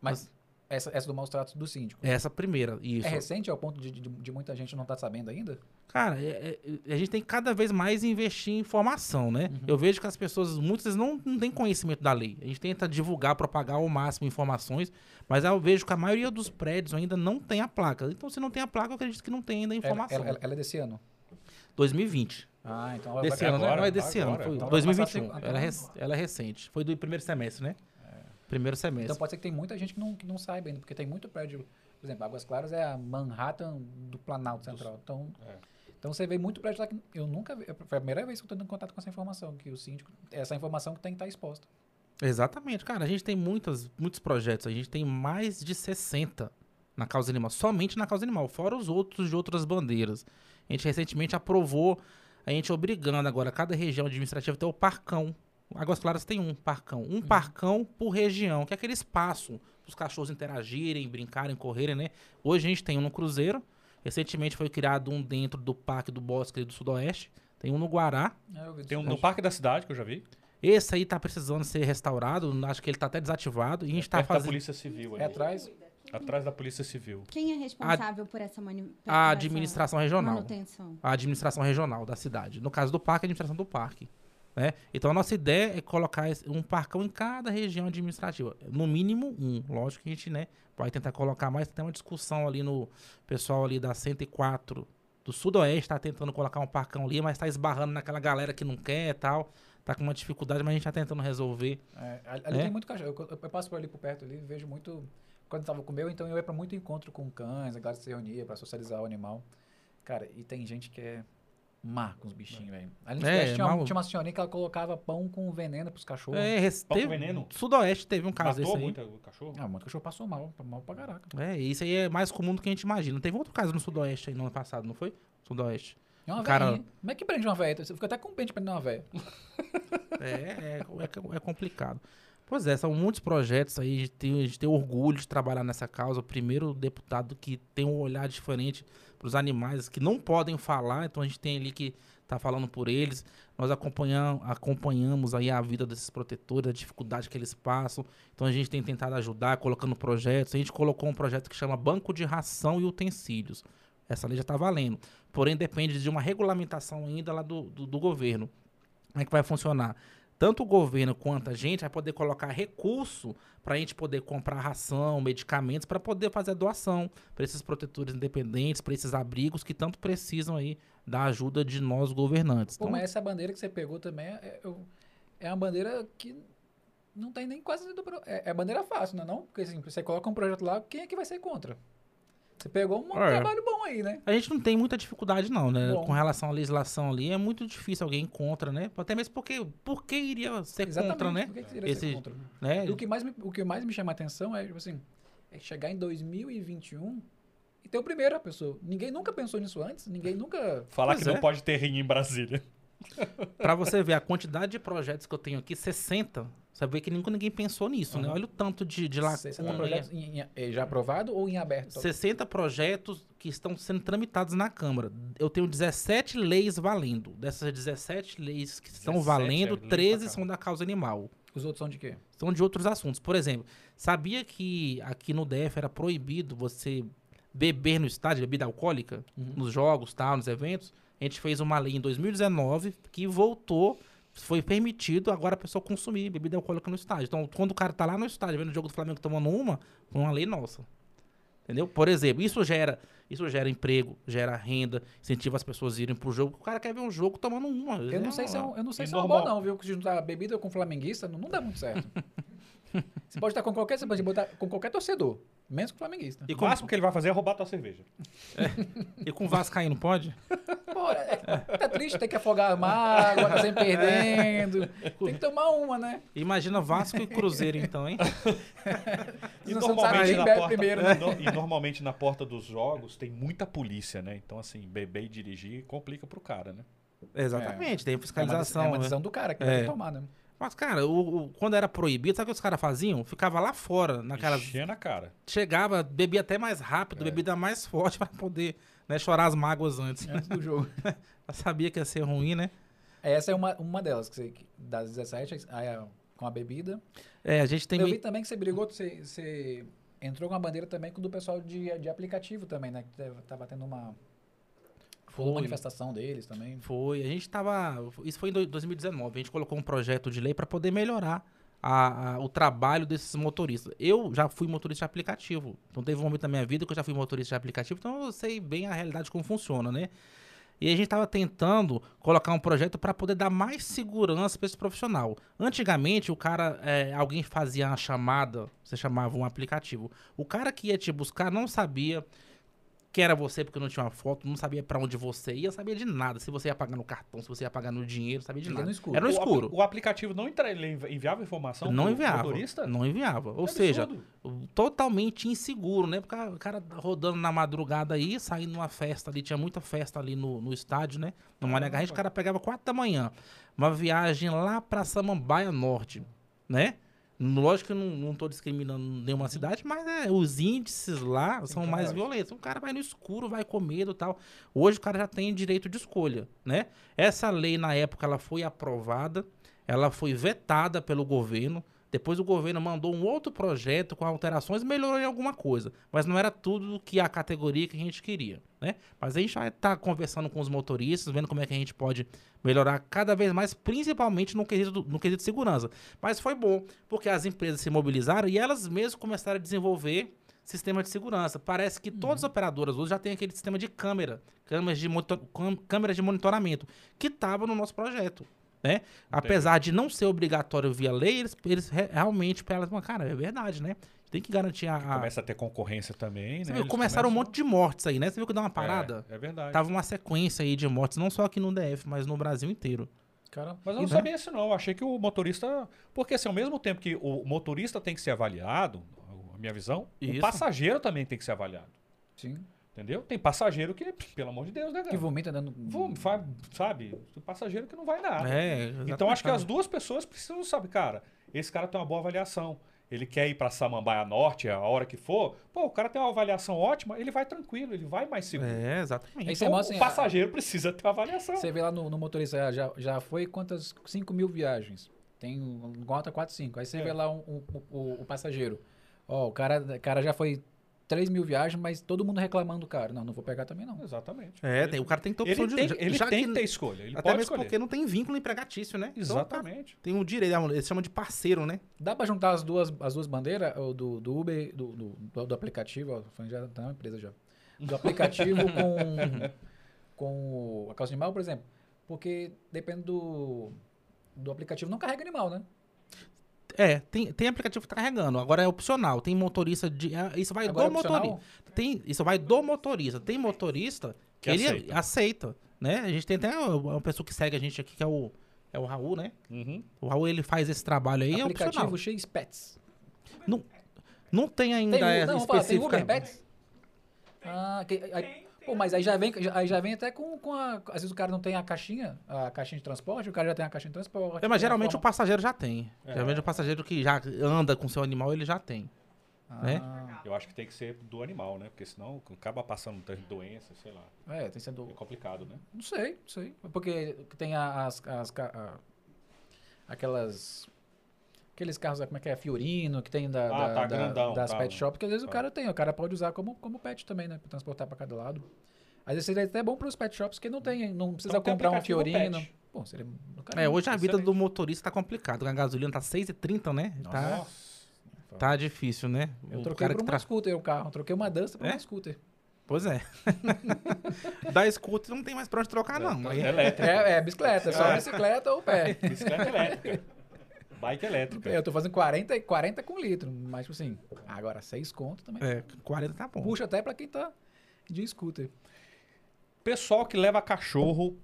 Speaker 1: Mas essa, essa do maus tratos do síndico.
Speaker 3: Essa primeira, isso.
Speaker 1: É recente ao ponto de, de, de muita gente não estar sabendo ainda?
Speaker 3: Cara, é- é- a gente tem que cada vez mais investir em informação, né?
Speaker 1: Uhum.
Speaker 3: Eu vejo que as pessoas, muitas não, não têm conhecimento da lei. A gente tenta divulgar, propagar ao máximo informações, mas eu vejo que a maioria dos prédios ainda não tem a placa. Então, se não tem a placa, eu acredito que não tem ainda a
Speaker 1: Ela,
Speaker 3: informação.
Speaker 1: ela- ela é desse ano?
Speaker 3: 2020.
Speaker 1: Ah, então ela
Speaker 3: Desse ano,
Speaker 2: agora,
Speaker 3: Não é desse
Speaker 2: agora.
Speaker 3: ano, foi
Speaker 1: Então vai passar
Speaker 3: 2021.
Speaker 1: a ser-
Speaker 3: Ela, é ela é recente. Foi do primeiro semestre, né? Primeiro semestre.
Speaker 1: Então pode ser que tem muita gente que não, que não saiba ainda, porque tem muito prédio. Por exemplo, Águas Claras é a Manhattan do Planalto Central. Então,
Speaker 2: É.
Speaker 1: então você vê muito prédio lá que eu nunca vi. Foi a primeira vez que eu estou tendo contato com essa informação, que o síndico. Essa informação que tem que estar exposta.
Speaker 3: Exatamente, cara. A gente tem muitas, muitos projetos. A gente tem mais de 60 na causa animal, somente na causa animal, fora os outros de outras bandeiras. A gente recentemente aprovou, a gente obrigando agora cada região administrativa a ter o parcão. Águas Claras tem um parcão. Um parcão por região, que é aquele espaço para os cachorros interagirem, brincarem, correrem, né? Hoje a gente tem um no Cruzeiro. Recentemente foi criado um dentro do Parque do Bosque do Sudoeste. Tem um no Guará.
Speaker 1: É,
Speaker 2: Tem um no Parque da Cidade, que eu já vi.
Speaker 3: Esse aí tá precisando ser restaurado. Acho que ele tá até desativado. E a gente tá
Speaker 2: perto da
Speaker 3: fazendo.
Speaker 2: Polícia Civil ali.
Speaker 1: É atrás.
Speaker 2: Atrás da Polícia Civil.
Speaker 4: Quem é responsável por essa por
Speaker 3: A administração regional.
Speaker 4: manutenção?
Speaker 3: a administração regional da cidade. No caso do parque, a administração do parque. Né? Então a nossa ideia é colocar um parcão em cada região administrativa. No mínimo um. Lógico que a gente né, vai tentar colocar mais. Tem uma discussão ali no pessoal ali da 104 do Sudoeste, está tentando colocar um parcão ali, mas está esbarrando naquela galera que não quer e tal. Tá com uma dificuldade, mas a gente está tentando resolver.
Speaker 1: É, ali ali
Speaker 3: É?
Speaker 1: tem muito cachorro. Eu, eu- passo por ali por perto ali, vejo muito. Quando eu tava com o meu, então eu ia pra muito encontro com cães, a galera se reunia pra socializar o animal. Cara, e tem gente que é má com os bichinhos, velho. Ali no
Speaker 3: É,
Speaker 1: Sudeste tinha, uma-
Speaker 3: mal-
Speaker 1: tinha uma senhorinha que ela colocava pão com veneno pros cachorros.
Speaker 3: É, res-
Speaker 2: Pão com
Speaker 3: teve-
Speaker 2: veneno?
Speaker 3: Sudoeste teve um caso
Speaker 2: Matou
Speaker 3: desse aí.
Speaker 2: muito o cachorro?
Speaker 1: Ah, muito cachorro passou mal, mal pra caraca.
Speaker 3: É, isso aí é mais comum do que a gente imagina. Teve outro caso no Sudoeste aí no ano passado, não foi? Sudoeste.
Speaker 1: É uma
Speaker 3: cara-.
Speaker 1: Como é que prende uma velha? Você fica até com pente prender uma velha.
Speaker 3: É, é, é, é complicado. Pois é, são muitos projetos aí, a gente, tem, a gente tem orgulho de trabalhar nessa causa. O primeiro deputado que tem um olhar diferente para os animais que não podem falar, então a gente tem ali que tá falando por eles. Nós acompanham, acompanhamos aí a vida desses protetores, a dificuldade que eles passam. Então a gente tem tentado ajudar, colocando projetos. A gente colocou um projeto que chama Banco de Ração e Utensílios. Essa lei já está valendo. Porém, depende de uma regulamentação ainda lá do, do, do governo. Como é que vai funcionar? Tanto o governo quanto a gente vai poder colocar recurso para a gente poder comprar ração, medicamentos, para poder fazer a doação para esses protetores independentes, para esses abrigos que tanto precisam aí da ajuda de nós governantes.
Speaker 1: Pô,
Speaker 3: Então,
Speaker 1: mas essa bandeira que você pegou também é, eu- é uma bandeira que não tem nem quase. do É, é bandeira fácil, não é? Não? Porque assim, você coloca um projeto lá, quem é que vai ser contra? Você pegou um
Speaker 3: É.
Speaker 1: trabalho bom aí, né?
Speaker 3: a gente não tem muita dificuldade não, né?
Speaker 1: Bom.
Speaker 3: Com relação à legislação ali, é muito difícil alguém contra, né? Até mesmo porque, por que iria ser contra, né?
Speaker 1: Por que iria ser
Speaker 3: Esse-
Speaker 1: contra?
Speaker 3: né?
Speaker 1: E o que, mais me, o que mais me chama a atenção é, tipo assim, é chegar em 2021 e ter o primeiro a pessoa. Ninguém nunca pensou nisso antes, ninguém nunca.
Speaker 2: Falar
Speaker 3: Pois
Speaker 2: que
Speaker 3: é.
Speaker 2: não pode ter rinha em Brasília.
Speaker 3: Pra você ver a quantidade de projetos que eu tenho aqui, 60. Você vê que nunca ninguém pensou nisso, né?
Speaker 1: Aham.
Speaker 3: Olha o tanto de, de
Speaker 1: 60
Speaker 3: lacuna.
Speaker 1: projetos em- em- eh, já aprovado ou em aberto?
Speaker 3: 60 projetos que estão sendo tramitados na Câmara. Eu tenho 17 leis valendo. Dessas 17 leis que estão
Speaker 2: 17
Speaker 3: valendo,
Speaker 2: é lei pra
Speaker 3: 13
Speaker 2: caramba.
Speaker 3: são da causa animal.
Speaker 1: Os outros são de quê?
Speaker 3: São de outros assuntos. Por exemplo, sabia que aqui no DF era proibido você beber no estádio, bebida alcoólica,
Speaker 1: Uhum.
Speaker 3: nos jogos, tal, nos eventos? A gente fez uma lei em 2019 que voltou, foi permitido agora a pessoa consumir bebida alcoólica no estádio. Então, quando o cara tá lá no estádio vendo o jogo do Flamengo tomando uma, foi uma lei nossa. Entendeu? Por exemplo, isso gera, isso gera emprego, gera renda, incentiva as pessoas a irem pro jogo. O cara quer ver um jogo tomando uma.
Speaker 1: Eu não sei se é, um, eu não sei
Speaker 2: E
Speaker 1: se é uma
Speaker 2: normal.
Speaker 1: boa, não, viu? Que juntar bebida com flamenguista não, não dá muito certo. você pode estar com qualquer, você pode botar com qualquer torcedor, menos com flamenguista.
Speaker 3: E
Speaker 2: O
Speaker 3: com,
Speaker 2: máximo que ele vai fazer é roubar tua cerveja.
Speaker 3: e com Vascaíno, pode?
Speaker 1: Pô, é, tá triste ter que afogar a mágoa, tá sempre perdendo. Tem que tomar uma, né?
Speaker 3: Imagina Vasco e Cruzeiro, então, hein?
Speaker 2: E normalmente, na porta,
Speaker 1: primeiro, né?
Speaker 2: no- e normalmente na porta dos jogos tem muita polícia, né? Então, assim, beber e dirigir complica pro cara, né?
Speaker 3: Exatamente, tem
Speaker 1: É uma,
Speaker 3: fiscalização.
Speaker 1: é uma
Speaker 3: né?
Speaker 1: decisão do cara que
Speaker 3: É.
Speaker 1: vai tomar, né?
Speaker 3: Mas, cara, o, o- quando era proibido, sabe o que os caras faziam? Ficava lá fora, naquelas.
Speaker 2: Encher na cara.
Speaker 3: Chegava, bebia até mais rápido,
Speaker 2: É.
Speaker 3: bebida mais forte pra poder né, chorar as mágoas antes.
Speaker 1: Antes do jogo.
Speaker 3: Eu sabia que ia ser ruim, né?
Speaker 1: Essa é uma, uma delas, que você, das 17, aí, ó, com a bebida.
Speaker 3: É, a gente tem.
Speaker 1: Eu vi também que você brigou, você, você entrou com a bandeira também com o do pessoal de, de aplicativo também, né? Que tava tendo uma,
Speaker 3: Foi.
Speaker 1: manifestação deles também.
Speaker 3: Foi. A gente tava. Isso foi em do- 2019. A gente colocou um projeto de lei para poder melhorar a- a- o trabalho desses motoristas. Eu já fui motorista de aplicativo. Então teve um momento na minha vida que eu já fui motorista de aplicativo, então eu sei bem a realidade como funciona, né? E a gente estava tentando colocar um projeto para poder dar mais segurança para esse profissional. Antigamente, o cara, é, alguém fazia uma chamada, você chamava um aplicativo. O cara que ia te buscar não sabia quem era você porque não tinha uma foto, não sabia pra onde você ia, sabia de nada. Se você ia pagar no cartão, se você ia pagar no dinheiro, sabia de
Speaker 1: Fica
Speaker 3: nada.
Speaker 1: no escuro.
Speaker 3: Era no
Speaker 2: O
Speaker 3: escuro.
Speaker 2: O, aplicativo não entra- enviava informação
Speaker 3: Não enviava.
Speaker 2: motorista?
Speaker 3: Não enviava. Ou
Speaker 2: Que
Speaker 3: seja,
Speaker 2: absurdo.
Speaker 3: totalmente inseguro, né? Porque o cara rodando na madrugada aí, saindo numa festa ali, tinha muita festa ali no, no estádio, né? No Mané Garrincha, o cara pegava quatro da manhã. Uma viagem lá pra Samambaia Norte, né? Lógico que eu não, não tô discriminando nenhuma cidade, mas é, os índices lá são mais violentos. O cara vai no escuro, vai com medo e tal. Hoje o cara já tem direito de escolha, né? Essa lei, na época, ela foi aprovada, ela foi vetada pelo governo. Depois o governo mandou um outro projeto com alterações, melhorou em alguma coisa. Mas não era tudo que a categoria que a gente queria, né? Mas a gente já está conversando com os motoristas, vendo como é que a gente pode melhorar cada vez mais, principalmente no quesito, no quesito de segurança. Mas foi bom, porque as empresas se mobilizaram e elas mesmas começaram a desenvolver sistema de segurança. Parece que todas as operadoras hoje já têm aquele sistema de câmera, câmeras de, monitor- câmeras de monitoramento, que estava no nosso projeto. Né? Apesar de não ser obrigatório via lei, eles, eles re- realmente, para elas, cara, é verdade, né? Tem que garantir a. a-
Speaker 2: Começa a ter concorrência também,
Speaker 3: Você
Speaker 2: né?
Speaker 3: viu, começaram um
Speaker 2: começam-
Speaker 3: monte de mortes aí, né? Você viu que deu uma parada?
Speaker 2: É, é verdade.
Speaker 3: Tava uma sequência aí de mortes, não só aqui no DF, mas no Brasil inteiro.
Speaker 1: Cara,
Speaker 2: Mas eu não
Speaker 1: e-
Speaker 2: sabia isso não. Eu achei que o motorista... Porque assim, ao mesmo tempo que o motorista tem que ser avaliado, a minha visão,
Speaker 3: Isso.
Speaker 2: o passageiro também tem que ser avaliado.
Speaker 1: Sim.
Speaker 2: Entendeu? Tem passageiro que, pelo amor de Deus, né,
Speaker 1: Que
Speaker 2: cara?
Speaker 1: vomita dando.
Speaker 2: Fa- sabe? Tem passageiro que não vai nada.
Speaker 3: É,
Speaker 2: Então acho que as duas pessoas precisam saber, cara, esse cara tem uma boa avaliação. Ele quer ir pra Samambaia Norte a hora que for. Pô, o cara tem uma avaliação ótima, ele vai tranquilo, ele vai mais seguro.
Speaker 3: É, exatamente.
Speaker 2: Então,
Speaker 1: mostra
Speaker 2: o
Speaker 1: assim,
Speaker 2: passageiro precisa ter uma avaliação.
Speaker 1: Você vê lá no, no motorista, ah, já, já foi quantas? 5 mil viagens. Tem um- nota 4, 5. Aí você
Speaker 2: É.
Speaker 1: vê lá um- um- o, o passageiro. Ó, o cara, o cara já foi 3 mil viagens, mas todo mundo reclamando do cara. Não, não vou pegar também não.
Speaker 2: Exatamente.
Speaker 3: É, tem, o cara tem que ter opção
Speaker 2: Ele
Speaker 3: de
Speaker 2: tem, ele
Speaker 3: já
Speaker 2: tem que ter escolha. Ele
Speaker 3: Até
Speaker 2: pode
Speaker 3: mesmo
Speaker 2: escolher.
Speaker 3: porque não tem vínculo empregatício, né? Então,
Speaker 2: Exatamente.
Speaker 3: tem um direito, eles chamam de parceiro, né?
Speaker 1: Dá pra juntar as duas, as duas bandeiras o do, do Uber, do, do, do- do aplicativo, ó, já tá uma empresa já. Do aplicativo com, com a causa animal, por exemplo. Porque depende do, do aplicativo, não carrega animal, né?
Speaker 3: É, tem, tem aplicativo que tá carregando. Agora é opcional. Tem motorista de. ah, Isso vai
Speaker 1: Agora
Speaker 3: do
Speaker 1: é
Speaker 3: motorista. Tem, isso vai do motorista. Tem motorista que,
Speaker 2: Que
Speaker 3: ele
Speaker 2: aceita.
Speaker 3: aceita. né? A gente tem até uma pessoa que segue a gente aqui, que é o, é o Raul, né?
Speaker 2: Uhum.
Speaker 3: O Raul ele faz esse trabalho aí, é opcional.
Speaker 1: aplicativo X Pets.
Speaker 3: Não tem ainda
Speaker 1: Tem,
Speaker 3: é,
Speaker 1: não, vamos falar, tem
Speaker 3: específica.
Speaker 1: Uber Pets? Ah, que, aí, pô, mas aí já vem, já- aí já vem até com, com a... Às vezes o cara não tem a caixinha, a caixinha de transporte, o cara já tem a caixinha de transporte.
Speaker 3: É, mas geralmente o passageiro já tem.
Speaker 2: É.
Speaker 3: Geralmente o passageiro que já anda com seu animal, ele já tem. né?
Speaker 1: Ah,
Speaker 2: Eu acho que tem que ser do animal, né? Porque senão acaba passando doença, sei lá.
Speaker 1: É, tem sendo...
Speaker 2: É complicado, né?
Speaker 1: Não sei, não sei. Porque tem as... as ca- a- aquelas... Aqueles carros, como é que é? Fiorino, que tem da,
Speaker 2: Ah,
Speaker 1: da-
Speaker 2: tá,
Speaker 1: da-
Speaker 2: grandão,
Speaker 1: das
Speaker 2: tá.
Speaker 1: pet shop, que às vezes o
Speaker 2: Tá.
Speaker 1: cara tem. O cara pode usar como, como pet também, né? Pra transportar pra cada lado. Às vezes seria até bom pros pet shops que não tem, não precisa
Speaker 2: Então
Speaker 1: comprar um Fiorino.
Speaker 2: pet.
Speaker 1: Pô, seria...
Speaker 3: É, hoje a vida do motorista tá complicado. A gasolina tá 6,30, né? Tá,
Speaker 2: Nossa.
Speaker 3: tá difícil, né?
Speaker 1: Eu
Speaker 3: O
Speaker 1: troquei por uma
Speaker 3: tra...
Speaker 1: scooter o carro. Eu troquei uma Duster por
Speaker 3: É?
Speaker 1: uma scooter.
Speaker 3: Pois é. da scooter não tem mais pra onde trocar, não. Aí-
Speaker 2: Elétrico.
Speaker 1: É, é bicicleta, só
Speaker 2: É.
Speaker 1: bicicleta ou pé.
Speaker 2: Bicicleta elétrica. Bike elétrica.
Speaker 1: Eu tô fazendo 40, e 40 com litro, mas tipo assim, agora 6 conto também.
Speaker 3: É, 40 tá bom.
Speaker 1: Puxa até pra quem tá de scooter.
Speaker 2: Pessoal que leva cachorro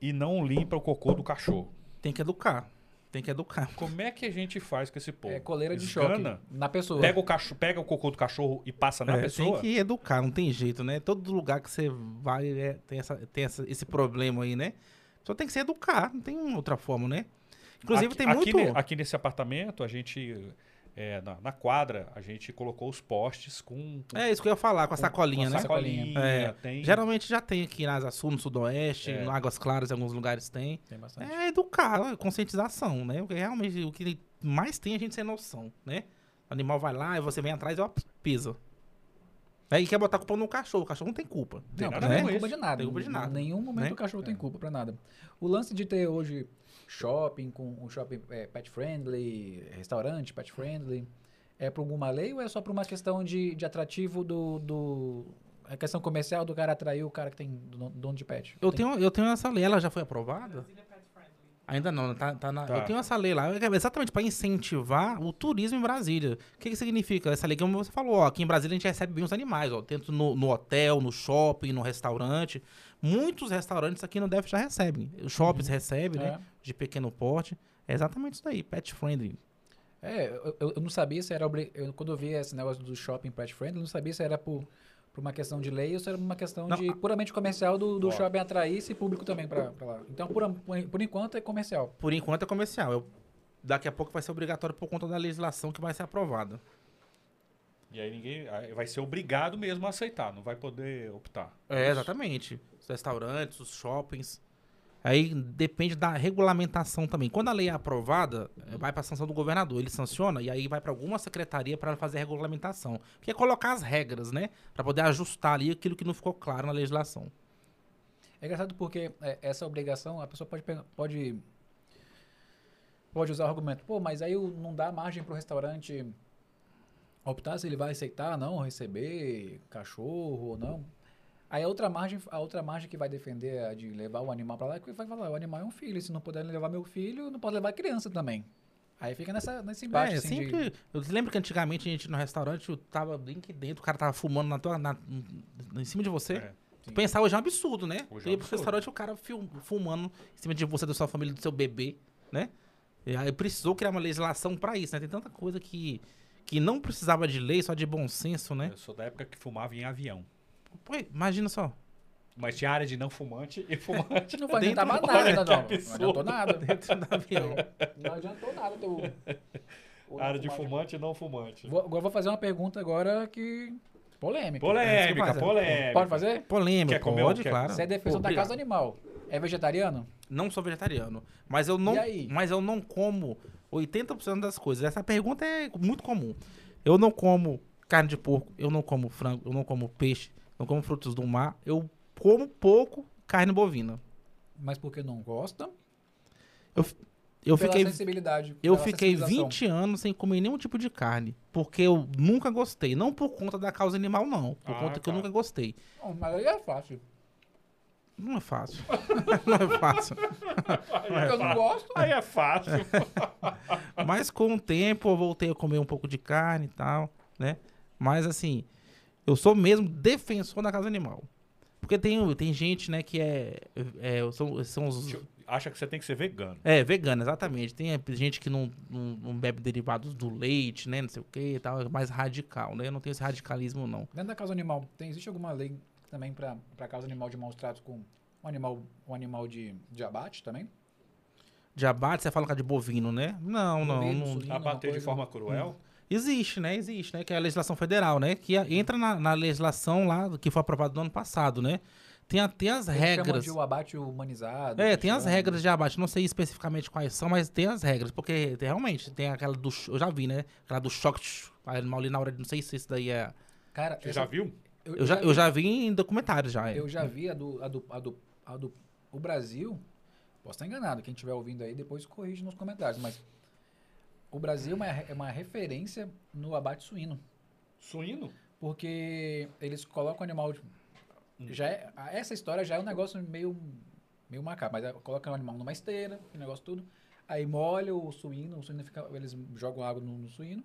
Speaker 2: e não limpa o cocô do cachorro.
Speaker 3: Tem que educar. Tem que educar.
Speaker 2: Como é que a gente faz com esse povo?
Speaker 1: É coleira de
Speaker 2: Esgana?
Speaker 1: choque na pessoa.
Speaker 2: Pega o, cacho, pega o cocô do cachorro e passa na
Speaker 3: É,
Speaker 2: pessoa?
Speaker 3: Tem que educar, não tem jeito, né? Todo lugar que você vai é, tem, essa, tem essa- esse problema aí, né? Só tem que se educar, não tem outra forma, né? Inclusive
Speaker 2: aqui,
Speaker 3: tem
Speaker 2: aqui
Speaker 3: muito...
Speaker 2: ne- aqui nesse apartamento, a gente, é, na, na quadra, a gente colocou os postes com, com
Speaker 3: É isso que eu ia falar, com a sacolinha,
Speaker 2: com
Speaker 3: né?
Speaker 2: sacolinha.
Speaker 3: É,
Speaker 2: tem,
Speaker 3: Geralmente já tem aqui nas Sul, no Sudoeste,
Speaker 2: É.
Speaker 3: no Águas Claras, em alguns lugares tem.
Speaker 1: Tem bastante.
Speaker 3: É educar, é conscientização, né? Porque realmente o que mais tem é a gente sem noção, né? O animal vai lá e você vem atrás e ó, pisa. Aí quer botar a culpa no cachorro, o cachorro não tem culpa.
Speaker 2: Tem
Speaker 1: Não,
Speaker 2: nada
Speaker 1: não
Speaker 2: a
Speaker 1: tem
Speaker 2: com
Speaker 1: culpa de nada.
Speaker 3: Tem culpa de nada,
Speaker 1: Em nenhum momento
Speaker 3: né?
Speaker 1: o cachorro tem
Speaker 3: É.
Speaker 1: culpa pra nada. O lance de ter hoje shopping com um shopping é, pet friendly, restaurante pet friendly, é por alguma lei ou é só por uma questão de, de atrativo do, do. A questão comercial do cara atrair o cara que tem do- dono de pet?
Speaker 3: Eu
Speaker 1: Tem-
Speaker 3: tenho, eu tenho essa lei, ela já foi aprovada?
Speaker 5: Brasília.
Speaker 3: Ainda não, tá, tá na-
Speaker 2: Tá.
Speaker 3: Eu tenho essa lei lá, é exatamente para incentivar o turismo em Brasília. O que, que significa essa lei? Como você falou, ó, aqui em Brasília a gente recebe bem os animais, ó, tanto no, no hotel, no shopping, no restaurante. Muitos restaurantes aqui no DF já recebem. Os shoppings recebem, né?
Speaker 1: É.
Speaker 3: De pequeno porte. É exatamente isso daí, pet friendly.
Speaker 1: É, eu, eu- não sabia se era. eu- quando eu vi esse negócio do shopping pet friendly, eu não sabia se era por, por uma questão de lei ou se era uma questão
Speaker 3: Não,
Speaker 1: de puramente comercial do, do shopping atrair esse público também pra, pra lá. Então, por, por, por enquanto, é comercial.
Speaker 3: Por enquanto é comercial. Eu- daqui a pouco vai ser obrigatório por conta da legislação que vai ser aprovada.
Speaker 2: E aí ninguém aí vai ser obrigado mesmo a aceitar, não vai poder optar.
Speaker 3: É, exatamente. Os restaurantes, os shoppings. Aí depende da regulamentação também. Quando a lei é aprovada, eh, vai para a sanção do governador. Ele sanciona e aí vai para alguma secretaria para fazer a regulamentação. Que é colocar as regras, né? Para poder ajustar ali aquilo que não ficou claro na legislação.
Speaker 1: É engraçado porque é, essa obrigação, a pessoa pode, pode, pode usar o argumento, pô, mas aí o- não dá margem pro restaurante optar se ele vai aceitar não receber cachorro ou não. Aí a outra margem, a outra margem que vai defender a de levar o animal para lá é que vai falar, o animal é um filho, se não puder levar meu filho, não pode levar a criança também. Aí fica nessa, nesse embate,
Speaker 3: é,
Speaker 1: assim, de-.
Speaker 3: Eu lembro que antigamente a gente no restaurante eu tava bem aqui dentro, o cara tava fumando na tua, na- em cima de você.
Speaker 2: É.
Speaker 3: Tu Pensar hoje é um absurdo, né?
Speaker 2: Hoje é um
Speaker 3: ia pro
Speaker 2: absurdo.
Speaker 3: restaurante o cara fumando em cima de você, da sua família, do seu bebê, né? E aí precisou criar uma legislação pra isso, né? Tem tanta coisa que, que não precisava de lei, só de bom senso, né?
Speaker 2: Eu sou da época que fumava em avião.
Speaker 3: Pô, imagina só.
Speaker 2: Mas tinha área de não fumante e fumante.
Speaker 1: não vai adiantar mais nada, não. Não adiantou nada.
Speaker 3: Dentro do avião.
Speaker 1: Não adiantou nada o, o
Speaker 2: área de
Speaker 1: fumante.
Speaker 2: e não fumante.
Speaker 1: Vou, agora vou fazer uma pergunta agora que. Polêmica.
Speaker 2: Polêmica, polêmica.
Speaker 1: Pode fazer?
Speaker 3: Polêmica,
Speaker 2: Quer comer
Speaker 3: pode,
Speaker 2: quer-
Speaker 3: claro.
Speaker 1: Você é defensor da casa animal. É vegetariano?
Speaker 3: Não sou vegetariano. Mas eu não, mas eu não como 80% das coisas. Essa pergunta é muito comum. Eu não como carne de porco, eu não como frango, eu não como peixe, não como frutos do mar. Eu como pouco carne bovina.
Speaker 1: Mas porque não gosta?
Speaker 3: Eu
Speaker 1: pela
Speaker 3: fiquei,
Speaker 1: sensibilidade.
Speaker 3: eu
Speaker 1: pela
Speaker 3: fiquei
Speaker 1: sensibilização.
Speaker 3: 20 anos sem comer nenhum tipo de carne. Porque eu nunca gostei. Não por conta da causa animal, não. Por
Speaker 2: Ah,
Speaker 3: conta que eu
Speaker 2: tá.
Speaker 3: nunca gostei.
Speaker 1: Não, mas aí é fácil.
Speaker 3: Não é fácil. não é fácil.
Speaker 1: Porque eu não gosto.
Speaker 2: Aí é fácil.
Speaker 3: Mas com o tempo eu voltei a comer um pouco de carne e tal, né? Mas assim, eu sou mesmo defensor da causa animal. Porque tem, tem gente, né, que é. é são, são os.
Speaker 2: Acha que você tem que ser vegano.
Speaker 3: É, vegano, exatamente. Tem é, gente que não, não, não bebe derivados do leite, né? Não sei o que e tal. É mais radical, né? Eu não tenho esse radicalismo, não.
Speaker 1: Dentro da causa animal, tem, existe alguma lei também pra, pra causa animal de maus tratos com um animal, um animal de, de abate também?
Speaker 3: De abate, você fala que é de bovino, né? Não, não.
Speaker 1: Bovino,
Speaker 3: não
Speaker 1: suíno,
Speaker 2: Abater de forma cruel.
Speaker 3: Existe, né? Existe, né? Que é a legislação federal, né? Que a- entra na, na legislação lá que foi aprovada no ano passado, né? Tem até as
Speaker 1: Eles
Speaker 3: regras.
Speaker 1: de o abate humanizado.
Speaker 3: É, tem as
Speaker 1: chama.
Speaker 3: regras de abate. Não sei especificamente quais são, mas tem as regras. Porque tem- realmente tem aquela do. Eu já vi, né? Aquela do choque. animal ali na hora de. Não sei se isso daí é.
Speaker 1: Cara,
Speaker 2: Você já viu?
Speaker 3: Eu já, eu já vi em documentários já. é.
Speaker 1: Eu já vi a do, a do, a do, a do o Brasil. Posso estar enganado, quem estiver ouvindo aí depois corrige nos comentários, mas o Brasil é uma, é uma referência no abate suíno,
Speaker 2: Suíno?
Speaker 1: porque eles colocam o animal de- já é, essa história já é um negócio meio meio macabro, mas é, colocam o animal numa esteira, o negócio tudo, aí molha o suíno, o suíno fica, eles jogam água no, no suíno,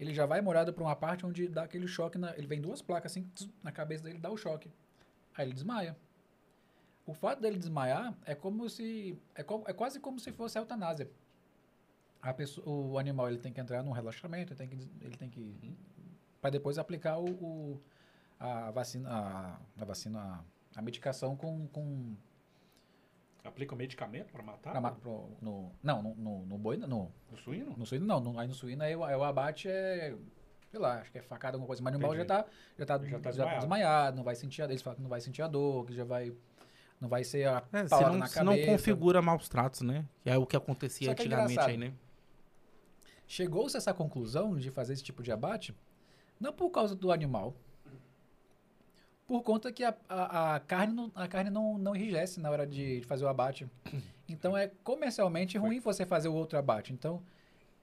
Speaker 1: ele já vai morado para uma parte onde dá aquele choque, na, ele vem duas placas assim, tss, na cabeça dele dá o choque. Aí ele desmaia. O fato dele desmaiar é como se. É, co- é quase como se fosse a eutanásia. A pessoa, o animal ele tem que entrar num relaxamento, ele tem que. Ele tem que para depois aplicar o, o- a vacina. A, a vacina. A, a medicação com. com
Speaker 2: Aplica o medicamento pra matar?
Speaker 1: pra ma- pro- no, não, no, no, no boi. No,
Speaker 2: O suíno?
Speaker 1: no suíno não. No, aí no suíno aí, o- aí o abate é. Sei lá, acho que é facada, alguma coisa. Mas o animal já
Speaker 2: Entendi.
Speaker 1: tá, já tá,
Speaker 2: Já
Speaker 1: já
Speaker 2: tá
Speaker 1: tá
Speaker 2: desmaiado.
Speaker 1: desmaiado, não vai sentir a, eles falam que não vai sentir a dor, que já vai. Não vai ser a
Speaker 3: É, se não,
Speaker 1: na
Speaker 3: se não
Speaker 1: cabeça.
Speaker 3: configura maus tratos, né? Que é o que acontecia
Speaker 1: Só que é
Speaker 3: antigamente
Speaker 1: engraçado.
Speaker 3: aí, né?
Speaker 1: Chegou-se a essa conclusão de fazer esse tipo de abate, não por causa do animal, por conta que a, a, a carne, não, a carne não, não enrijece na hora de, de fazer o abate. Então é comercialmente ruim você fazer o outro abate. Então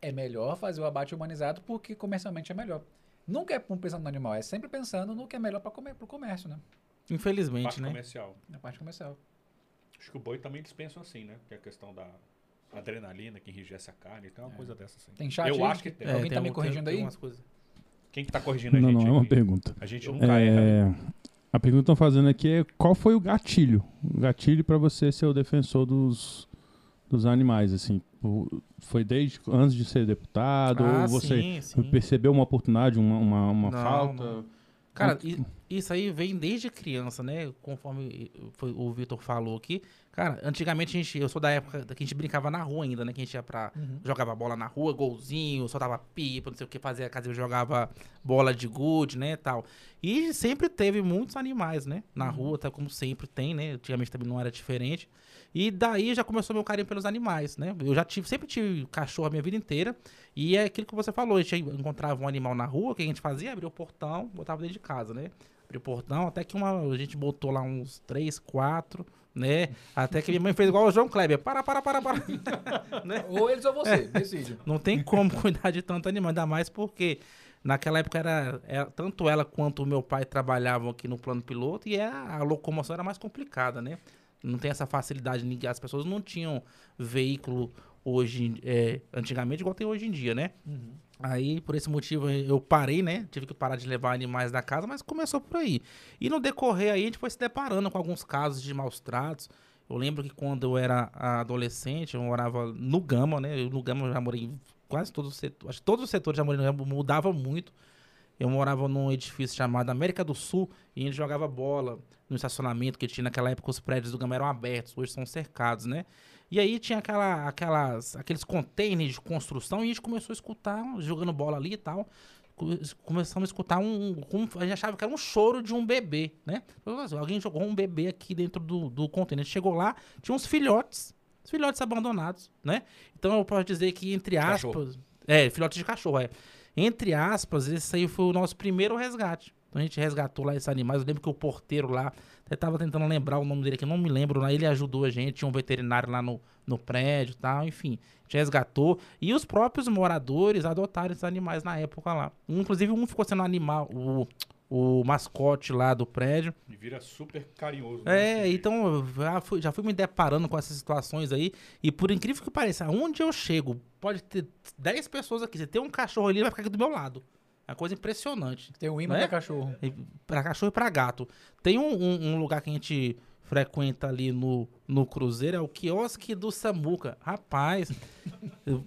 Speaker 1: é melhor fazer o abate humanizado porque comercialmente é melhor. Nunca é pensando no animal, é sempre pensando no que é melhor para comer, pro comércio, né?
Speaker 3: Infelizmente,
Speaker 2: Parte
Speaker 3: né?
Speaker 2: comercial.
Speaker 1: Na parte comercial.
Speaker 2: Acho que o boi também eles pensam assim, né? Que é a questão da adrenalina que enrijece a carne, tem uma coisa dessa assim.
Speaker 1: Tem chat
Speaker 2: Eu
Speaker 1: aí?
Speaker 2: acho que tem.
Speaker 3: É,
Speaker 1: Alguém tá me
Speaker 3: um-
Speaker 1: corrigindo aí?
Speaker 3: umas coisas.
Speaker 2: Quem que tá corrigindo a
Speaker 6: Não,
Speaker 2: gente?
Speaker 6: não, é uma
Speaker 2: aqui?
Speaker 6: pergunta.
Speaker 2: A gente nunca erra. né?
Speaker 6: É, a pergunta que estão fazendo aqui é qual foi o gatilho? O gatilho para você ser o defensor dos, dos animais, assim. Foi desde antes de ser deputado?
Speaker 3: Ah,
Speaker 6: ou você
Speaker 3: sim, sim.
Speaker 6: percebeu uma oportunidade, uma, uma, uma
Speaker 3: Não,
Speaker 6: falta?
Speaker 3: não. Cara, isso aí vem desde criança, né? Conforme foi- o Vitor falou aqui. Cara, antigamente a gente, eu sou da época que a gente brincava na rua ainda, né? Que a gente ia pra.
Speaker 1: Uhum.
Speaker 3: Jogava bola na rua, golzinho, soltava pipa, não sei o que, fazia casa, jogava bola de gude, né? Tal. E sempre teve muitos animais, né? Na rua, tá como sempre tem, né? Antigamente também não era diferente. E daí já começou meu carinho pelos animais, né? Eu já tive, sempre tive cachorro a minha vida inteira. E é aquilo que você falou, a gente encontrava um animal na rua, o que a gente fazia? Abria o portão, botava dentro de casa, né? Abria o portão, até que uma, a gente botou lá uns três, quatro, né? Até que minha mãe fez igual o João Kleber. Para, para, para, para. né?
Speaker 1: Ou eles ou você, decide.
Speaker 3: Não tem como cuidar de tanto animal, ainda mais porque naquela época era, era- tanto ela quanto o meu pai trabalhavam aqui no plano piloto e a, a locomoção era mais complicada, né? Não tem essa facilidade, as pessoas não tinham veículo hoje, é, antigamente, igual tem hoje em dia, né? Aí, por esse motivo, eu parei, né? Tive que parar de levar animais da casa, mas começou por aí. E no decorrer aí, a gente foi se deparando com alguns casos de maus tratos. Eu lembro que quando eu era adolescente, eu morava no Gama, né? Eu, no Gama eu já morei em quase todos os setores. Acho que todos os setores já morei no Gama, mudava muito. Eu morava num edifício chamado América do Sul e a gente jogava bola no estacionamento que tinha naquela época os prédios do Gama eram abertos, hoje são cercados, né? E aí tinha aquela, aquelas, aqueles containers de construção e a gente começou a escutar, jogando bola ali e tal. Co- Começamos a escutar um, um- A gente achava que era um choro de um bebê, né? Assim, Alguém jogou um bebê aqui dentro do, do container. A gente chegou lá, tinha uns filhotes, os filhotes abandonados, né? Então eu posso dizer que, entre
Speaker 2: Cachorro.
Speaker 3: aspas. É, filhotes de cachorro, é. Entre aspas, esse aí foi o nosso primeiro resgate. Então a gente resgatou lá esses animais. Eu lembro que o porteiro lá, até tava tentando lembrar o nome dele aqui, não me lembro, lá ele ajudou a gente, tinha um veterinário lá no, no prédio e tal, enfim. A gente resgatou. E os próprios moradores adotaram esses animais na época lá. Inclusive, um ficou sendo animal, o, o mascote lá do prédio.
Speaker 2: E vira super carinhoso. né,
Speaker 3: É, então eu já fui, já fui me deparando com essas situações aí. E por incrível que pareça, onde eu chego, pode ter 10 pessoas aqui. Se tem um cachorro ali, ele vai ficar aqui do meu lado. É uma coisa impressionante.
Speaker 1: Tem o imã
Speaker 3: Né?
Speaker 1: da cachorro.
Speaker 3: E Pra cachorro e pra gato. Tem um, um- um lugar que a gente frequenta ali no, no Cruzeiro, é o quiosque do Samuca. Rapaz, eu,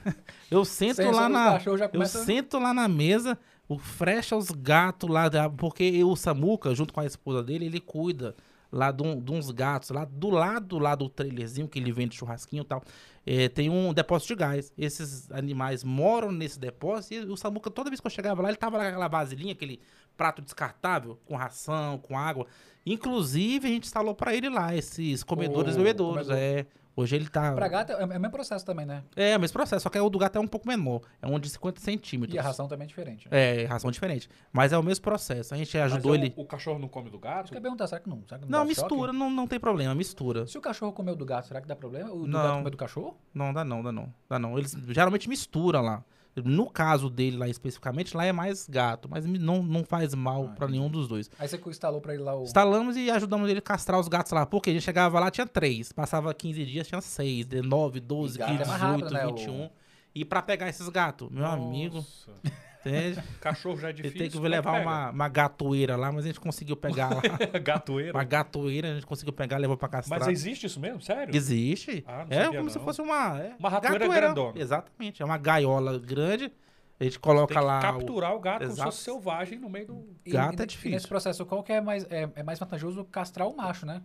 Speaker 3: eu sento
Speaker 1: Sem
Speaker 3: lá na.
Speaker 1: cachorros já
Speaker 3: Eu sento lá na mesa, o frecha os gatos lá, porque o Samuca, junto com a esposa dele, ele cuida lá de, um- de uns gatos, lá do lado lá do trailerzinho que ele vende churrasquinho e tal. é, tem um depósito de gás. Esses animais moram nesse depósito e o Samuca, toda vez que eu chegava lá, ele tava lá com aquela vasilhinha, aquele prato descartável, com ração, com água. Inclusive, a gente instalou pra ele lá esses comedores
Speaker 1: O
Speaker 3: bebedouros.
Speaker 1: comedor.
Speaker 3: É. Hoje ele tá.
Speaker 1: Pra gato é é o mesmo processo também, né?
Speaker 3: É, o mesmo processo, só que o do gato é um pouco menor. É um de 50 centímetros.
Speaker 1: E a ração também é diferente.
Speaker 3: É, ração diferente. Mas é o mesmo processo. A gente
Speaker 2: Mas
Speaker 3: ajudou
Speaker 2: é o-
Speaker 3: ele.
Speaker 2: O cachorro não come do gato?
Speaker 1: Você quer perguntar, será que não? Será que
Speaker 3: Não,
Speaker 1: dá
Speaker 3: mistura,
Speaker 1: choque?
Speaker 3: não, não tem problema, mistura.
Speaker 1: Se o cachorro comer o do gato, será que dá problema? O do
Speaker 3: Não.
Speaker 1: gato comer do cachorro?
Speaker 3: Não, dá não, dá não. Dá não. Eles geralmente misturam lá. No caso dele lá especificamente, lá é mais gato, mas não, não faz mal
Speaker 1: Ah,
Speaker 3: pra nenhum dos dois.
Speaker 1: Aí você instalou pra ele lá o...
Speaker 3: Instalamos e ajudamos ele a castrar os gatos lá. Porque a gente chegava lá, tinha três. Passava 15 dias, tinha seis. 19, 12,
Speaker 1: E gato
Speaker 3: 15,
Speaker 1: é mais
Speaker 3: 18,
Speaker 1: rápido, né,
Speaker 3: 21. E pra pegar esses gatos, meu amigo,
Speaker 2: Nossa.
Speaker 3: entende?
Speaker 2: Cachorro já é
Speaker 3: Ele
Speaker 2: difícil.
Speaker 3: tem que levar uma, uma gatoeira lá, mas a gente conseguiu pegar lá.
Speaker 2: Gatoeira.
Speaker 3: uma gatoeira, a gente conseguiu pegar, levou pra castrar.
Speaker 2: Mas existe isso mesmo? Sério?
Speaker 3: Existe.
Speaker 2: Ah, não
Speaker 3: é
Speaker 2: sabia
Speaker 3: como se
Speaker 2: não.
Speaker 3: fosse uma. é,
Speaker 2: Uma ratoeira grandona.
Speaker 3: Exatamente. É uma gaiola grande. A gente coloca
Speaker 2: Tem que
Speaker 3: lá. o-
Speaker 2: capturar o gato como se
Speaker 3: Exato.
Speaker 2: fosse selvagem no meio do...
Speaker 3: Gato
Speaker 1: e-
Speaker 3: é
Speaker 1: E
Speaker 3: difícil.
Speaker 1: nesse processo, qual que é mais, é, é mais vantajoso castrar o macho, né?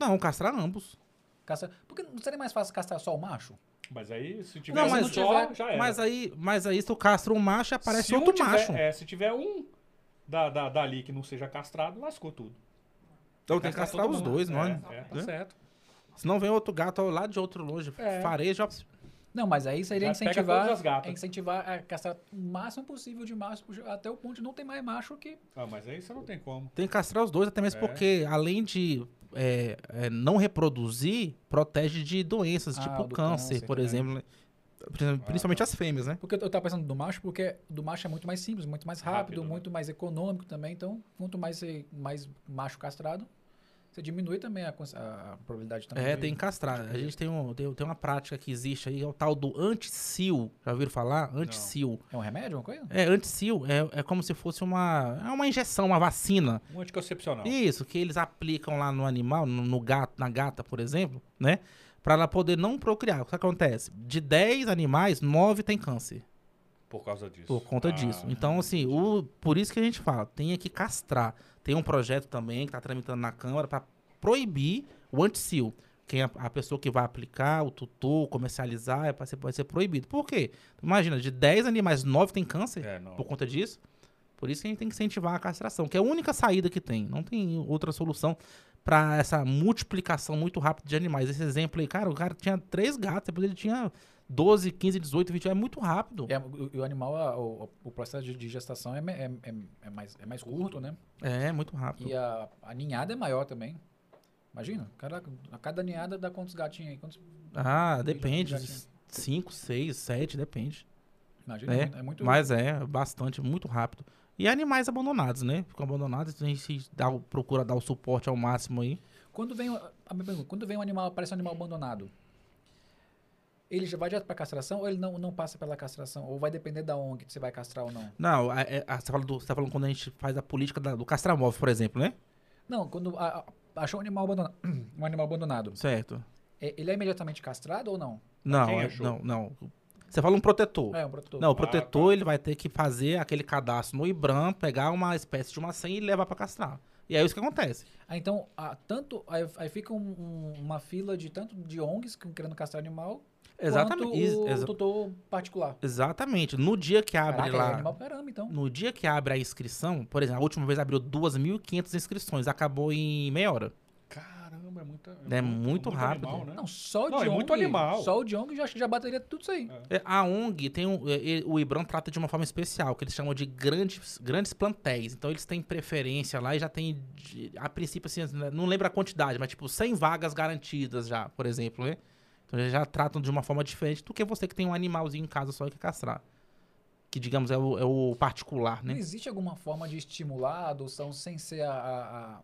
Speaker 3: Não, castrar ambos.
Speaker 1: Castra... Porque não seria mais fácil castrar só o macho?
Speaker 2: Mas aí, se tiver
Speaker 3: Não,
Speaker 2: um
Speaker 3: mas-
Speaker 2: só, já era.
Speaker 3: Mas aí, mas aí, se tu castra um macho, aparece
Speaker 2: se um
Speaker 3: outro
Speaker 2: tiver-
Speaker 3: macho.
Speaker 2: É, se tiver um da, da, dali que não seja castrado, lascou tudo.
Speaker 3: Então tem que castrar os
Speaker 2: mundo.
Speaker 3: dois, não
Speaker 2: é?
Speaker 3: é?
Speaker 2: É, tá
Speaker 3: É.
Speaker 2: certo.
Speaker 3: Senão vem outro gato ao lado de outro longe.
Speaker 2: É.
Speaker 3: Fareja.
Speaker 1: Não, mas aí seria
Speaker 2: Já pega
Speaker 1: incentivar, é incentivar a castrar o máximo possível de macho, até o ponto de não ter mais macho que...
Speaker 2: Ah, mas aí você não tem como.
Speaker 3: Tem que castrar os dois, até mesmo
Speaker 2: É.
Speaker 3: porque, além de é, é, não reproduzir, protege de doenças,
Speaker 1: Ah,
Speaker 3: tipo
Speaker 1: do
Speaker 3: câncer,
Speaker 1: câncer,
Speaker 3: por
Speaker 1: é.
Speaker 3: exemplo. né? Pri- Principalmente as fêmeas, né?
Speaker 1: Porque eu tava pensando do macho, porque do macho é muito mais simples, muito mais rápido,
Speaker 2: Rápido, né?
Speaker 1: muito mais econômico também. Então, quanto mais, ser- mais macho castrado, você diminui também a, a probabilidade também.
Speaker 3: É,
Speaker 1: de-
Speaker 3: tem que castrar. A gente tem, um, tem, tem uma prática que existe aí, é o tal do anticil. Já ouviram falar? Anticil.
Speaker 1: É um remédio, uma coisa?
Speaker 3: É, anticil é, é como se fosse uma, é uma injeção, uma vacina.
Speaker 2: Um anticoncepcional.
Speaker 3: Isso, que eles aplicam lá no animal, no, no gato, na gata, por exemplo, né? Pra ela poder não procriar. O que acontece? De 10 animais, 9 tem câncer.
Speaker 2: Por causa disso.
Speaker 3: Por conta
Speaker 2: Ah,
Speaker 3: disso. Então, assim, o, por isso que a gente fala, tem que castrar. Tem um projeto também que está tramitando na Câmara para proibir o anticil. Quem a, a pessoa que vai aplicar, o tutor, comercializar, é ser, vai ser proibido. Por quê? Imagina, de 10 animais, 9 tem câncer
Speaker 2: É,
Speaker 3: por conta disso. Por isso que a gente tem que incentivar a castração, que é a única saída que tem. Não tem outra solução para essa multiplicação muito rápida de animais. Esse exemplo aí, cara, o cara tinha três gatos, depois ele tinha 12, 15, 18, 20, é muito rápido.
Speaker 1: É, o, o animal, a- o, o processo de, gestação é, é, é, é mais, é mais curto, né?
Speaker 3: É, muito rápido.
Speaker 1: E a, a ninhada é maior também. Imagina, cada, a cada ninhada dá quantos gatinhos aí? Quantos,
Speaker 3: Ah, depende.
Speaker 1: gatinho.
Speaker 3: 5, 6, 7, depende.
Speaker 1: imagina,
Speaker 3: É,
Speaker 1: é, muito-.
Speaker 3: Mas é, bastante, muito rápido. E animais abandonados, né? Ficam abandonados, a gente dá, procura dar o suporte ao máximo aí.
Speaker 1: Quando vem, quando vem um animal, aparece um animal abandonado, ele já vai direto pra castração ou ele não, não passa pela castração? Ou vai depender da ONG que você vai castrar ou não?
Speaker 3: Não, a- é- a- você, fala do, você tá falando quando a gente faz a política da- do castramóvel, por exemplo, né?
Speaker 1: Não, quando a- achou um animal abandonado, um animal abandonado,
Speaker 3: Certo.
Speaker 1: é- ele é imediatamente castrado ou não?
Speaker 3: Não, é- não, não. Você fala um protetor.
Speaker 1: É, um protetor.
Speaker 3: Não, o
Speaker 2: Ah,
Speaker 3: protetor
Speaker 2: tá.
Speaker 3: ele vai ter que fazer aquele cadastro no IBRAM, pegar uma espécie de uma senha e levar pra castrar. E é isso que acontece.
Speaker 1: Ah, então, ah, tanto, aí, aí fica um- um- uma fila de tanto de ONGs que querendo castrar animal,
Speaker 3: Exatamente.
Speaker 1: quanto o tutor particular.
Speaker 3: Exatamente. No dia que abre
Speaker 1: Caraca, é
Speaker 3: lá.
Speaker 1: animal pra caramba, então.
Speaker 3: No dia que abre a inscrição, por exemplo, a última vez abriu 2.500 inscrições, acabou em meia hora.
Speaker 2: Caramba, é, muita,
Speaker 3: É muito rápido.
Speaker 2: animal, né?
Speaker 1: Não, só o
Speaker 2: Não,
Speaker 1: de
Speaker 2: é
Speaker 1: ONG,
Speaker 2: muito animal.
Speaker 1: só o de ONG já, já bateria tudo isso aí.
Speaker 3: É, A ONG tem um, é, é, o IBRAM trata de uma forma especial, que eles chamam de grandes, grandes plantéis. Então eles têm preferência lá e já tem, a princípio, assim, não lembro a quantidade, mas tipo 100 vagas garantidas já, por exemplo, né? Então eles já tratam de uma forma diferente do que você que tem um animalzinho em casa só e quer castrar. Que, digamos, é o, é o particular,
Speaker 1: Não
Speaker 3: né?
Speaker 1: existe alguma forma de estimular a adoção sem ser a, a-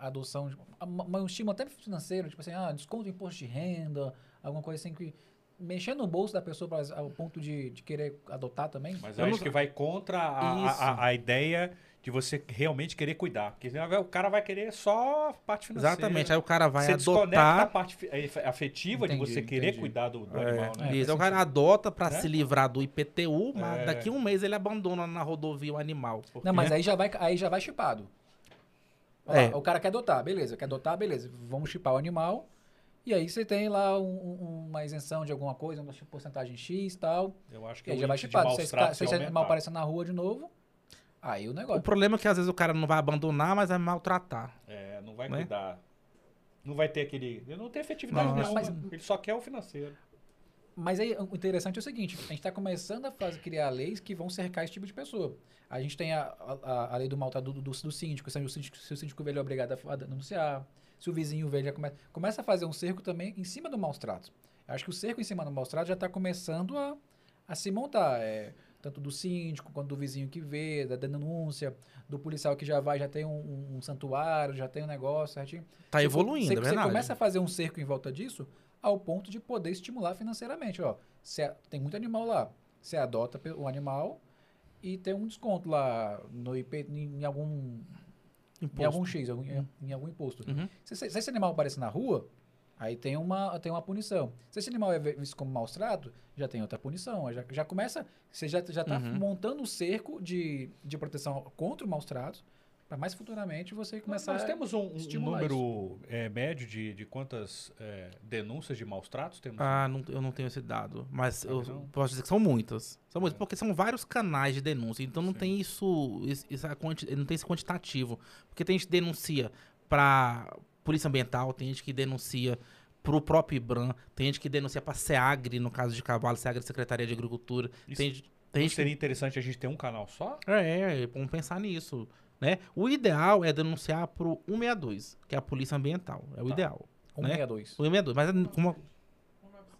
Speaker 1: a- adoção, uma- um estímulo até financeiro, tipo assim, ah, desconto de imposto de renda, alguma coisa assim que mexer no bolso da pessoa pra, ao ponto de, de querer adotar também?
Speaker 2: Mas
Speaker 3: Eu
Speaker 2: eu
Speaker 3: não-
Speaker 2: acho que vai contra a, a- a- a ideia de você realmente querer cuidar. Porque senão o cara vai querer só a parte financeira.
Speaker 3: Exatamente. Aí o cara vai
Speaker 2: você desconecta a
Speaker 3: adotar.
Speaker 2: parte eh, afetiva de
Speaker 1: Entendi,
Speaker 2: você querer
Speaker 1: entendi.
Speaker 2: cuidar do, do
Speaker 3: É,
Speaker 2: animal, né?
Speaker 3: isso, aí o cara adota pra
Speaker 2: Né?
Speaker 3: se livrar do IPTU, mas
Speaker 2: É.
Speaker 3: daqui a um mês ele abandona na rodovia o animal. porque-
Speaker 1: Não, mas aí já vai, aí já vai chipado.
Speaker 3: É.
Speaker 1: O cara quer adotar, beleza, quer adotar, beleza. Vamos chipar o animal. E aí você tem lá um- um- uma isenção de alguma coisa, uma porcentagem X e tal.
Speaker 2: Eu acho que
Speaker 1: E aí
Speaker 2: o
Speaker 1: já vai
Speaker 2: de
Speaker 1: chipado. Se esse, animal aparecer na rua de novo, aí o
Speaker 3: O
Speaker 1: negócio.
Speaker 3: problema é que às vezes o cara não vai abandonar, mas vai maltratar.
Speaker 2: É, não vai
Speaker 3: Né?
Speaker 2: cuidar. Não vai ter aquele... Ele não tem efetividade
Speaker 3: Não,
Speaker 2: nenhuma.
Speaker 1: mas-
Speaker 2: Ele só quer o financeiro.
Speaker 1: Mas aí o interessante é o seguinte: a gente está começando a fazer, criar leis que vão cercar esse tipo de pessoa. A gente tem a, a, a lei do maltrato do, do, do síndico, se o síndico, se o síndico velho é obrigado a, a denunciar, se o vizinho velho já começa, começa a fazer um cerco também em cima do maus tratos. Eu acho que o cerco em cima do maus tratos já está começando a, a se montar. É, tanto do síndico quanto do vizinho que vê, da denúncia, do policial que já vai, já tem um, um- santuário, já tem um negócio certinho.
Speaker 3: Tá
Speaker 1: Você-
Speaker 3: evoluindo,
Speaker 1: você,
Speaker 3: é
Speaker 1: Você
Speaker 3: verdade.
Speaker 1: começa a fazer um cerco em volta disso ao ponto de poder estimular financeiramente. Ó, Você tem muito animal lá. Você adota o animal e tem um desconto lá no IP, em, em algum, em
Speaker 3: Imposto.
Speaker 1: algum X, em, em algum imposto.
Speaker 3: Uhum.
Speaker 1: Se, se- se esse animal aparecer na rua, aí tem uma, tem uma punição. Se esse animal é vi- visto como maus trato, já tem outra punição. Já, já começa, você já está
Speaker 3: Uhum.
Speaker 1: montando um cerco de, de proteção contra o maus tratos, para mais futuramente você começar
Speaker 2: Nós
Speaker 1: a
Speaker 2: temos um, um número eh, médio de, de quantas eh, denúncias de maus tratos temos?
Speaker 3: Ah, não- eu não tenho esse dado. Mas eu
Speaker 2: não?
Speaker 3: posso dizer que são muitas. São muitas,
Speaker 2: É.
Speaker 3: porque são vários canais de denúncia. Então não
Speaker 2: Sim.
Speaker 3: tem isso, isso- quanti- não tem esse quantitativo. Porque tem gente que denuncia pra Polícia Ambiental, tem gente que denuncia pro próprio IBRAM, tem gente que denuncia pra SEAGRE, no caso de cavalo, SEAGRE Secretaria de Agricultura.
Speaker 2: Isso
Speaker 3: Tem, tem gente
Speaker 2: seria interessante a gente ter um canal só?
Speaker 3: É, é, vamos pensar nisso. Né? O ideal é denunciar pro 162, que é a Polícia Ambiental. É o
Speaker 2: Tá.
Speaker 3: ideal.
Speaker 1: 162.
Speaker 3: O 162, mas é como.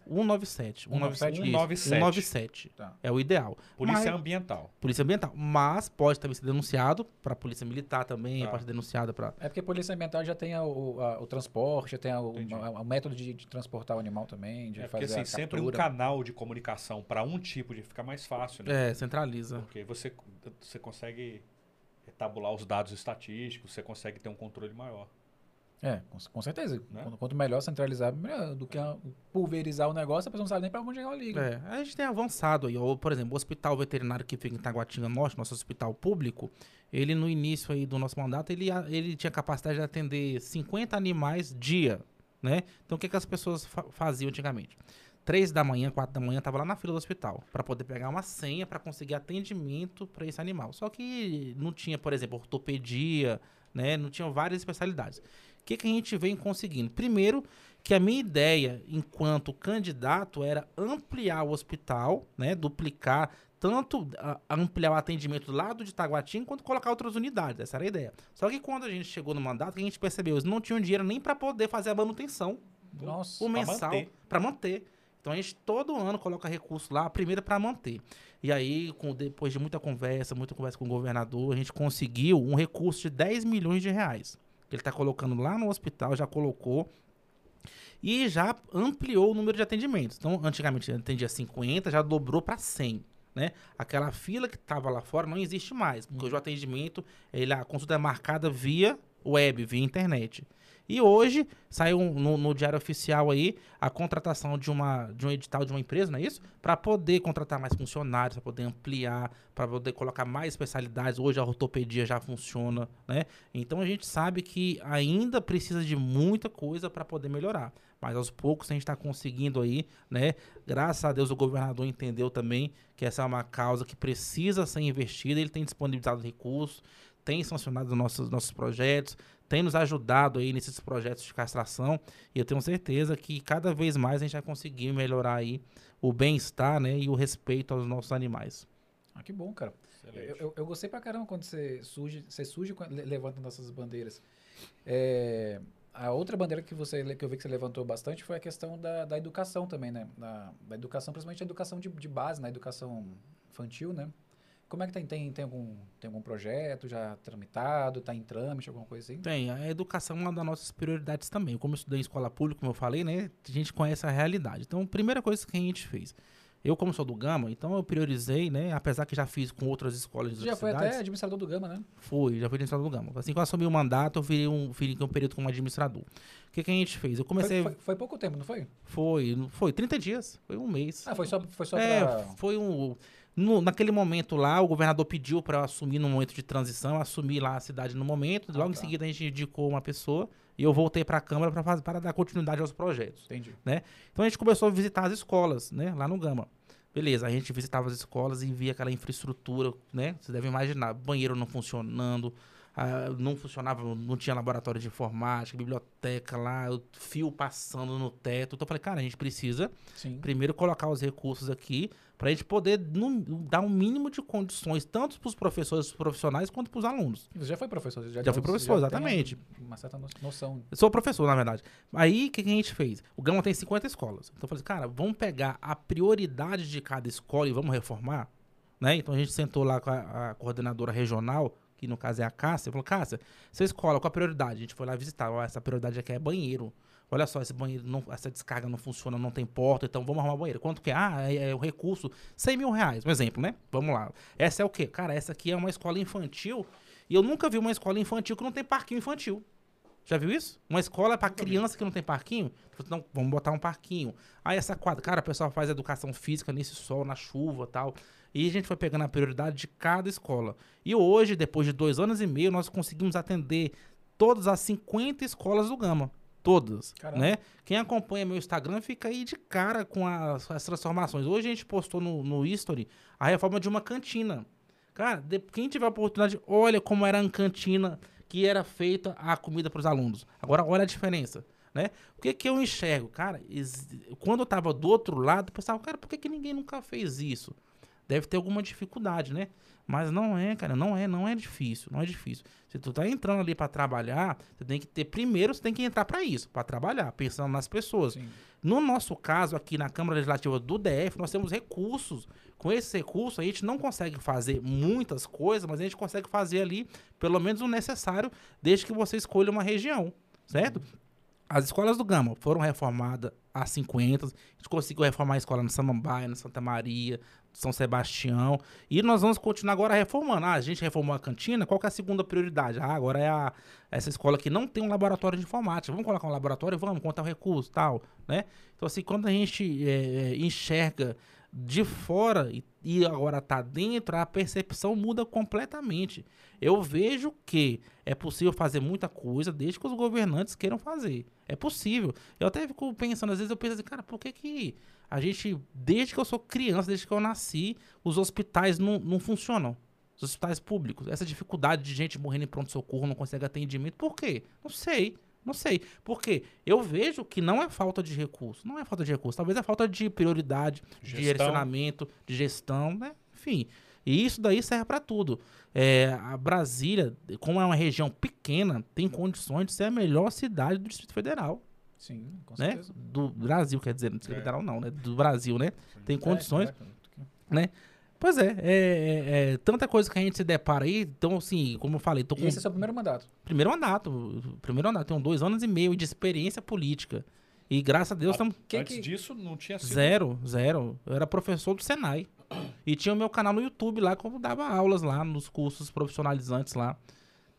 Speaker 3: 197.
Speaker 1: 197?
Speaker 3: 197. 197.
Speaker 1: Tá.
Speaker 3: É o ideal.
Speaker 2: Polícia
Speaker 3: Mas-
Speaker 2: ambiental.
Speaker 3: Polícia Ambiental. Mas pode também ser denunciado para a Polícia Militar também,
Speaker 2: Tá.
Speaker 3: pode ser denunciado para.
Speaker 1: É porque a polícia ambiental já tem a- o, a- o transporte, já tem a- o, a- o método de, de transportar o animal também, de
Speaker 2: É porque
Speaker 1: fazer
Speaker 2: assim,
Speaker 1: a
Speaker 2: sempre um canal de comunicação para um tipo de fica mais fácil, né?
Speaker 3: É, centraliza.
Speaker 2: Porque você, você consegue tabular os dados estatísticos, você consegue ter um controle maior.
Speaker 1: É, com, com certeza.
Speaker 2: Né?
Speaker 1: Quanto, quanto melhor centralizar, melhor. Do que a- pulverizar o negócio, a pessoa não sabe nem pra onde ela liga.
Speaker 3: É, a gente tem avançado aí. Ou, por exemplo, o hospital veterinário que fica em Taguatinga Norte, nosso hospital público, ele no início aí do nosso mandato, ele, ele tinha capacidade de atender 50 animais dia, né? Então o que, que as pessoas fa- faziam antigamente? Três da manhã, quatro da manhã, tava lá na fila do hospital para poder pegar uma senha para conseguir atendimento para esse animal. Só que não tinha, por exemplo, ortopedia, né? Não tinham várias especialidades. O que, que a gente vem conseguindo? Primeiro, que a minha ideia, enquanto candidato, era ampliar o hospital, né? Duplicar, tanto a- ampliar o atendimento do lado de Taguatinga, quanto colocar outras unidades. Essa era a ideia. Só que quando a gente chegou no mandato, o que a gente percebeu? Eles não tinham dinheiro nem para poder fazer a manutenção
Speaker 1: Nossa.
Speaker 3: o mensal para manter. Então a gente todo ano coloca recurso lá, primeiro para manter. E aí, com, depois de muita conversa, muita conversa com o governador, a gente conseguiu um recurso de 10 milhões de reais. Que ele está colocando lá no hospital, já colocou. E já ampliou o número de atendimentos. Então, antigamente atendia 50, já dobrou para 100. Né? Aquela fila que estava lá fora não existe mais, porque hoje o atendimento, ele, a consulta é marcada via web, via internet. E hoje saiu no, no Diário Oficial aí a contratação de, uma, de um edital de uma empresa, não é isso? Para poder contratar mais funcionários, para poder ampliar, para poder colocar mais especialidades. Hoje a ortopedia já funciona, né? Então a gente sabe que ainda precisa de muita coisa para poder melhorar. Mas aos poucos a gente está conseguindo aí, né? Graças a Deus o governador entendeu também que essa é uma causa que precisa ser investida. Ele tem disponibilizado recursos, tem sancionado os nossos, nossos projetos, tem nos ajudado aí nesses projetos de castração. E eu tenho certeza que cada vez mais a gente vai conseguir melhorar aí o bem-estar, né? E o respeito aos nossos animais.
Speaker 1: Ah, que bom, cara. Eu, eu, eu gostei pra caramba quando você surge, você surge levantando essas bandeiras. É, a outra bandeira que você que eu vi que você levantou bastante foi a questão da, da educação também, né? Da, da educação, principalmente a educação de, de base, na educação infantil, né? Como é que tem, tem, tem, algum, tem algum projeto já tramitado, tá em trâmite, alguma coisa assim?
Speaker 3: Tem, a educação é uma das nossas prioridades também. Como eu estudei em escola pública, como eu falei, né? A gente conhece a realidade. Então, a primeira coisa que a gente fez. Eu, como sou do Gama, então eu priorizei, né? Apesar que já fiz com outras escolas de
Speaker 1: já foi até administrador do Gama, né?
Speaker 3: Fui, já fui administrador do Gama. Assim que eu assumi o mandato, eu virei um, virei um período como administrador. O que, que a gente fez? Eu comecei.
Speaker 1: Foi, foi, foi pouco tempo, não foi?
Speaker 3: Foi, foi 30 dias, foi um mês.
Speaker 1: Ah, foi só, foi só
Speaker 3: é,
Speaker 1: pra...
Speaker 3: foi um. No- naquele momento lá, o governador pediu para eu assumir no momento de transição, assumir lá a cidade no momento.
Speaker 1: Ah,
Speaker 3: Logo em
Speaker 1: tá.
Speaker 3: seguida a gente indicou uma pessoa e eu voltei para a Câmara para dar continuidade aos projetos.
Speaker 1: Entendi.
Speaker 3: Então a gente começou a visitar as escolas, né, lá no Gama. Beleza, a gente visitava as escolas e via aquela infraestrutura, né? Você deve imaginar, banheiro não funcionando, ah, não funcionava, não tinha laboratório de informática, biblioteca lá, o fio passando no teto. Então eu falei, cara, a gente precisa
Speaker 1: Sim.
Speaker 3: primeiro colocar os recursos aqui para a gente poder no- dar um mínimo de condições, tanto para os professores profissionais quanto para os alunos.
Speaker 1: Você já foi professor? Já,
Speaker 3: Já
Speaker 1: você
Speaker 3: professor,
Speaker 1: já
Speaker 3: exatamente.
Speaker 1: Uma certa no- noção.
Speaker 3: Eu sou professor, na verdade. Aí, o que, que a gente fez? O Gama tem 50 escolas. Então, eu falei, cara, vamos pegar a prioridade de cada escola e vamos reformar? Né? Então, a gente sentou lá com a, a coordenadora regional, que no caso é a Cássia, e falou, Cássia, essa escola, qual a prioridade? A gente foi lá visitar. Ó, essa prioridade aqui é banheiro. Olha só, esse banheiro, não- essa descarga não funciona, não tem porta, então vamos arrumar banheiro. Quanto que é? Ah, é, é o recurso, 100 mil reais, um exemplo, né? Vamos lá. Essa é o quê? Cara, essa aqui é uma escola infantil e eu nunca vi uma escola infantil que não tem parquinho infantil. Já viu isso? Uma escola para criança que não tem parquinho? Então, vamos botar um parquinho. Aí essa quadra, cara, o pessoal faz educação física nesse sol, na chuva tal. E a gente foi pegando a prioridade de cada escola. E hoje, depois de dois anos e meio, nós conseguimos atender todas as 50 escolas do Gama. Todas,
Speaker 1: Caramba.
Speaker 3: né? Quem acompanha meu Instagram fica aí de cara com as, as transformações. Hoje a gente postou no, no History a reforma de uma cantina. Cara, de- quem tiver a oportunidade, olha como era a cantina que era feita a comida para os alunos. Agora, olha a diferença, né? O que que eu enxergo? Cara, quando eu tava do outro lado, eu pensava, cara, por que, que ninguém nunca fez isso? Deve ter alguma dificuldade, né? Mas não é, cara, não é, não é difícil, não é difícil. Se tu tá entrando ali para trabalhar, você tem que ter primeiro, você tem que entrar para isso, para trabalhar, pensando nas pessoas.
Speaker 1: Sim.
Speaker 3: No nosso caso, aqui na Câmara Legislativa do DF, nós temos recursos. Com esse recurso, a gente não consegue fazer muitas coisas, mas a gente consegue fazer ali pelo menos o necessário, desde que você escolha uma região, certo? As escolas do Gama foram reformadas há 50, a gente conseguiu reformar a escola no Samambaia, na Santa Maria, São Sebastião, e nós vamos continuar agora reformando. Ah, a gente reformou a cantina, qual que é a segunda prioridade? Ah, agora é a, essa escola que não tem um laboratório de informática. Vamos colocar um laboratório? Vamos, contar o recurso tal, né? Então, assim, quando a gente é, enxerga de fora e, e agora tá dentro, a percepção muda completamente. Eu vejo que é possível fazer muita coisa desde que os governantes queiram fazer. É possível. Eu até fico pensando, às vezes eu penso assim, cara, por que que a gente, desde que eu sou criança, desde que eu nasci, os hospitais não, não funcionam? Os hospitais públicos. Essa dificuldade de gente morrendo em pronto-socorro, não consegue atendimento. Por quê? Não sei. Não sei. Porque eu vejo que não é falta de recurso. Não é falta de recurso. Talvez é falta de prioridade, de
Speaker 2: Gestão.
Speaker 3: direcionamento, de gestão, né? Enfim. E isso daí serve para tudo. É, a Brasília, como é uma região pequena, tem condições de ser a melhor cidade do Distrito Federal,
Speaker 1: Sim, com
Speaker 3: né?
Speaker 1: certeza.
Speaker 3: Do Brasil, quer dizer, não Distrito
Speaker 2: É.
Speaker 3: Federal não, né? Do Brasil, né? Tem
Speaker 1: É,
Speaker 3: condições. Pois é, é, é- é tanta coisa que a gente se depara aí. Então, assim, como eu falei, tô com
Speaker 1: E esse é o seu primeiro mandato.
Speaker 3: primeiro mandato. Primeiro mandato, tenho dois anos e meio de experiência política. E graças a Deus
Speaker 2: Ah,
Speaker 3: estamos
Speaker 1: Quem
Speaker 2: Antes
Speaker 1: que-
Speaker 2: disso, não tinha sido.
Speaker 3: Zero, zero. Eu era professor do Senai. E tinha o meu canal no YouTube lá, eu dava aulas lá nos cursos profissionalizantes lá.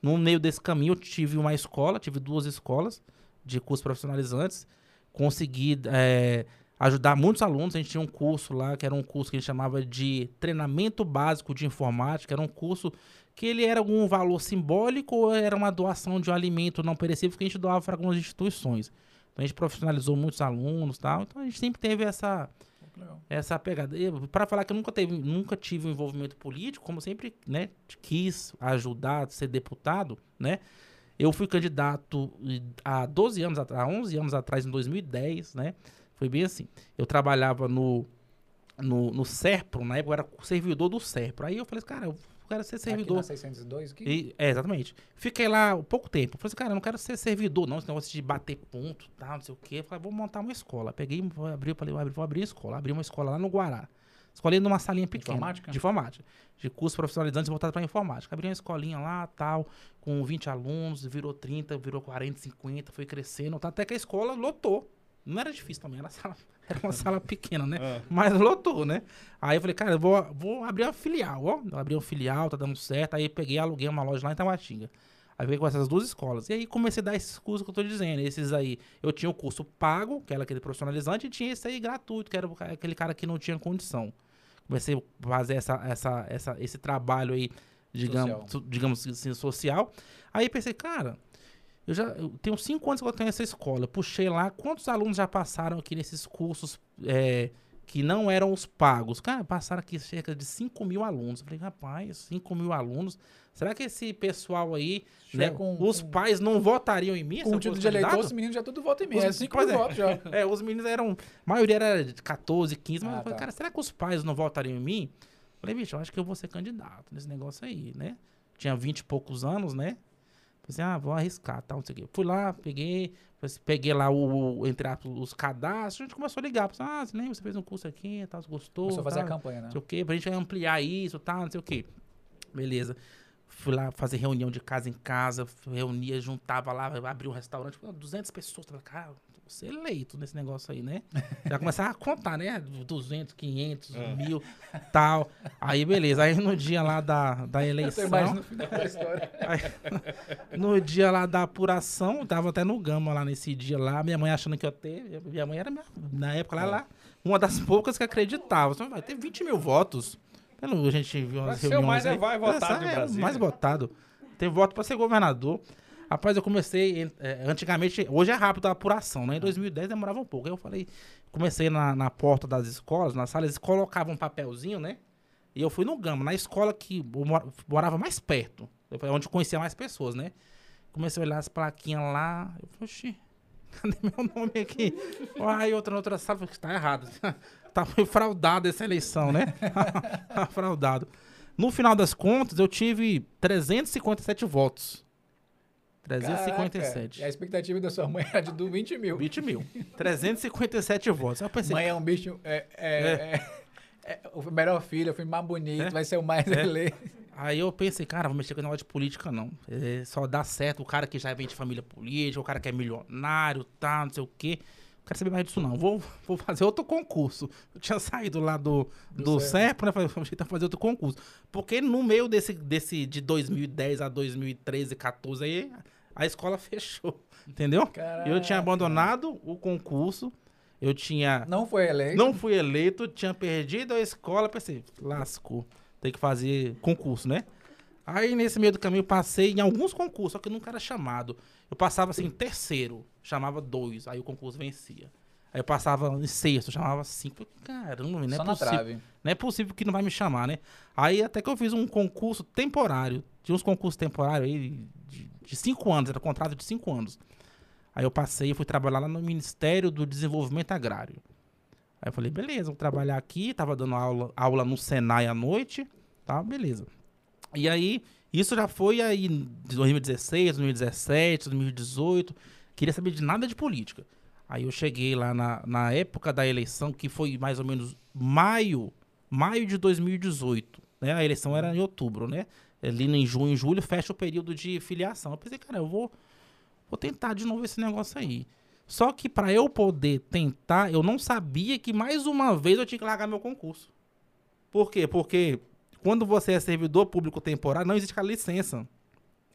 Speaker 3: No meio desse caminho, eu tive uma escola, tive duas escolas de cursos profissionalizantes. Consegui é, ajudar muitos alunos. A gente tinha um curso lá, que era um curso que a gente chamava de treinamento básico de informática. Era um curso que ele era algum valor simbólico ou era uma doação de um alimento não perecível que a gente doava para algumas instituições. Então a gente profissionalizou muitos alunos tal. Então a gente sempre teve essa, essa pegada. Para falar que eu nunca, teve, nunca tive um envolvimento político, como sempre né, quis ajudar, ser deputado, né? Eu fui candidato há 12 anos atrás, há 11 anos atrás, em 2010, né? Foi bem assim. Eu trabalhava no, no, no Serpro, na época eu era servidor do Serpro. Aí eu falei assim, cara, eu quero ser
Speaker 1: Aqui
Speaker 3: servidor.
Speaker 1: na 602 aqui?
Speaker 3: E- é, exatamente. Fiquei lá pouco tempo. Falei assim, cara, eu não quero ser servidor, não. Esse negócio de bater ponto, tal, não sei o quê. Falei, vou montar uma escola. Peguei, vou abrir, falei, vou abrir, vou abrir a escola. Abri uma escola lá no Guará. Escolhi numa salinha pequena.
Speaker 1: informática?
Speaker 3: De informática. De cursos profissionalizantes voltados para informática. Abri uma escolinha lá, tal, com 20 alunos, virou 30, virou 40, 50, foi crescendo, tá, até que a escola lotou. Não era difícil também, era, sala- era uma sala pequena, né?
Speaker 2: Ah,
Speaker 3: Mas lotou, né? Aí eu falei, cara, eu vou, vou abrir uma filial, ó. Eu abri uma filial, tá dando certo. Aí peguei, aluguei uma loja lá em Tabatinga. Aí veio com essas duas escolas. E aí comecei a dar esses cursos que eu tô dizendo. Esses aí, eu tinha o curso pago, que era aquele profissionalizante, e tinha esse aí gratuito, que era aquele cara que não tinha condição. Comecei a fazer essa, essa, essa, esse trabalho aí, digamos,
Speaker 1: Social.
Speaker 3: so- digamos assim, social. Aí pensei, cara, eu já eu tenho cinco anos que eu tenho essa escola. Eu puxei lá, quantos alunos já passaram aqui nesses cursos é, que não eram os pagos? Cara, passaram aqui cerca de 5 mil alunos. Eu falei, rapaz, 5 mil alunos. Será que esse pessoal aí, né,
Speaker 1: com-
Speaker 3: os
Speaker 1: com-
Speaker 3: pais não votariam em mim?
Speaker 1: Com
Speaker 3: eu
Speaker 1: o título de eleitor, os meninos já tudo votam em mim.
Speaker 3: Os-
Speaker 1: É 5
Speaker 3: pois
Speaker 1: mil
Speaker 3: é.
Speaker 1: votos já.
Speaker 3: É, os meninos eram. A maioria era de 14, 15, mas
Speaker 1: Ah,
Speaker 3: eu falei,
Speaker 1: tá.
Speaker 3: cara, será que os pais não votariam em mim? Falei, bicho, eu acho que eu vou ser candidato nesse negócio aí, né? Tinha 20 e poucos anos, né? Falei assim, ah, vou arriscar, tal, não sei o quê. Fui lá, peguei, assim, peguei lá o, entre os cadastros, a gente começou a ligar. Falei, assim, ah, você lembra, você fez um curso aqui, tal, você gostou,
Speaker 1: Começou a fazer a campanha, né?
Speaker 3: não sei o quê, pra gente ampliar isso, tal, não sei o quê. Beleza. Fui lá fazer reunião de casa em casa, reunia, juntava lá, abria um restaurante, 200 pessoas. Falei, cara, vou ser eleito nesse negócio aí, né? Já começava a contar, né? 200, 500,
Speaker 2: Ah.
Speaker 3: mil, tal. Aí, beleza. Aí no dia lá da, da eleição,
Speaker 1: imaginando o final da história.
Speaker 3: no dia lá da apuração, tava até no Gama lá nesse dia lá, minha mãe achando que eu ia ter. Minha mãe era, minha- na época, lá, lá, uma das poucas que acreditava. Vai ter 20 mil votos. Pelo a gente viu umas
Speaker 2: ser o
Speaker 3: reuniões
Speaker 2: mais
Speaker 3: aí.
Speaker 2: vai votado
Speaker 3: é o mais votado. Tem voto pra ser governador. Rapaz, eu comecei, eh, antigamente, hoje é rápido a apuração, né? Em 2010 demorava um pouco. Aí eu falei, comecei na, na porta das escolas, nas salas, eles colocavam um papelzinho, né? E eu fui no Gama, na escola que morava mais perto. Onde conhecia mais pessoas, né? Comecei a olhar as plaquinhas lá. Eu falei, oxi, cadê meu nome aqui? Aí outra na outra sala, eu falei, tá errado. Tá foi fraudado essa eleição, né? tá fraudado. No final das contas, eu tive 357 votos. 357.
Speaker 1: Caraca, e a expectativa da sua mãe era de do 20 mil.
Speaker 3: 20 mil. 357 votos. Aí eu pensei,
Speaker 1: Mãe é um bicho. É, é, é- é o melhor filho, o filho mais bonito,
Speaker 3: É.
Speaker 1: vai ser o mais
Speaker 3: É.
Speaker 1: eleito.
Speaker 3: Aí eu pensei, cara, vou mexer com negócio de política, não. É, só dá certo o cara que já vem de família política, o cara que é milionário, tá, não sei o quê. Quero saber mais disso, não. Vou, vou fazer outro concurso. Eu tinha saído lá do,
Speaker 1: Do
Speaker 3: do
Speaker 1: CEP.
Speaker 3: Né? Falei, vamos tentar fazer outro concurso. Porque no meio desse, desse de 2010 a 2013, 14, aí a escola fechou. Entendeu? Eu tinha
Speaker 1: Caraca.
Speaker 3: abandonado o concurso. Eu tinha
Speaker 1: Não foi eleito.
Speaker 3: não fui eleito, tinha perdido a escola, pensei, lascou, tem que fazer concurso, né? Aí nesse meio do caminho eu passei em alguns concursos, só que eu nunca era chamado. Eu passava assim, em terceiro, chamava dois, aí o concurso vencia. Aí eu passava em sexto, chamava cinco. Caramba, não é
Speaker 1: Só
Speaker 3: possível. Não é possível que não vai me chamar, né? Aí até que eu fiz um concurso temporário. Tinha uns concursos temporários aí de, de cinco anos, era contrato de cinco anos. Aí eu passei e fui trabalhar lá no Ministério do Desenvolvimento Agrário. Aí eu falei, beleza, vou trabalhar aqui, tava dando aula, aula no Senai à noite, tá, beleza. E aí, isso já foi aí em 2016, 2017, 2018, queria saber de nada de política. Aí eu cheguei lá na, na época da eleição, que foi mais ou menos maio, maio de 2018, né? A eleição era em outubro, né? Ali em junho, julho, fecha o período de filiação. Eu pensei, cara, eu vou, vou tentar de novo esse negócio aí. Só que para eu poder tentar, eu não sabia que mais uma vez eu tinha que largar meu concurso. Por quê? Porque quando você é servidor público temporário, não existe aquela licença.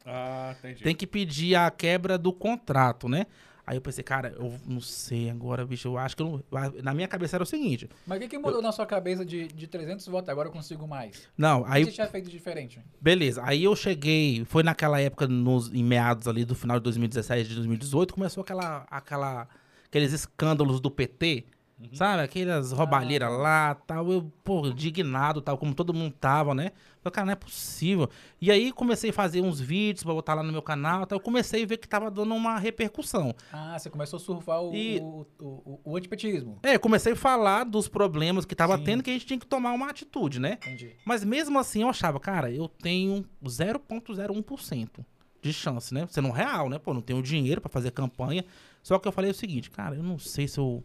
Speaker 2: Ah, entendi.
Speaker 3: Tem que pedir a quebra do contrato, né? Aí eu pensei, cara, eu não sei agora, bicho. Eu acho que eu não... na minha cabeça era o seguinte.
Speaker 1: Mas o que, que mudou na sua cabeça de, de 300 votos? Agora eu consigo mais.
Speaker 3: Não,
Speaker 1: O que
Speaker 3: aí
Speaker 1: você tinha feito diferente?
Speaker 3: Beleza, aí eu cheguei, foi naquela época, nos, em meados ali do final de 2017, de 2018, começou aquela, aquela, aqueles escândalos do PT, sabe? Aquelas roubalheiras lá, tal, eu, pô, indignado, tal, como todo mundo tava, né? Falei, cara, não é possível. E aí comecei a fazer uns vídeos pra botar lá no meu canal, tal, eu comecei a ver que tava dando uma repercussão.
Speaker 1: Ah, você começou a surfar o,
Speaker 3: E-
Speaker 1: o, o, o- antipetismo.
Speaker 3: É, eu comecei a falar dos problemas que tava
Speaker 1: Sim.
Speaker 3: tendo, que a gente tinha que tomar uma atitude, né?
Speaker 1: Entendi.
Speaker 3: Mas mesmo assim eu achava, cara, eu tenho 0,01% de chance, né? Sendo real, né? Pô, não tenho dinheiro pra fazer campanha. Só que eu falei o seguinte, cara, eu não sei se eu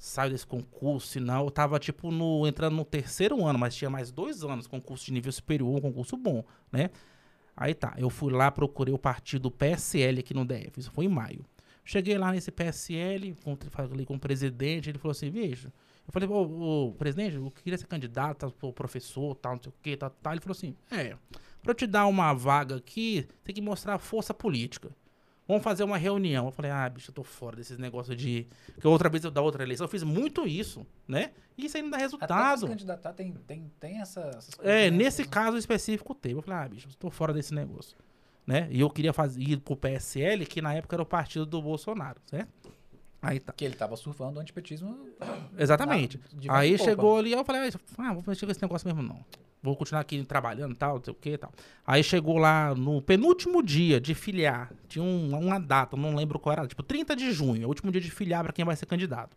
Speaker 3: saio desse concurso, se não. Eu tava, tipo, no, entrando no terceiro ano, mas tinha mais dois anos, concurso de nível superior, um concurso bom, né? Aí tá, eu fui lá, procurei o partido PSL aqui no DF, isso foi em maio. Cheguei lá nesse PSL, falei com o presidente, ele falou assim, veja, eu falei, ô, ô, presidente, eu queria ser candidato, sou professor, tal, não sei o que, tal, tal. Ele falou assim, é, pra eu te dar uma vaga aqui, tem que mostrar força política. Vamos fazer uma reunião. Eu falei, ah, bicho, eu tô fora desses negócios de... Porque outra vez, da outra eleição, eu fiz muito isso, né? E isso aí não dá
Speaker 1: Até
Speaker 3: resultado.
Speaker 1: candidatar tem, tem, tem essa, essas
Speaker 3: É,
Speaker 1: coisas, né?
Speaker 3: nesse caso específico teve. Eu falei, ah, bicho, eu tô fora desse negócio. Né? E eu queria fazer, ir pro PSL, que na época era o partido do Bolsonaro, certo? Aí tá.
Speaker 1: Que ele tava surfando o antipetismo.
Speaker 3: Exatamente.
Speaker 1: De
Speaker 3: Aí chegou
Speaker 1: popa.
Speaker 3: ali, eu falei, ah, vou mexer com esse negócio mesmo não. Vou continuar aqui trabalhando tal, não sei o que tal. Aí chegou lá no penúltimo dia de filiar, tinha um- uma data, não lembro qual era, tipo 30 de junho, é o último dia de filiar pra quem vai ser candidato.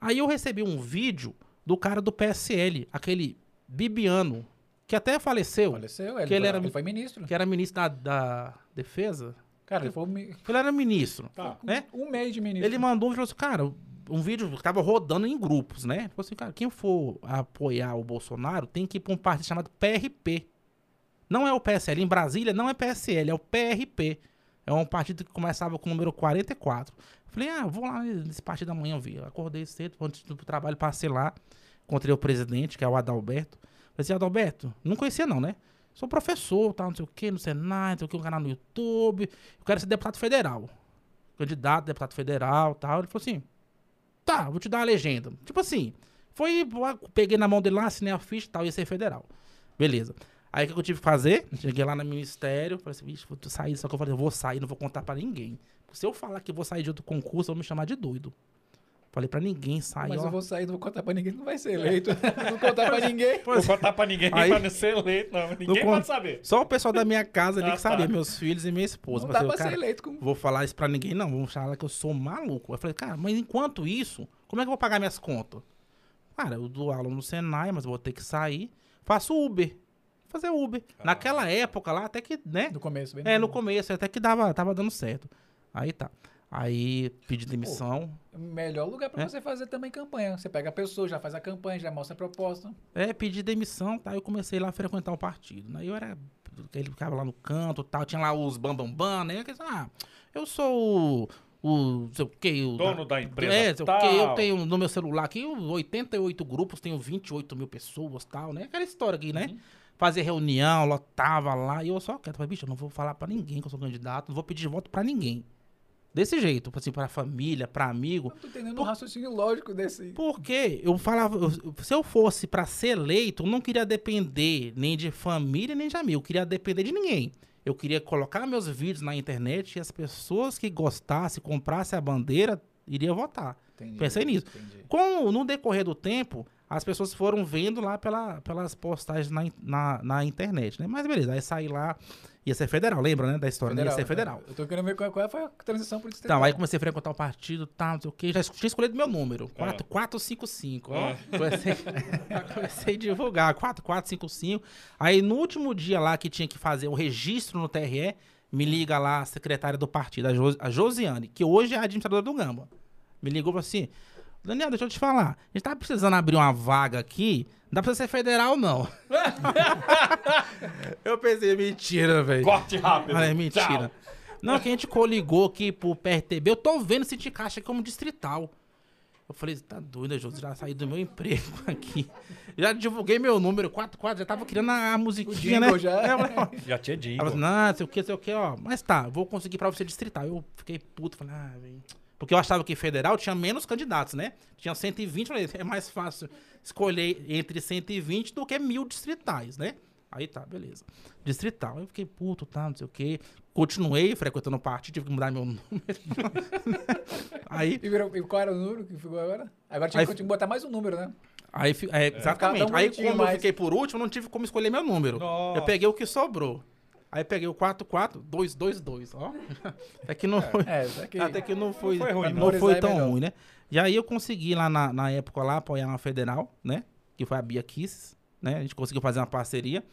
Speaker 3: Aí eu recebi um vídeo do cara do PSL, aquele Bibiano, que até faleceu,
Speaker 1: Faleceu, ele,
Speaker 3: Que ele
Speaker 1: foi,
Speaker 3: era-
Speaker 1: ele foi ministro.
Speaker 3: que era ministro da, da Defesa.
Speaker 1: Cara, ele foi
Speaker 3: Ele era ministro,
Speaker 2: Tá.
Speaker 3: né?
Speaker 1: um mês de ministro.
Speaker 3: Ele mandou e falou assim, cara, um vídeo que tava rodando em grupos, né? Ele falou assim, cara, quem for apoiar o Bolsonaro tem que ir pra um partido chamado PRP. Não é o PSL. Em Brasília não é PSL, é o PRP. É um partido que começava com o número 44. Falei, ah, vou lá nesse partido amanhã ver. Acordei cedo, antes do trabalho, passei lá. Encontrei o presidente, que é o Adalberto. Falei assim, Adalberto, não conhecia não, né? Sou professor, tal, não sei o que, no Senai, não sei o que, um canal no YouTube. Eu quero ser deputado federal. Candidato, deputado federal, tal. Ele falou assim, tá, vou te dar uma legenda. Tipo assim, foi, peguei na mão dele lá, assinei a ficha e tal, ia ser federal. Beleza. Aí o que eu tive que fazer? Cheguei lá no ministério, falei assim, bicho, vou sair, só que eu falei, eu vou sair, não vou contar pra ninguém. Se eu falar que vou sair de outro concurso, vão me chamar de doido. Falei pra ninguém sair,
Speaker 1: Mas
Speaker 3: ó.
Speaker 1: eu vou sair, não vou contar pra ninguém, não vai ser eleito. não vou contar pra ninguém.
Speaker 2: Vou contar pra ninguém
Speaker 3: Aí-
Speaker 2: pra não ser eleito, não. Ninguém pode saber.
Speaker 3: Só o pessoal da minha casa ali
Speaker 2: Ah,
Speaker 3: que sabia,
Speaker 2: tá.
Speaker 3: meus filhos e minha esposa.
Speaker 1: Não dá pra
Speaker 3: cara,
Speaker 1: ser eleito com...
Speaker 3: vou falar isso pra ninguém, não. Vão falar que eu sou maluco. Eu falei, cara, mas enquanto isso, como é que eu vou pagar minhas contas? Cara, eu dou aula no Senai, mas vou ter que sair. Faço Uber. fazer Uber. Naquela época lá, até que, né?
Speaker 1: No começo, bem
Speaker 3: É, no começo, até que dava, tava dando certo. Aí tá. Aí pedi demissão.
Speaker 1: Melhor lugar pra
Speaker 3: É?
Speaker 1: você fazer também campanha. Você pega a pessoa, já faz a campanha, já mostra a proposta.
Speaker 3: É, pedi demissão, tá? Eu comecei lá a frequentar o partido. Aí eu era. Ele ficava lá no canto e tal. Tinha lá os bambambam, bam, bam, né? Eu ah, eu sou o. o sei o quê, o
Speaker 2: Dono da empresa
Speaker 3: É, sei o
Speaker 2: tal.
Speaker 3: quê, eu tenho no meu celular aqui 88 grupos, tenho 28 mil pessoas tal, né? Aquela história aqui, né? Fazer reunião, lotava lá. E eu só quieto. Falei, bicho, eu não vou falar pra ninguém que eu sou candidato, não vou pedir voto pra ninguém. Desse jeito, assim, pra família, pra amigo.
Speaker 1: Eu tô entendendo o raciocínio lógico desse.
Speaker 3: Porque eu falava, eu- se eu fosse pra ser eleito, eu não queria depender nem de família, nem de amigo. Eu queria depender de ninguém. Eu queria colocar meus vídeos na internet e as pessoas que gostassem, comprassem a bandeira, iriam votar.
Speaker 1: Entendi,
Speaker 3: Pensei nisso.
Speaker 1: entendi.
Speaker 3: Com, no decorrer do tempo, as pessoas foram vendo lá pela, pelas postagens na, na, na internet, né? Mas beleza, aí saí lá, ia ser federal, lembra, né? Da história, né? ia ser federal.
Speaker 1: Eu tô querendo ver qual, qual foi a transição por isso.
Speaker 3: Então, aí comecei a frequentar o partido, tal, não sei o quê. Já tinha escolhido meu número,
Speaker 2: É.
Speaker 3: 4, 455, ó.
Speaker 2: É.
Speaker 3: Comecei, comecei a divulgar, 4455. Aí no último dia lá que tinha que fazer o registro no TRE, me liga lá a secretária do partido, a, Jos- a Josiane, que hoje é a administradora do Gamba. Me ligou e falou assim: Daniel, deixa eu te falar. A gente tá precisando abrir uma vaga aqui. Não dá pra ser federal, não. eu pensei, mentira, velho.
Speaker 2: Corte rápido.
Speaker 3: Ah, é mentira.
Speaker 2: Tchau.
Speaker 3: Não, que a gente coligou aqui pro PRTB. Eu tô vendo esse caixa como distrital. Eu falei, tá doido, Jô, já saí do meu emprego aqui. Já divulguei meu número 44, já tava criando a, a musiquinha, né?
Speaker 1: já.
Speaker 3: É, falei, ó.
Speaker 2: Já tinha
Speaker 3: Ela
Speaker 2: dito.
Speaker 3: falou, não, sei o que, sei o que, ó. Mas tá, vou conseguir pra você distrital. Eu fiquei puto, falei, ah, velho. Porque eu achava que federal tinha menos candidatos, né? Tinha 120, falei, é mais fácil escolher entre 120 do que mil distritais, né? Aí tá, beleza. Distrital. Eu fiquei puto, tá, não sei o que. Continuei frequentando o partido, tive que mudar meu número. aí,
Speaker 1: E, virou- e qual era o número que ficou agora? Agora tinha
Speaker 3: Aí-
Speaker 1: que botar mais um número, né?
Speaker 3: aí, fi- é, exatamente.
Speaker 1: tão
Speaker 3: Aí, como eu fiquei por último, não tive como escolher meu número.
Speaker 2: Nossa.
Speaker 3: Eu peguei o que sobrou. Aí peguei o 44222, ó. Até que não foi.
Speaker 1: É, isso aqui.
Speaker 3: Até que não foi,
Speaker 2: foi ruim,
Speaker 3: não
Speaker 1: não.
Speaker 3: foi
Speaker 1: é
Speaker 3: tão
Speaker 1: melhor.
Speaker 3: ruim, né? E aí eu consegui lá na, na época lá apoiar uma federal, né? Que foi a Bia Kisses, né? A gente conseguiu fazer uma parceria.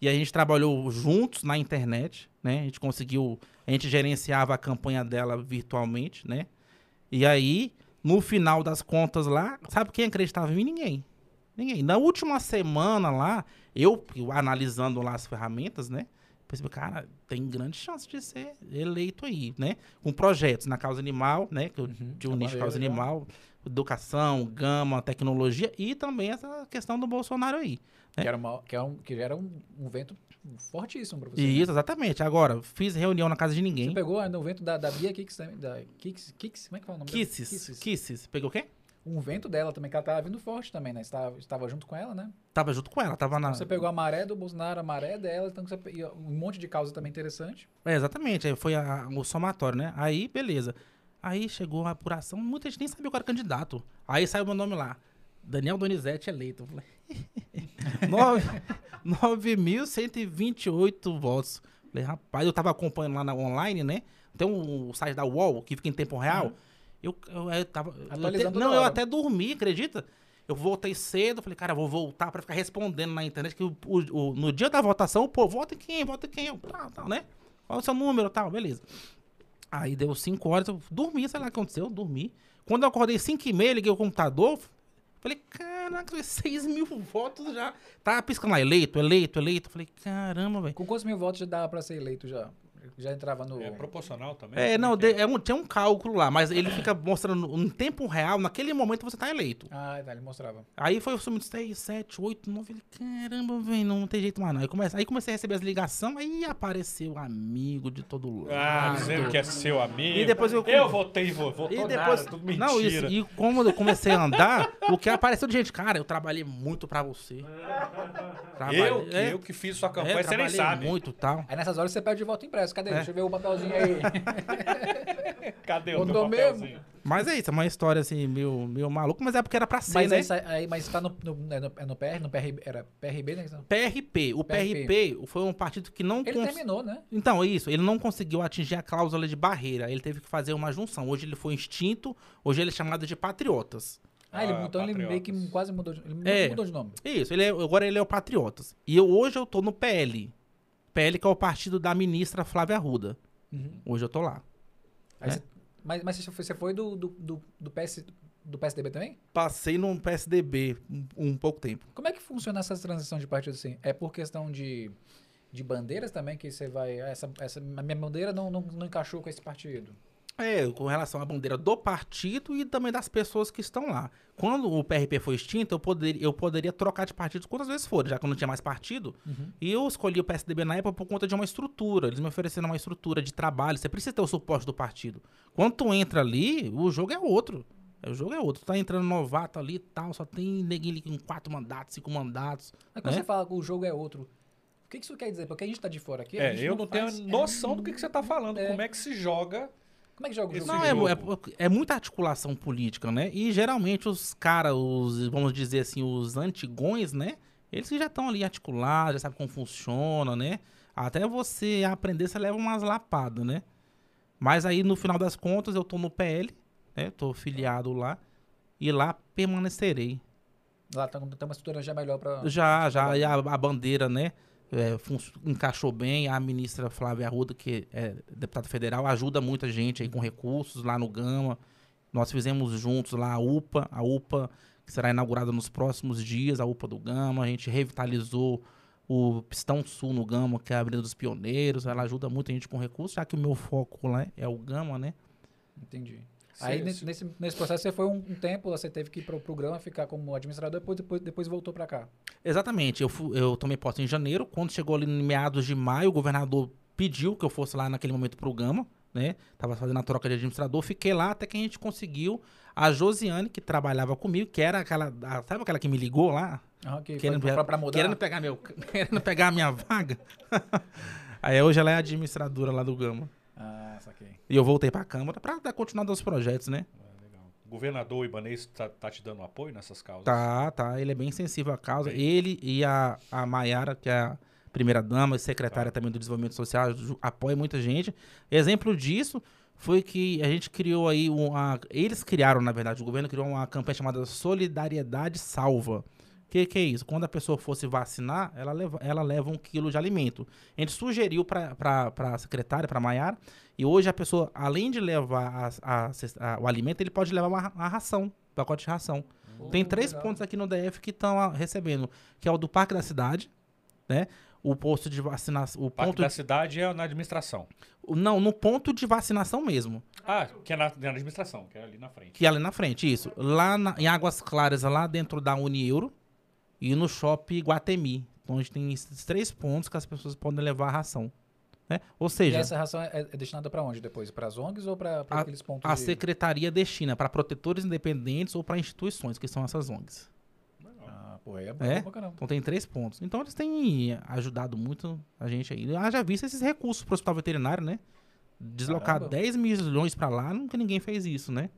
Speaker 3: E a gente trabalhou juntos na internet, né? A gente conseguiu, a gente gerenciava a campanha dela virtualmente, né? E aí, no final das contas lá, sabe quem acreditava em mim? Ninguém. Ninguém. Na última semana lá, eu, eu analisando lá as ferramentas, né? Pensei, cara, tem grande chance de ser eleito aí, né? Com projetos na causa animal, né? Que eu tinha um
Speaker 1: Tá
Speaker 3: nicho de causa
Speaker 1: maneiro,
Speaker 3: animal, educação, gama, tecnologia e também essa questão do Bolsonaro aí. né?
Speaker 1: Que, era uma, que, é um, que era um, um vento fortíssimo pra você. Né?
Speaker 3: isso, exatamente. Agora, fiz reunião na casa de
Speaker 1: Você
Speaker 3: ninguém.
Speaker 1: pegou ah, no vento da, da Bia Kicks também. Da Kicks, Kicks, como é que fala o nome dela?
Speaker 3: Kisses. Kisses. Pegou o quê?
Speaker 1: Um vento dela também, que ela tava vindo forte também, né? Você tava, estava junto com ela, né?
Speaker 3: Tava junto com ela, tava na.
Speaker 1: Você pegou a maré do Bolsonaro, a maré dela, então você, e um monte de causa também interessante.
Speaker 3: É, exatamente, aí foi a- o somatório, né? Aí, beleza. Aí chegou a apuração, muita gente nem sabia eu era candidato. Aí saiu meu nome lá. Daniel Donizete eleito. Eu falei. Nove- 9.128 votos. Falei, rapaz, eu tava acompanhando lá na online, né? Tem um site da UOL que fica em tempo real. Eu, eu, eu tava. eu não, eu até dormi, acredita? Eu voltei cedo, falei, cara, vou voltar pra ficar respondendo na internet que o- o- no dia da votação, pô, vota em quem, vota em quem, eu, tal, tal, né? Qual é o seu número, tal, beleza. Aí deu 5 horas, eu dormi, sei lá o que aconteceu, eu dormi. Quando eu acordei 5 e meia, liguei o computador, falei, caraca, 6 mil votos já. Tava piscando lá, eleito, eleito, eleito. Falei, caramba, velho.
Speaker 1: Com quantos mil votos já dava pra ser eleito já? Já entrava no...
Speaker 2: É proporcional também?
Speaker 3: É, não,
Speaker 2: que
Speaker 3: de- é um, tem um cálculo lá, mas ele fica mostrando em tempo real, naquele momento você tá eleito.
Speaker 1: Ah, tá, ele mostrava.
Speaker 3: Aí foi sumindo 6, 7, 8, 9. Falei, caramba, velho, não tem jeito mais não. Aí comecei, aí comecei a receber as ligações, aí apareceu amigo de todo lado.
Speaker 2: Ah, dizendo que é seu amigo.
Speaker 3: E depois eu-
Speaker 2: Eu votei, vo- votou
Speaker 3: E depois.
Speaker 2: nada, tudo mentira.
Speaker 3: não, isso. E como eu comecei a andar, o que apareceu de gente, cara, eu trabalhei muito pra você. Trabalhei-
Speaker 2: Eu,
Speaker 3: é,
Speaker 2: eu que fiz sua
Speaker 3: é,
Speaker 2: campanha, você nem
Speaker 3: trabalhei
Speaker 2: sabe.
Speaker 3: muito e tal.
Speaker 1: Aí nessas horas você pede o voto impresso. Cadê?
Speaker 3: É.
Speaker 1: Deixa eu ver o papelzinho aí.
Speaker 2: Cadê o
Speaker 1: Votou
Speaker 2: meu
Speaker 1: mesmo?
Speaker 2: papelzinho?
Speaker 3: Mas é isso, é uma história assim, meio, meio maluco, mas é porque era pra ser,
Speaker 1: mas
Speaker 3: né?
Speaker 1: sai- aí, mas tá no, no, é no, é no PR, no PRB, era PRB, né?
Speaker 3: PRP. O PRP, foi um partido que não
Speaker 1: Ele
Speaker 3: cons-
Speaker 1: terminou, né?
Speaker 3: Então, é isso. Ele não conseguiu atingir a cláusula de barreira. Ele teve que fazer uma junção. Hoje ele foi extinto. Hoje ele é chamado de Patriotas.
Speaker 1: Ah, ele, então ele meio que
Speaker 2: Patriotas.
Speaker 1: quase mudou de, ele
Speaker 3: É.
Speaker 1: mudou de nome.
Speaker 3: Isso, ele é- agora ele é o Patriotas. E eu, hoje eu tô no PL. PL que é o partido da ministra Flávia Arruda. Hoje eu tô lá. É.
Speaker 1: você- mas, mas você foi, você foi do, do, do, do, PS, do PSDB também?
Speaker 3: Passei no PSDB um, um pouco tempo.
Speaker 1: Como é que funciona essa transição de partido assim? É por questão de, de bandeiras também que você vai. Essa, essa, a minha bandeira não, não, não encaixou com esse partido.
Speaker 3: É, com relação à bandeira do partido e também das pessoas que estão lá. Quando o PRP foi extinto, eu, poder, eu poderia trocar de partido quantas vezes for, já que eu não tinha mais partido. E eu escolhi o PSDB na época por conta de uma estrutura. Eles me ofereceram uma estrutura de trabalho. Você precisa ter o suporte do partido. Quando tu entra ali, o jogo é outro. O jogo é outro. Tu tá entrando novato ali e tal, só tem neguinho ali com quatro mandatos, cinco mandatos.
Speaker 1: Mas quando
Speaker 3: É?
Speaker 1: você fala que o jogo é outro, o que que isso quer dizer? Porque a gente tá de fora aqui. a
Speaker 2: É,
Speaker 1: gente
Speaker 2: eu não tenho
Speaker 1: faz-
Speaker 2: noção do que, que você tá falando.
Speaker 1: É.
Speaker 2: Como é que se joga.
Speaker 1: Como é que joga o jogo?
Speaker 3: Não, é,
Speaker 2: jogo.
Speaker 3: é, é muita articulação política, né? E geralmente os caras, os, vamos dizer assim, os antigões, né? Eles que já estão ali articulados, já sabem como funciona, né? Até você aprender, você leva umas lapadas, né? Mas aí, no final das contas, eu tô no PL, né? Tô filiado lá. E lá permanecerei.
Speaker 1: Lá tem, tem uma estrutura já melhor pra.
Speaker 3: Já, já, e a, a bandeira, né? É, encaixou bem. A ministra Flávia Arruda, que é deputada federal, ajuda muita gente aí com recursos lá no Gama. Nós fizemos juntos lá a UPA, a UPA que será inaugurada nos próximos dias, a UPA do Gama. A gente revitalizou o Pistão Sul no Gama, que é a Avenida dos Pioneiros. Ela ajuda muita gente com recursos, já que o meu foco lá é o Gama, né?
Speaker 1: Entendi. Aí
Speaker 2: Cê-
Speaker 1: nesse, nesse, nesse processo você foi um, um tempo, você teve que ir pro programa, ficar como administrador, depois, depois, depois voltou pra cá.
Speaker 3: Exatamente. Eu, fu- eu tomei posse em janeiro. Quando chegou ali em meados de maio, o governador pediu que eu fosse lá naquele momento pro Gama, né? Tava fazendo a troca de administrador. Fiquei lá até que a gente conseguiu a Josiane, que trabalhava comigo, que era aquela. a- sabe aquela que me ligou lá?
Speaker 1: Ah, ok.
Speaker 3: Querendo,
Speaker 1: pra, pra mudar.
Speaker 3: querendo pegar meu, querendo pegar a minha vaga. Aí hoje ela é administradora lá do Gama.
Speaker 1: Ah, saquei.
Speaker 3: E eu voltei pra Câmara pra dar continuidade aos projetos, né?
Speaker 2: O governador Ibanez tá, tá te dando apoio nessas causas?
Speaker 3: Tá, tá. Ele é bem sensível à causa. Ele e a, a Maiara, que é a primeira dama e secretária também do Desenvolvimento Social, apoia muita gente. Exemplo disso foi que a gente criou aí uma. Eles criaram, na verdade, o governo criou uma campanha chamada Solidariedade Salva. O que, que é isso? Quando a pessoa fosse vacinar, ela leva, ela leva um quilo de alimento. A gente sugeriu para a secretária, para a Maiara, e hoje a pessoa, além de levar a- a a- o alimento, ele pode levar uma, uma ração, pacote de ração. Tem
Speaker 1: Pô,
Speaker 3: três pontos aqui no DF que estão recebendo, que é o do Parque da Cidade, né? O posto de vacinação, o
Speaker 2: Parque
Speaker 3: ponto
Speaker 2: da
Speaker 3: de-
Speaker 2: cidade é na administração.
Speaker 3: não, no ponto de vacinação mesmo,
Speaker 2: Ah, que é na, na administração, que é ali na frente.
Speaker 3: que é ali na frente, isso. Lá na- em Águas Claras, lá dentro da Unieuro e no Shopping Guatemi. Gente tem esses três pontos que as pessoas podem levar a ração, né? Ou
Speaker 1: E
Speaker 3: seja,
Speaker 1: essa ração é, é destinada pra onde depois? Para as ONGs ou para aqueles pontos
Speaker 3: a
Speaker 1: de...
Speaker 3: secretaria destina para protetores independentes ou para instituições, que são essas ONGs.
Speaker 1: Ah, pô, aí é bom
Speaker 3: É?
Speaker 1: pra caramba.
Speaker 3: Então tem três pontos. Então eles têm ajudado muito a gente aí. Haja visto esses recursos para o hospital veterinário, né? Deslocar
Speaker 1: Caramba.
Speaker 3: 10 milhões para lá, nunca ninguém fez isso, né?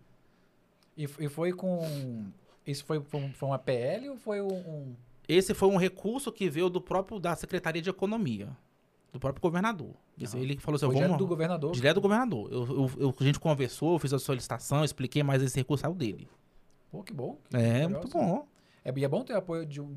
Speaker 1: E, e foi com... Isso foi, foi, um- foi uma PL ou foi um... um-
Speaker 3: Esse foi um recurso que veio do próprio da Secretaria de Economia, do próprio governador.
Speaker 1: Aham.
Speaker 3: Ele falou assim,
Speaker 1: Foi
Speaker 3: vamos
Speaker 1: direto do governador?
Speaker 3: direto do governador. Eu, eu- eu- a gente conversou, eu fiz a solicitação, expliquei, mas esse recurso saiu dele.
Speaker 1: Pô, que bom. que
Speaker 3: É, muito
Speaker 1: isso.
Speaker 3: bom.
Speaker 1: É, e é bom ter apoio de um-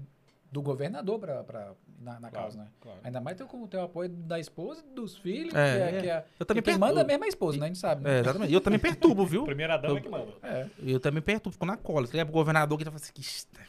Speaker 1: do governador pra, pra, na, na
Speaker 2: Claro,
Speaker 1: causa, né?
Speaker 2: claro.
Speaker 1: Ainda mais ter, o- ter o apoio da esposa e dos filhos,
Speaker 3: É,
Speaker 1: que é,
Speaker 3: é.
Speaker 1: que é-
Speaker 3: Eu também
Speaker 1: quem
Speaker 3: perturbo.
Speaker 1: manda mesmo é a esposa, né? A gente sabe, né?
Speaker 3: É, exatamente. E eu também perturbo, viu?
Speaker 2: Primeira dama
Speaker 3: Eu-
Speaker 2: é que manda.
Speaker 1: É.
Speaker 3: Eu também perturbo, fico na cola. Você lembra o governador que tá falando assim, que,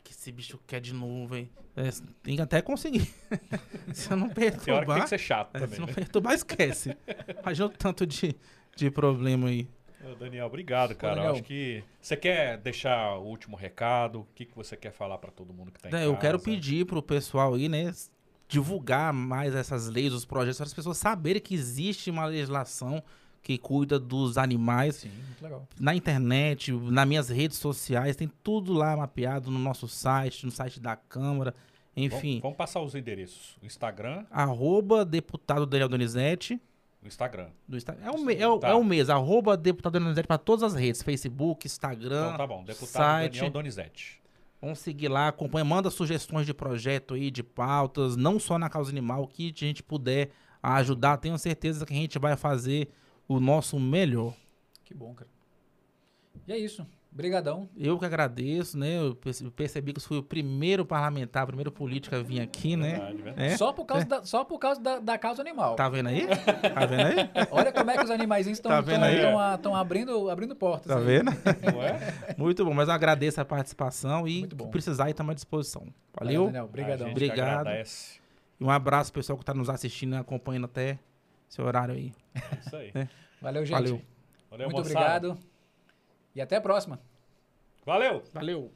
Speaker 3: que esse bicho quer de novo, hein? É, tem que até conseguir. Se eu não
Speaker 2: Tem hora que tem
Speaker 3: perturbar,
Speaker 2: que ser chato
Speaker 3: é,
Speaker 2: também,
Speaker 3: se não
Speaker 2: né?
Speaker 3: perturbar, esquece. Imagina o tanto de, de problema aí.
Speaker 2: Ô, Daniel, obrigado, cara.
Speaker 1: Daniel.
Speaker 2: Acho que você quer deixar o último recado? O que, que você quer falar pra todo mundo que tá em
Speaker 3: É,
Speaker 2: casa?
Speaker 3: eu quero pedir pro pessoal aí, né, divulgar mais essas leis, os projetos, para as pessoas saberem que existe uma legislação que cuida dos animais.
Speaker 1: Sim, muito legal.
Speaker 3: Na internet, nas minhas redes sociais, tem tudo lá mapeado no nosso site, no site da Câmara, enfim.
Speaker 2: Vamos, vamos passar os endereços. O Instagram,
Speaker 3: Arroba deputado Daniel Donizete.
Speaker 2: O Instagram.
Speaker 3: Do Insta- é, o me- é,
Speaker 2: Tá.
Speaker 3: é o mesmo, arroba deputado Donizete para todas as redes, Facebook, Instagram,
Speaker 2: Então tá bom. Deputado
Speaker 3: site.
Speaker 2: Daniel Donizete.
Speaker 3: Vamos seguir lá, acompanha, manda sugestões de projeto aí, de pautas, não só na causa animal, que a gente puder ajudar, tenho certeza que a gente vai fazer o nosso melhor.
Speaker 1: Que bom, cara. E é isso. Brigadão.
Speaker 3: Eu que agradeço, né? Eu perce- percebi que eu fui o primeiro parlamentar, o primeiro político a vir aqui, né?
Speaker 2: Verdade, verdade.
Speaker 3: É?
Speaker 1: Só por causa, da, só por causa da, da causa animal.
Speaker 3: Tá vendo aí? Tá vendo aí?
Speaker 1: Olha como é que os animaizinhos estão
Speaker 3: Tá
Speaker 1: abrindo, abrindo portas.
Speaker 3: Tá
Speaker 1: aí.
Speaker 3: vendo?
Speaker 2: Não é?
Speaker 3: Muito bom, mas eu agradeço a participação e que precisar aí estamos à disposição.
Speaker 1: Valeu,
Speaker 3: Valeu?
Speaker 1: Daniel. Brigadão.
Speaker 2: A gente
Speaker 3: Obrigado.
Speaker 2: agradece.
Speaker 3: E um abraço pro pessoal que tá nos assistindo e acompanhando até esse horário aí.
Speaker 2: É Isso aí.
Speaker 1: Valeu, gente.
Speaker 3: Valeu.
Speaker 2: Valeu,
Speaker 1: Muito
Speaker 2: moçada.
Speaker 1: obrigado. E até a próxima.
Speaker 2: Valeu!
Speaker 3: Valeu.